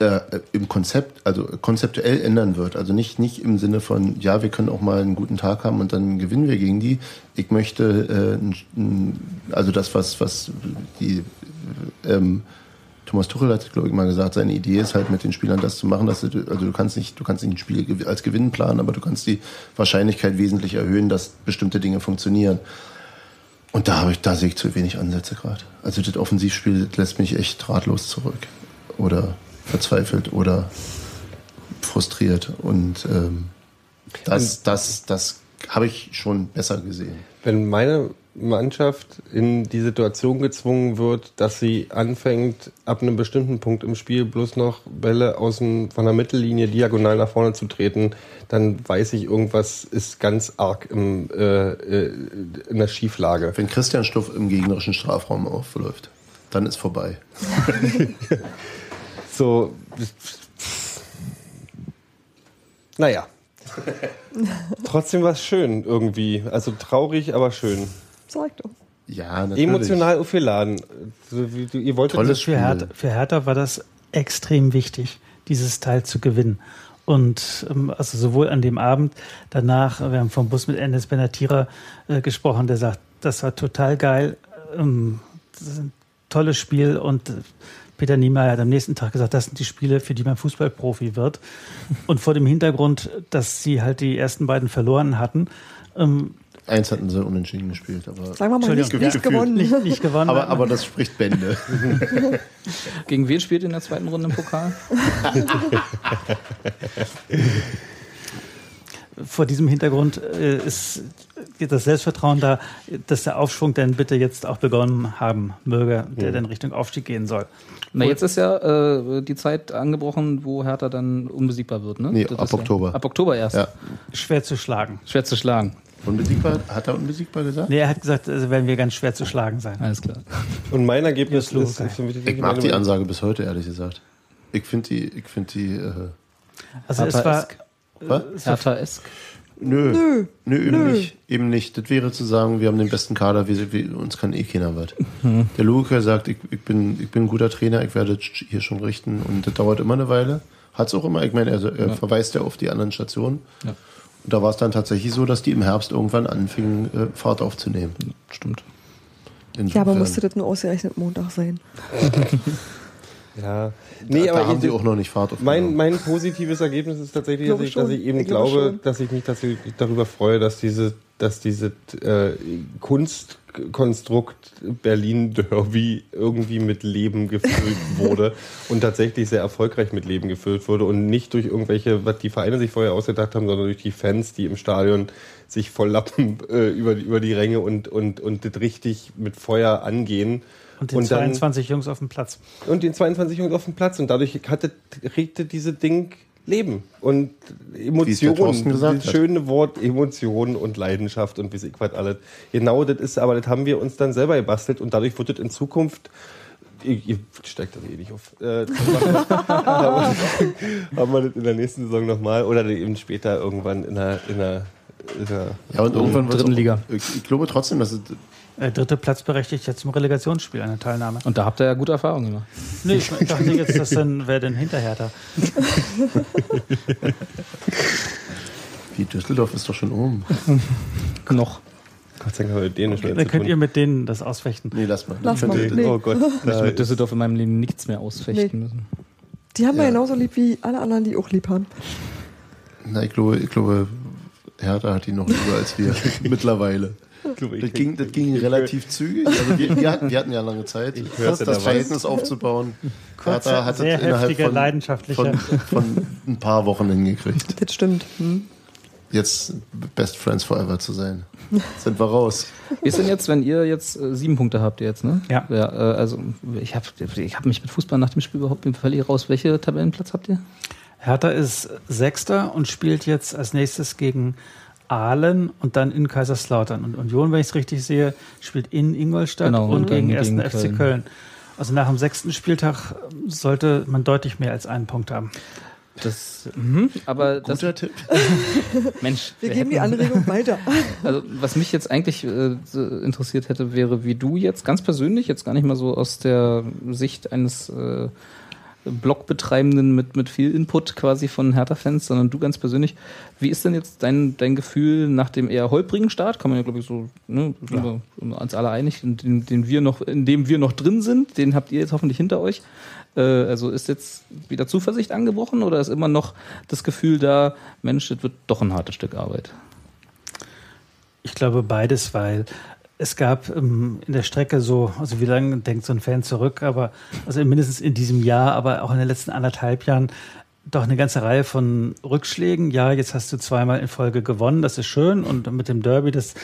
Speaker 3: äh, im Konzept, also konzeptuell ändern wird. Also nicht, nicht im Sinne von, ja, wir können auch mal einen guten Tag haben und dann gewinnen wir gegen die. Ich möchte, äh, also das, was, was die ähm, Thomas Tuchel hat, glaube ich, mal gesagt, seine Idee ist halt mit den Spielern das zu machen, dass du, also du kannst nicht, du kannst nicht ein Spiel als Gewinn planen, aber du kannst die Wahrscheinlichkeit wesentlich erhöhen, dass bestimmte Dinge funktionieren. Und da habe ich, da sehe ich zu wenig Ansätze gerade. Also das Offensivspiel das lässt mich echt ratlos zurück. Oder verzweifelt oder frustriert. Und ähm, das, das, das habe ich schon besser gesehen.
Speaker 5: Wenn meine Mannschaft in die Situation gezwungen wird, dass sie anfängt, ab einem bestimmten Punkt im Spiel bloß noch Bälle aus dem, von der Mittellinie diagonal nach vorne zu treten, dann weiß ich, irgendwas ist ganz arg im, äh, äh, in der Schieflage.
Speaker 3: Wenn Christian Stuff im gegnerischen Strafraum aufläuft, dann ist vorbei.
Speaker 5: So, naja. Trotzdem war es schön irgendwie. Also traurig, aber schön.
Speaker 4: Sag doch.
Speaker 3: Ja, natürlich.
Speaker 5: Emotional aufgeladen. So wie du- Ihr wolltet
Speaker 3: Tolles
Speaker 6: Für
Speaker 3: Spiel.
Speaker 6: Hertha, für Hertha war das extrem wichtig, dieses Teil zu gewinnen. Und ähm, also sowohl an dem Abend danach, wir haben vom Bus mit Enes Benatira äh, gesprochen, der sagt, das war total geil, ähm, das ist ein tolles Spiel und äh, Peter Niemeyer hat am nächsten Tag gesagt, das sind die Spiele, für die man Fußballprofi wird. Und vor dem Hintergrund, dass sie halt die ersten beiden verloren hatten, ähm,
Speaker 3: Eins hatten sie unentschieden gespielt, aber,
Speaker 4: Sagen wir mal, nicht, nicht
Speaker 3: ja.
Speaker 4: gewonnen.
Speaker 6: nicht, nicht gewonnen
Speaker 3: aber, aber das spricht Bände.
Speaker 7: Gegen wen spielt ihr in der zweiten Runde im Pokal?
Speaker 6: vor diesem Hintergrund äh, ist das Selbstvertrauen da, dass der Aufschwung dann bitte jetzt auch begonnen haben möge, der dann Richtung Aufstieg gehen soll.
Speaker 7: Na, jetzt ist ja äh, die Zeit angebrochen, wo Hertha dann unbesiegbar wird, ne?
Speaker 3: Nee,
Speaker 7: Das
Speaker 3: ab
Speaker 7: ist ja-
Speaker 3: Oktober.
Speaker 7: Ab Oktober erst.
Speaker 3: Ja.
Speaker 6: Schwer zu schlagen.
Speaker 7: Schwer zu schlagen.
Speaker 3: Unbesiegbar? Hat er unbesiegbar gesagt?
Speaker 6: Nee, er hat gesagt, also werden wir ganz schwer zu schlagen sein.
Speaker 7: Alles klar.
Speaker 5: Und mein Ergebnis
Speaker 6: Ja,
Speaker 5: ist, ist für mich
Speaker 3: Ich mag die Ansage bis heute, ehrlich gesagt. Ich finde die, ich finde die, äh,
Speaker 6: Also es war,
Speaker 7: Hertha-esk.
Speaker 3: Nö.
Speaker 4: Nö.
Speaker 3: Nö, eben
Speaker 4: Nö.
Speaker 3: nicht. Eben nicht. Das wäre zu sagen, wir haben den besten Kader, wir, wir, uns kann eh keiner was. Der Luca sagt, ich, ich, bin, ich bin ein guter Trainer, ich werde hier schon richten und das dauert immer eine Weile. Hat es auch immer, ich meine, er, er verweist ja auf die anderen Stationen.
Speaker 7: Ja.
Speaker 3: Und da war es dann tatsächlich so, dass die im Herbst irgendwann anfingen, äh, Fahrt aufzunehmen.
Speaker 7: Stimmt.
Speaker 4: Ja, aber
Speaker 3: Insofern-
Speaker 4: musste das nur ausgerechnet Montag sein.
Speaker 5: Ja. Nee,
Speaker 3: da,
Speaker 5: aber
Speaker 3: da haben sie auch noch nicht Fahrt
Speaker 5: Mein, mein positives Ergebnis ist tatsächlich, dass ich, dass ich eben
Speaker 4: Ich glaube
Speaker 5: glaube, dass ich mich tatsächlich darüber freue, dass diese, dass diese äh, Kunstkonstrukt Berlin Derby irgendwie mit Leben gefüllt wurde und tatsächlich sehr erfolgreich mit Leben gefüllt wurde und nicht durch irgendwelche, was die Vereine sich vorher ausgedacht haben, sondern durch die Fans, die im Stadion sich voll Lappen äh, über, die- über die Ränge und, und, und das richtig mit Feuer angehen.
Speaker 6: Und den 22 Jungs auf dem Platz.
Speaker 5: und den 22 Jungs auf dem Platz und dadurch hatte, regte diese Ding Leben und Emotionen, das schöne Wort Emotionen und Leidenschaft und wie ich was alles. Genau das ist, aber das haben wir uns dann selber gebastelt und dadurch wird es in Zukunft ihr, steigt das eh nicht auf. Äh, haben, wir, haben wir das in der nächsten Saison nochmal oder eben später irgendwann in der, in der, in der
Speaker 3: Ja, und irgendwann
Speaker 7: dritten Liga.
Speaker 3: Ich, ich glaube trotzdem, dass es
Speaker 6: Äh, dritte Platz berechtigt jetzt zum Relegationsspiel eine Teilnahme.
Speaker 7: Und da habt ihr ja gute Erfahrungen gemacht.
Speaker 6: Nee, ich dachte jetzt, das dann wer denn hinter Hertha.
Speaker 3: wie Düsseldorf ist doch schon oben.
Speaker 7: Noch.
Speaker 5: Gott sei Dank haben wir Dänisch mehr
Speaker 6: Dann könnt
Speaker 5: tun.
Speaker 6: ihr mit denen das ausfechten.
Speaker 3: Nee, lass mal.
Speaker 4: Lass
Speaker 3: Ich
Speaker 4: mal. Nee.
Speaker 5: Oh Gott.
Speaker 7: Ich mit Düsseldorf in meinem Leben nichts mehr ausfechten
Speaker 4: Nee.
Speaker 7: müssen.
Speaker 4: Die haben wir
Speaker 3: Ja.
Speaker 4: genauso lieb wie alle anderen, die auch lieb haben.
Speaker 3: Na, ich glaube, ich glaube, Hertha hat ihn noch lieber als wir. Mittlerweile. Das ging, das ging relativ zügig. Also wir, wir, hatten, wir hatten ja lange Zeit, das,
Speaker 5: da was.
Speaker 3: Verhältnis aufzubauen. Hertha hat
Speaker 6: sehr
Speaker 3: innerhalb
Speaker 6: heftige,
Speaker 3: von,
Speaker 6: leidenschaftliche.
Speaker 3: von, von ein paar Wochen hingekriegt.
Speaker 4: Das stimmt. Hm?
Speaker 3: jetzt Best Friends Forever zu sein. Sind wir raus.
Speaker 7: Wie ist denn jetzt, wenn ihr jetzt äh, sieben Punkte habt, ihr jetzt, ne?
Speaker 6: Ja.
Speaker 7: ja äh, also ich habe ich hab mich mit Fußball nach dem Spiel überhaupt völlig raus. Welche Tabellenplatz habt ihr?
Speaker 6: Hertha ist Sechster und spielt jetzt als nächstes gegen Aalen und dann in Kaiserslautern. Und Union, wenn ich es richtig sehe, spielt in Ingolstadt
Speaker 7: Genau,
Speaker 6: und
Speaker 7: und
Speaker 6: gegen
Speaker 7: dann
Speaker 6: 1.
Speaker 7: gegen
Speaker 6: FC
Speaker 7: Köln.
Speaker 6: Köln. Also nach dem sechsten Spieltag sollte man deutlich mehr als einen Punkt haben.
Speaker 7: Das, mhm, aber das,
Speaker 3: Guter Tipp.
Speaker 7: Mensch,
Speaker 4: Wir
Speaker 7: wir
Speaker 4: geben die Anregung weiter.
Speaker 7: Also, was mich jetzt eigentlich äh, so interessiert hätte, wäre, wie du jetzt ganz persönlich, jetzt gar nicht mal so aus der Sicht eines äh, Blogbetreibenden mit, mit viel Input quasi von Hertha-Fans, sondern du ganz persönlich, wie ist denn jetzt dein, dein Gefühl nach dem eher holprigen Start? Kann man ja, glaube ich, so, ne, sind wir uns alle einig, in dem, den wir noch, in dem wir noch drin sind, den habt ihr jetzt hoffentlich hinter euch. Äh, also ist jetzt wieder Zuversicht angebrochen oder ist immer noch das Gefühl da, Mensch, das wird doch ein hartes Stück Arbeit?
Speaker 6: Ich glaube beides, weil es gab ähm, in der Strecke so, also wie lange denkt so ein Fan zurück, aber also mindestens in diesem Jahr, aber auch in den letzten anderthalb Jahren doch eine ganze Reihe von Rückschlägen. Ja, jetzt hast du zweimal in Folge gewonnen, das ist schön und mit dem Derby, das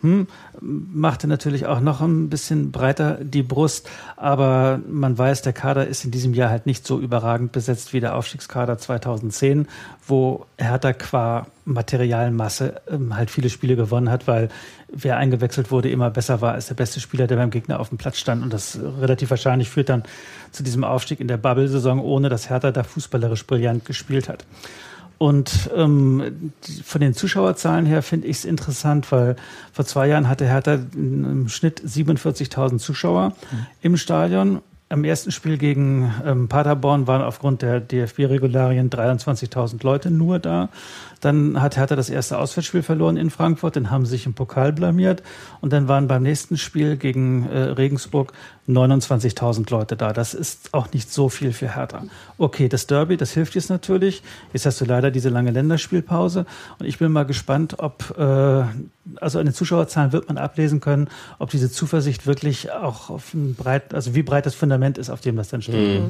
Speaker 6: hm, machte natürlich auch noch ein bisschen breiter die Brust, aber man weiß, der Kader ist in diesem Jahr halt nicht so überragend besetzt wie der Aufstiegskader 2010, wo Hertha qua Materialmasse ähm, halt viele Spiele gewonnen hat, weil wer eingewechselt wurde, immer besser war als der beste Spieler, der beim Gegner auf dem Platz stand. Und das relativ wahrscheinlich führt dann zu diesem Aufstieg in der Bubble-Saison, ohne dass Hertha da fußballerisch brillant gespielt hat. Und ähm, von den Zuschauerzahlen her finde ich es interessant, weil vor zwei Jahren hatte Hertha im Schnitt 47.000 Zuschauer im Stadion. Am ersten Spiel gegen ähm, Paderborn waren aufgrund der DFB-Regularien 23.000 Leute nur da. Dann hat Hertha das erste Auswärtsspiel verloren in Frankfurt, dann haben sie sich im Pokal blamiert und dann waren beim nächsten Spiel gegen äh, Regensburg 29.000 Leute da. Das ist auch nicht so viel für Hertha. Okay, das Derby, das hilft jetzt natürlich. Jetzt hast du leider diese lange Länderspielpause und ich bin mal gespannt, ob, äh, also an den Zuschauerzahlen wird man ablesen können, ob diese Zuversicht wirklich auch auf ein breit, also wie breit das Fundament ist, auf dem das dann steht.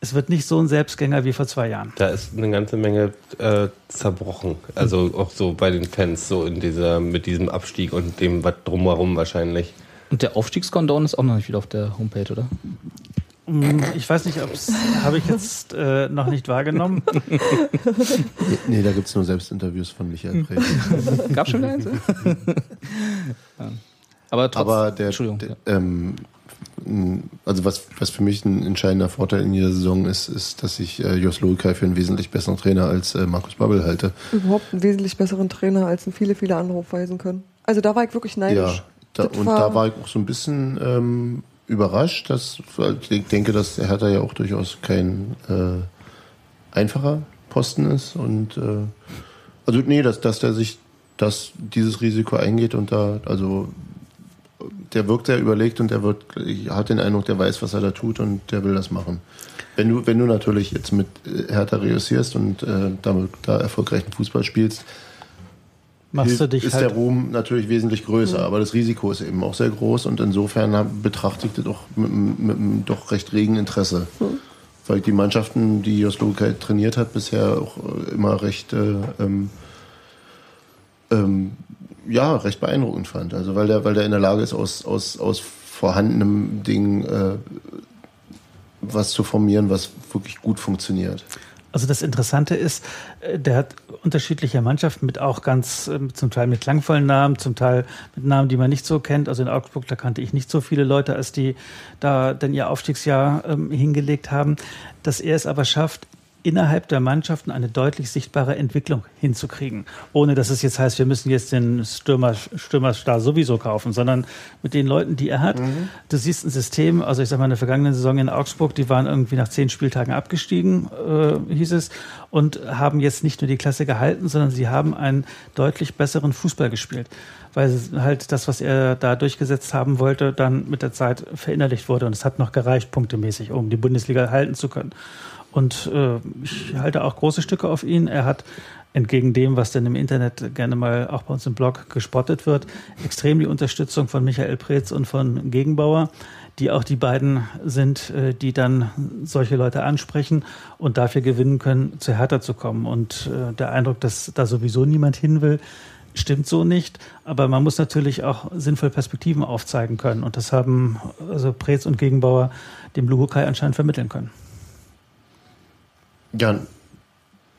Speaker 6: Es wird nicht so ein Selbstgänger wie vor zwei Jahren.
Speaker 5: Da ist eine ganze Menge äh, zerbrochen. Also auch so bei den Fans, so in dieser, mit diesem Abstieg und dem was drumherum wahrscheinlich.
Speaker 7: Und der Aufstiegskondon ist auch noch nicht wieder auf der Homepage, oder?
Speaker 6: Mm, Ich weiß nicht, ob es habe ich jetzt äh, noch nicht wahrgenommen.
Speaker 3: Nee, nee da gibt es nur Selbstinterviews von Michael Preetz.
Speaker 7: Gab schon eins? ja. Aber trotzdem.
Speaker 3: Aber der,
Speaker 7: Entschuldigung.
Speaker 3: der ähm, also was, was für mich ein entscheidender Vorteil in dieser Saison ist, ist, dass ich äh, Jos Lukai für einen wesentlich besseren Trainer als äh, Markus Babbel halte.
Speaker 4: Überhaupt einen wesentlich besseren Trainer, als ihn viele, viele andere aufweisen können. Also da war ich wirklich neidisch.
Speaker 3: Ja, da, und da war ich auch so ein bisschen ähm, überrascht, dass ich denke, dass der Hertha ja auch durchaus kein äh, einfacher Posten ist und äh, also nee, dass, dass der sich dass dieses Risiko eingeht und da also der wirkt sehr überlegt und der wird ich hat den Eindruck, der weiß, was er da tut und der will das machen. Wenn du wenn du natürlich jetzt mit äh, Hertha reüssierst und äh, damit da erfolgreichen Fußball spielst,
Speaker 6: Machst du dich
Speaker 3: ist
Speaker 6: halt
Speaker 3: der Ruhm natürlich wesentlich größer, aber das Risiko ist eben auch sehr groß und insofern betrachte ich das auch mit, mit einem doch recht regen Interesse. Weil ich die Mannschaften, die Jos Lukai trainiert hat, bisher auch äh, immer recht, äh, ähm, ähm, ja, recht beeindruckend fand. Also weil der, weil der in der Lage ist, aus, aus, aus vorhandenem Ding äh, was zu formieren, was wirklich gut funktioniert.
Speaker 6: Also das Interessante ist, äh, der hat unterschiedliche Mannschaften mit auch ganz, ähm, zum Teil mit klangvollen Namen, zum Teil mit Namen, die man nicht so kennt. Also in Augsburg, da kannte ich nicht so viele Leute, als die da dann ihr Aufstiegsjahr ähm, hingelegt haben. Dass er es aber schafft, innerhalb der Mannschaften eine deutlich sichtbare Entwicklung hinzukriegen. Ohne dass es jetzt heißt, wir müssen jetzt den Stürmer, Stürmerstar sowieso kaufen, sondern mit den Leuten, die er hat. Du siehst ein System, also ich sag mal, in der vergangenen Saison in Augsburg, die waren irgendwie nach zehn Spieltagen abgestiegen, äh, hieß es, und haben jetzt nicht nur die Klasse gehalten, sondern sie haben einen deutlich besseren Fußball gespielt. Weil halt das, was er da durchgesetzt haben wollte, dann mit der Zeit verinnerlicht wurde. Und es hat noch gereicht, punktemäßig, um die Bundesliga halten zu können. Und äh, ich halte auch große Stücke auf ihn. Er hat entgegen dem, was denn im Internet gerne mal auch bei uns im Blog gespottet wird, extrem die Unterstützung von Michael Preetz und von Gegenbauer, die auch die beiden sind, äh, die dann solche Leute ansprechen und dafür gewinnen können, zu Hertha zu kommen. Und äh, der Eindruck, dass da sowieso niemand hin will, stimmt so nicht. Aber man muss natürlich auch sinnvoll Perspektiven aufzeigen können. Und das haben also Preetz und Gegenbauer dem Lugukai anscheinend vermitteln können.
Speaker 3: Ja,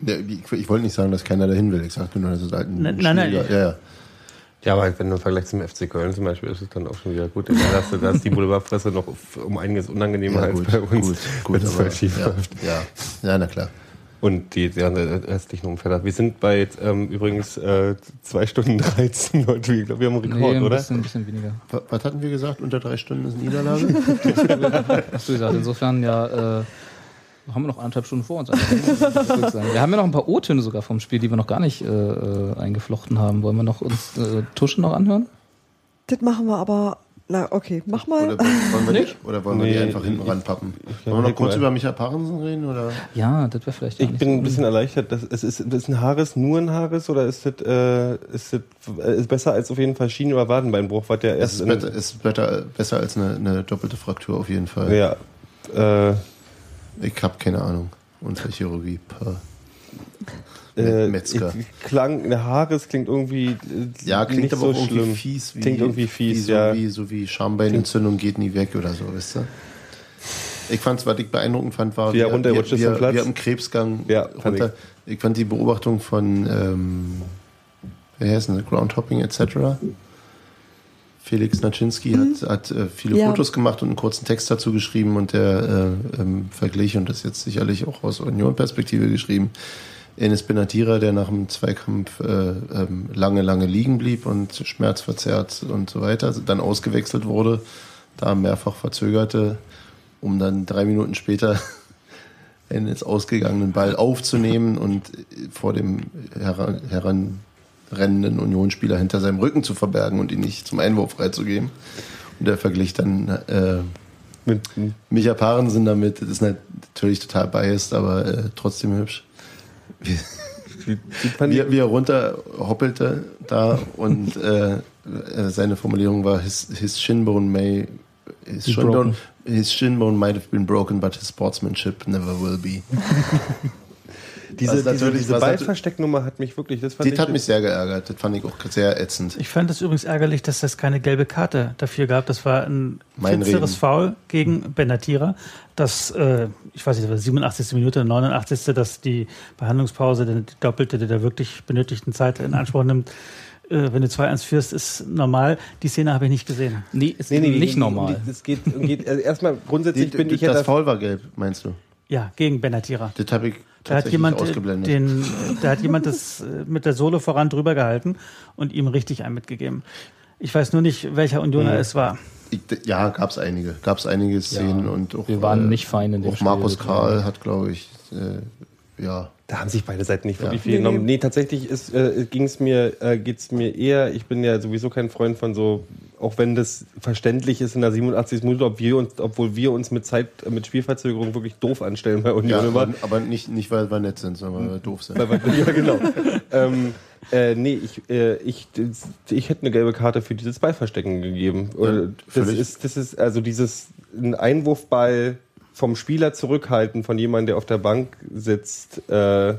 Speaker 3: ich, ich wollte nicht sagen, dass keiner dahin will. Ich sagte nur, dass es halt ein
Speaker 6: Nein, nein, nein.
Speaker 3: Ja, ja.
Speaker 5: Ja, aber wenn du im Vergleich zum FC Köln zum Beispiel ist es dann auch schon wieder gut. Da hast du da ist die Boulevardpresse noch um einiges unangenehmer
Speaker 3: Ja,
Speaker 5: als
Speaker 3: gut,
Speaker 5: bei uns,
Speaker 3: gut, gut,
Speaker 5: wenn es
Speaker 3: aber-
Speaker 5: halt schief
Speaker 3: ja,
Speaker 5: läuft.
Speaker 3: ja, ja, na klar.
Speaker 5: Und die, die restlichen Umfelder. Wir sind bei jetzt, ähm, übrigens äh, zwei Stunden 13 heute. Ich glaube, wir haben einen Rekord,
Speaker 7: Nee, ein
Speaker 5: oder?
Speaker 7: bisschen, ein bisschen weniger.
Speaker 3: Was, was hatten wir gesagt? Unter drei Stunden ist Niederlage?
Speaker 7: Hast du gesagt, insofern ja, äh, haben wir noch anderthalb Stunden vor uns. sagen. Wir haben ja noch ein paar O-Töne sogar vom Spiel, die wir noch gar nicht äh, äh, eingeflochten haben. Wollen wir noch uns äh, Tuschen noch anhören?
Speaker 4: Das machen wir aber. Na, okay, mach mal.
Speaker 3: Oder wollen wir, die, oder wollen wir die
Speaker 5: Nee,
Speaker 3: einfach hinten
Speaker 5: ich-
Speaker 3: ranpappen? Wollen wir noch kurz über Micha Parensen reden? Oder?
Speaker 7: Ja, das wäre vielleicht
Speaker 5: Ich
Speaker 7: nicht
Speaker 5: bin
Speaker 7: so
Speaker 5: ein bisschen erleichtert. Dass, es ist, ist ein Haares nur ein Haares oder ist das, äh, ist das äh, ist besser als auf jeden Fall Schienen- oder Wadenbeinbruch, was der
Speaker 3: Es
Speaker 5: erst
Speaker 3: ist,
Speaker 5: in-
Speaker 3: better, ist better, besser als eine, eine doppelte Fraktur auf jeden Fall.
Speaker 5: Ja. Äh,
Speaker 3: Ich habe keine Ahnung. Unsere Chirurgie.
Speaker 5: Äh,
Speaker 3: Metzger.
Speaker 5: ich- Klang, der Haares klingt irgendwie
Speaker 3: Ja, klingt
Speaker 5: nicht
Speaker 3: aber
Speaker 5: so
Speaker 3: irgendwie
Speaker 5: schlimm.
Speaker 3: fies. Wie,
Speaker 5: Klingt irgendwie fies,
Speaker 3: wie so,
Speaker 5: ja.
Speaker 3: Wie, so wie Schambeinentzündung geht nie weg oder so, weißt du? Ich fand, was ich beeindruckend fand, war,
Speaker 5: Wie er runterrutscht ist
Speaker 3: wie,
Speaker 5: Platz.
Speaker 3: wie er im Krebsgang
Speaker 5: Ja,
Speaker 3: runter. Ich. fand die Beobachtung von, ähm, wer heißt denn, Groundhopping etc. Felix Naczynski hat, hat äh, viele
Speaker 4: Ja.
Speaker 3: Fotos gemacht und einen kurzen Text dazu geschrieben und der äh, ähm, Vergleich, und das jetzt sicherlich auch aus Union-Perspektive geschrieben, Enes Benatira, der nach dem Zweikampf äh, ähm, lange, lange liegen blieb und schmerzverzerrt und so weiter, dann ausgewechselt wurde, da mehrfach verzögerte, um dann drei Minuten später einen ins ausgegangenen Ball aufzunehmen und vor dem heran, heranrennenden Unionsspieler hinter seinem Rücken zu verbergen und ihn nicht zum Einwurf freizugeben. Und der Verglich dann äh,
Speaker 5: Mit,
Speaker 3: Micha Parensen damit, das ist natürlich total biased, aber äh, trotzdem hübsch.
Speaker 5: wie, wie
Speaker 3: Wie, er runterhoppelte da und äh, äh, seine Formulierung war, his, his shinbone may his shinbone, his shinbone might have been broken, but his sportsmanship never will be.
Speaker 5: diese,
Speaker 3: was
Speaker 5: diese,
Speaker 3: natürlich-
Speaker 5: diese Ballverstecknummer hat mich wirklich, das fand
Speaker 3: Das
Speaker 5: ich,
Speaker 3: hat mich sehr geärgert, das fand ich auch sehr ätzend.
Speaker 6: Ich fand es übrigens ärgerlich, dass es keine gelbe Karte dafür gab. Das war ein
Speaker 3: Reden.
Speaker 6: Foul gegen Benatira. Das, äh, ich weiß nicht, das war 87. Minute, 89. dass die Behandlungspause, die doppelte der wirklich benötigten Zeit in Anspruch nimmt. Äh, wenn du 2-1 führst, ist normal. Die Szene habe ich nicht gesehen.
Speaker 7: Nee, ist
Speaker 5: nee, nee,
Speaker 7: nicht
Speaker 5: die-
Speaker 7: normal.
Speaker 5: die- Es geht, geht also erstmal grundsätzlich
Speaker 3: Die,
Speaker 5: bin ich ja
Speaker 3: das
Speaker 5: da-
Speaker 3: Foul war gelb, meinst du?
Speaker 6: Ja, gegen Benatira.
Speaker 3: Das habe ich
Speaker 6: Da hat jemand, äh,
Speaker 3: ausgeblendet.
Speaker 6: den, da hat jemand das äh, mit der Sohle voran drüber gehalten und ihm richtig einen mitgegeben. Ich weiß nur nicht, welcher Unioner
Speaker 3: Mhm.
Speaker 6: es war.
Speaker 3: ich, ja, gab es einige. Gab es einige Szenen
Speaker 7: Ja,
Speaker 3: und auch,
Speaker 7: wir waren
Speaker 3: äh,
Speaker 7: nicht fein in dem
Speaker 3: Auch
Speaker 7: Spiel,
Speaker 3: Markus
Speaker 7: das
Speaker 3: Karl hat, glaube ich, äh, ja.
Speaker 5: Da haben sich beide Seiten nicht wirklich
Speaker 3: Ja.
Speaker 5: viel
Speaker 4: Nee,
Speaker 5: genommen.
Speaker 4: nee.
Speaker 5: Nee, tatsächlich ist, äh, ging's mir, äh, geht's mir eher, ich bin ja sowieso kein Freund von so, auch wenn das verständlich ist in der 87. Minute, ob wir uns, obwohl wir uns mit Zeit, mit Spielverzögerung wirklich doof anstellen bei Union
Speaker 3: ja aber, aber nicht, nicht, weil wir nett sind, sondern weil wir doof sind.
Speaker 5: Ja, genau. ähm, äh, nee, ich, äh, ich, ich hätte eine gelbe Karte für dieses Ballverstecken gegeben. Oder das, ist, das ist also dieses ein Einwurfball vom Spieler zurückhalten von jemandem, der auf der Bank sitzt, äh,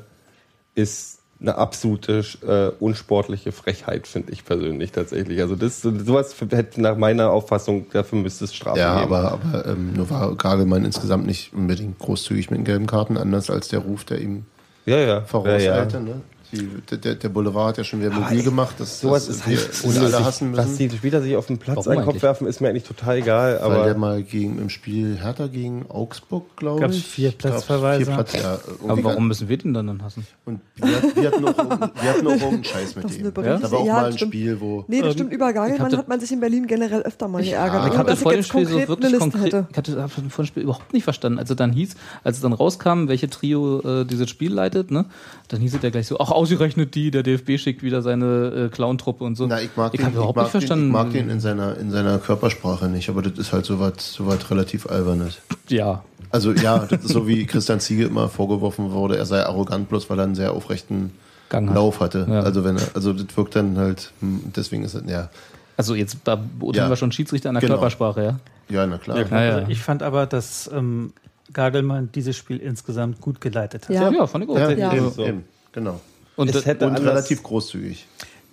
Speaker 5: ist eine absolute äh, unsportliche Frechheit, finde ich persönlich tatsächlich. Also das sowas hätte nach meiner Auffassung, dafür müsste es Strafe
Speaker 3: Ja,
Speaker 5: geben.
Speaker 3: aber, aber ähm, nur war Gagelmann insgesamt nicht unbedingt großzügig mit den gelben Karten, anders als der Ruf, der ihm
Speaker 5: ja, ja.
Speaker 3: vorauseilte.
Speaker 5: ja, ja.
Speaker 3: Ne? Die, der, der Boulevard hat ja schon wieder mobil gemacht. Das,
Speaker 5: Sowas
Speaker 3: das
Speaker 5: ist
Speaker 3: wir
Speaker 5: halt
Speaker 3: uns alle hassen müssen.
Speaker 5: die Spieler sich auf den Platz
Speaker 7: Warum
Speaker 5: einen Kopf
Speaker 7: eigentlich?
Speaker 5: werfen, ist mir eigentlich total egal.
Speaker 3: Weil der
Speaker 5: Aber
Speaker 3: mal gegen, im Spiel Hertha gegen Augsburg, glaube ich.
Speaker 6: vier
Speaker 3: Ich glaub,
Speaker 6: Platzverweise?
Speaker 3: Vier Platz, ja,
Speaker 7: Aber warum müssen wir den dann, dann hassen?
Speaker 3: Und wir, wir, hatten auch, irgendeinen- wir hatten auch irgendeinen Scheiß mit dem.
Speaker 4: Berichte-
Speaker 3: Da war auch
Speaker 4: ja,
Speaker 3: mal ein
Speaker 4: stimmt.
Speaker 3: Spiel, wo.
Speaker 4: Nee, das
Speaker 6: Ähm,
Speaker 4: stimmt. Über Gagelmann
Speaker 7: hatte-
Speaker 4: hat man sich in Berlin generell öfter mal geärgert.
Speaker 3: Ja,
Speaker 7: Ich
Speaker 4: dass
Speaker 7: vor dem Spiel so wirklich konkret, ich hatte das vor dem Spiel überhaupt nicht verstanden. Also dann hieß, als es dann rauskam, welche Trio äh, dieses Spiel leitet, ne, dann hieß es ja gleich so, ach, ausgerechnet die, der DFB schickt wieder seine äh, Clown-Truppe und so.
Speaker 3: Na, ich mag,
Speaker 7: ich
Speaker 3: den,
Speaker 7: habe überhaupt
Speaker 3: mag
Speaker 7: nicht verstanden.
Speaker 3: Den, ich mag den in seiner, in seiner Körpersprache nicht, aber das ist halt so was so was relativ Albernes.
Speaker 7: ja,
Speaker 3: Also ja, das ist so wie Christian Ziege immer vorgeworfen wurde, er sei arrogant, bloß weil er einen sehr aufrechten
Speaker 7: Gang hat.
Speaker 3: Lauf hatte.
Speaker 7: Ja.
Speaker 3: Also wenn er, also das wirkt dann halt, hm, deswegen ist es, ja.
Speaker 7: Also jetzt da beurteilen
Speaker 3: Ja.
Speaker 7: wir schon Schiedsrichter an der
Speaker 3: Genau.
Speaker 7: Körpersprache, ja.
Speaker 3: Ja, na klar.
Speaker 5: Ja, klar.
Speaker 7: Ja, ja.
Speaker 6: Also ich fand aber, dass ähm, Gagelmann dieses Spiel insgesamt gut geleitet hat.
Speaker 4: Ja.
Speaker 7: Ja, fand ich auch.
Speaker 3: Ja,
Speaker 4: Ja.
Speaker 3: Eben,
Speaker 5: So.
Speaker 3: eben, genau.
Speaker 7: Und,
Speaker 5: Es hätte
Speaker 3: Und
Speaker 5: anders-
Speaker 3: relativ großzügig.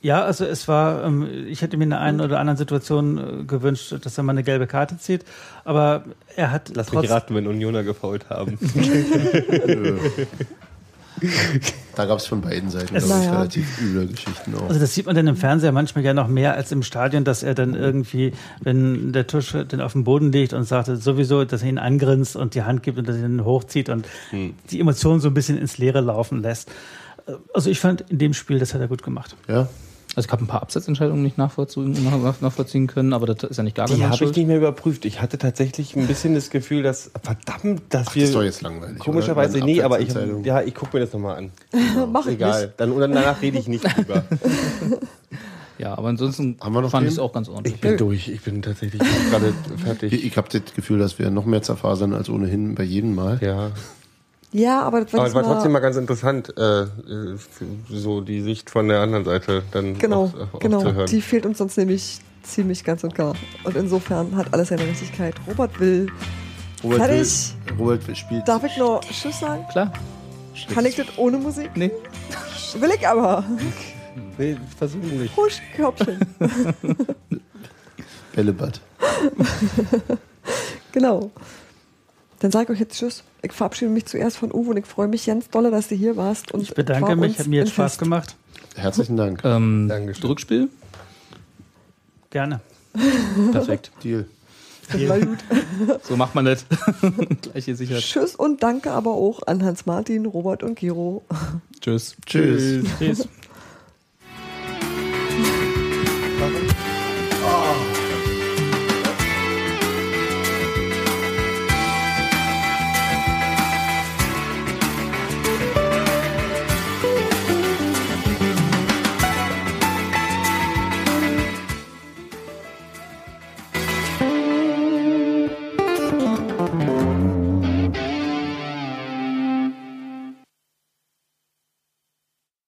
Speaker 6: Ja, also es war, ähm, ich hätte mir in der einen oder anderen Situation äh, gewünscht, dass er mal eine gelbe Karte zieht, aber er hat
Speaker 5: Lass
Speaker 6: trotz,
Speaker 5: mich raten, wenn Unioner gefault haben.
Speaker 3: Da gab es von beiden Seiten,
Speaker 6: Es-
Speaker 3: glaube ich,
Speaker 4: Naja.
Speaker 3: relativ üble Geschichten auch.
Speaker 6: Also das sieht man dann im Fernseher manchmal ja noch mehr als im Stadion, dass er dann irgendwie, wenn der Tusch den auf den Boden legt und sagt sowieso, dass er ihn angrinst und die Hand gibt und dass er ihn hochzieht und die Emotionen so ein bisschen ins Leere laufen lässt. Also ich fand in dem Spiel, das hat er gut gemacht.
Speaker 3: Ja,
Speaker 7: also ich habe ein paar Absetzentscheidungen nicht nachvollziehen, nach- nachvollziehen können, aber das ist ja nicht
Speaker 5: Die
Speaker 7: Gagelmanns
Speaker 5: habe ich nicht mehr überprüft. Ich hatte tatsächlich ein bisschen das Gefühl, dass verdammt, dass
Speaker 3: Ach,
Speaker 5: wir
Speaker 3: das ist doch jetzt langweilig.
Speaker 5: komischerweise
Speaker 3: oder?
Speaker 5: nee, aber ich ja, ich gucke mir das nochmal an.
Speaker 4: Mach ich
Speaker 5: Egal,
Speaker 4: nicht.
Speaker 5: dann und danach rede ich nicht drüber.
Speaker 7: Ja, aber ansonsten
Speaker 3: Haben wir noch
Speaker 7: fand ich es auch ganz ordentlich.
Speaker 5: Ich bin durch. Ich bin tatsächlich gerade fertig.
Speaker 3: Ich, ich habe das Gefühl, dass wir noch mehr zerfasern als ohnehin bei jedem Mal.
Speaker 5: Ja,
Speaker 4: Ja, aber das war,
Speaker 5: aber es war trotzdem mal ganz interessant, äh, äh, so die Sicht von der anderen Seite dann
Speaker 4: Genau,
Speaker 5: auch, auch
Speaker 4: genau.
Speaker 5: zu hören.
Speaker 4: Die fehlt uns sonst nämlich ziemlich ganz und gar. Und insofern hat alles seine Richtigkeit. Robert will.
Speaker 3: Robert
Speaker 4: Fertig.
Speaker 3: Will, Robert will spielt.
Speaker 4: Darf ich noch Tschüss sagen?
Speaker 7: Klar.
Speaker 4: Kann ich das ohne Musik?
Speaker 7: Nee.
Speaker 4: Will ich aber.
Speaker 5: Nee, versuchen nicht.
Speaker 4: Husch, Körbchen.
Speaker 3: Bällebad.
Speaker 4: genau. Dann sage ich euch jetzt Tschüss. Ich verabschiede mich zuerst von Uwe und ich freue mich ganz dolle, dass du hier warst. Und
Speaker 6: Ich bedanke mich,
Speaker 4: uns
Speaker 6: hat mir jetzt Spaß
Speaker 4: Fest.
Speaker 6: gemacht.
Speaker 3: Herzlichen Dank.
Speaker 7: Ähm,
Speaker 5: Dankeschön.
Speaker 7: Rückspiel?
Speaker 6: Gerne.
Speaker 7: Perfekt.
Speaker 3: Deal.
Speaker 4: Das war gut.
Speaker 7: So macht man das. Gleich hier sicher.
Speaker 4: Tschüss und danke aber auch an Hans-Martin, Robert und Gero.
Speaker 7: Tschüss.
Speaker 3: Tschüss.
Speaker 6: Tschüss.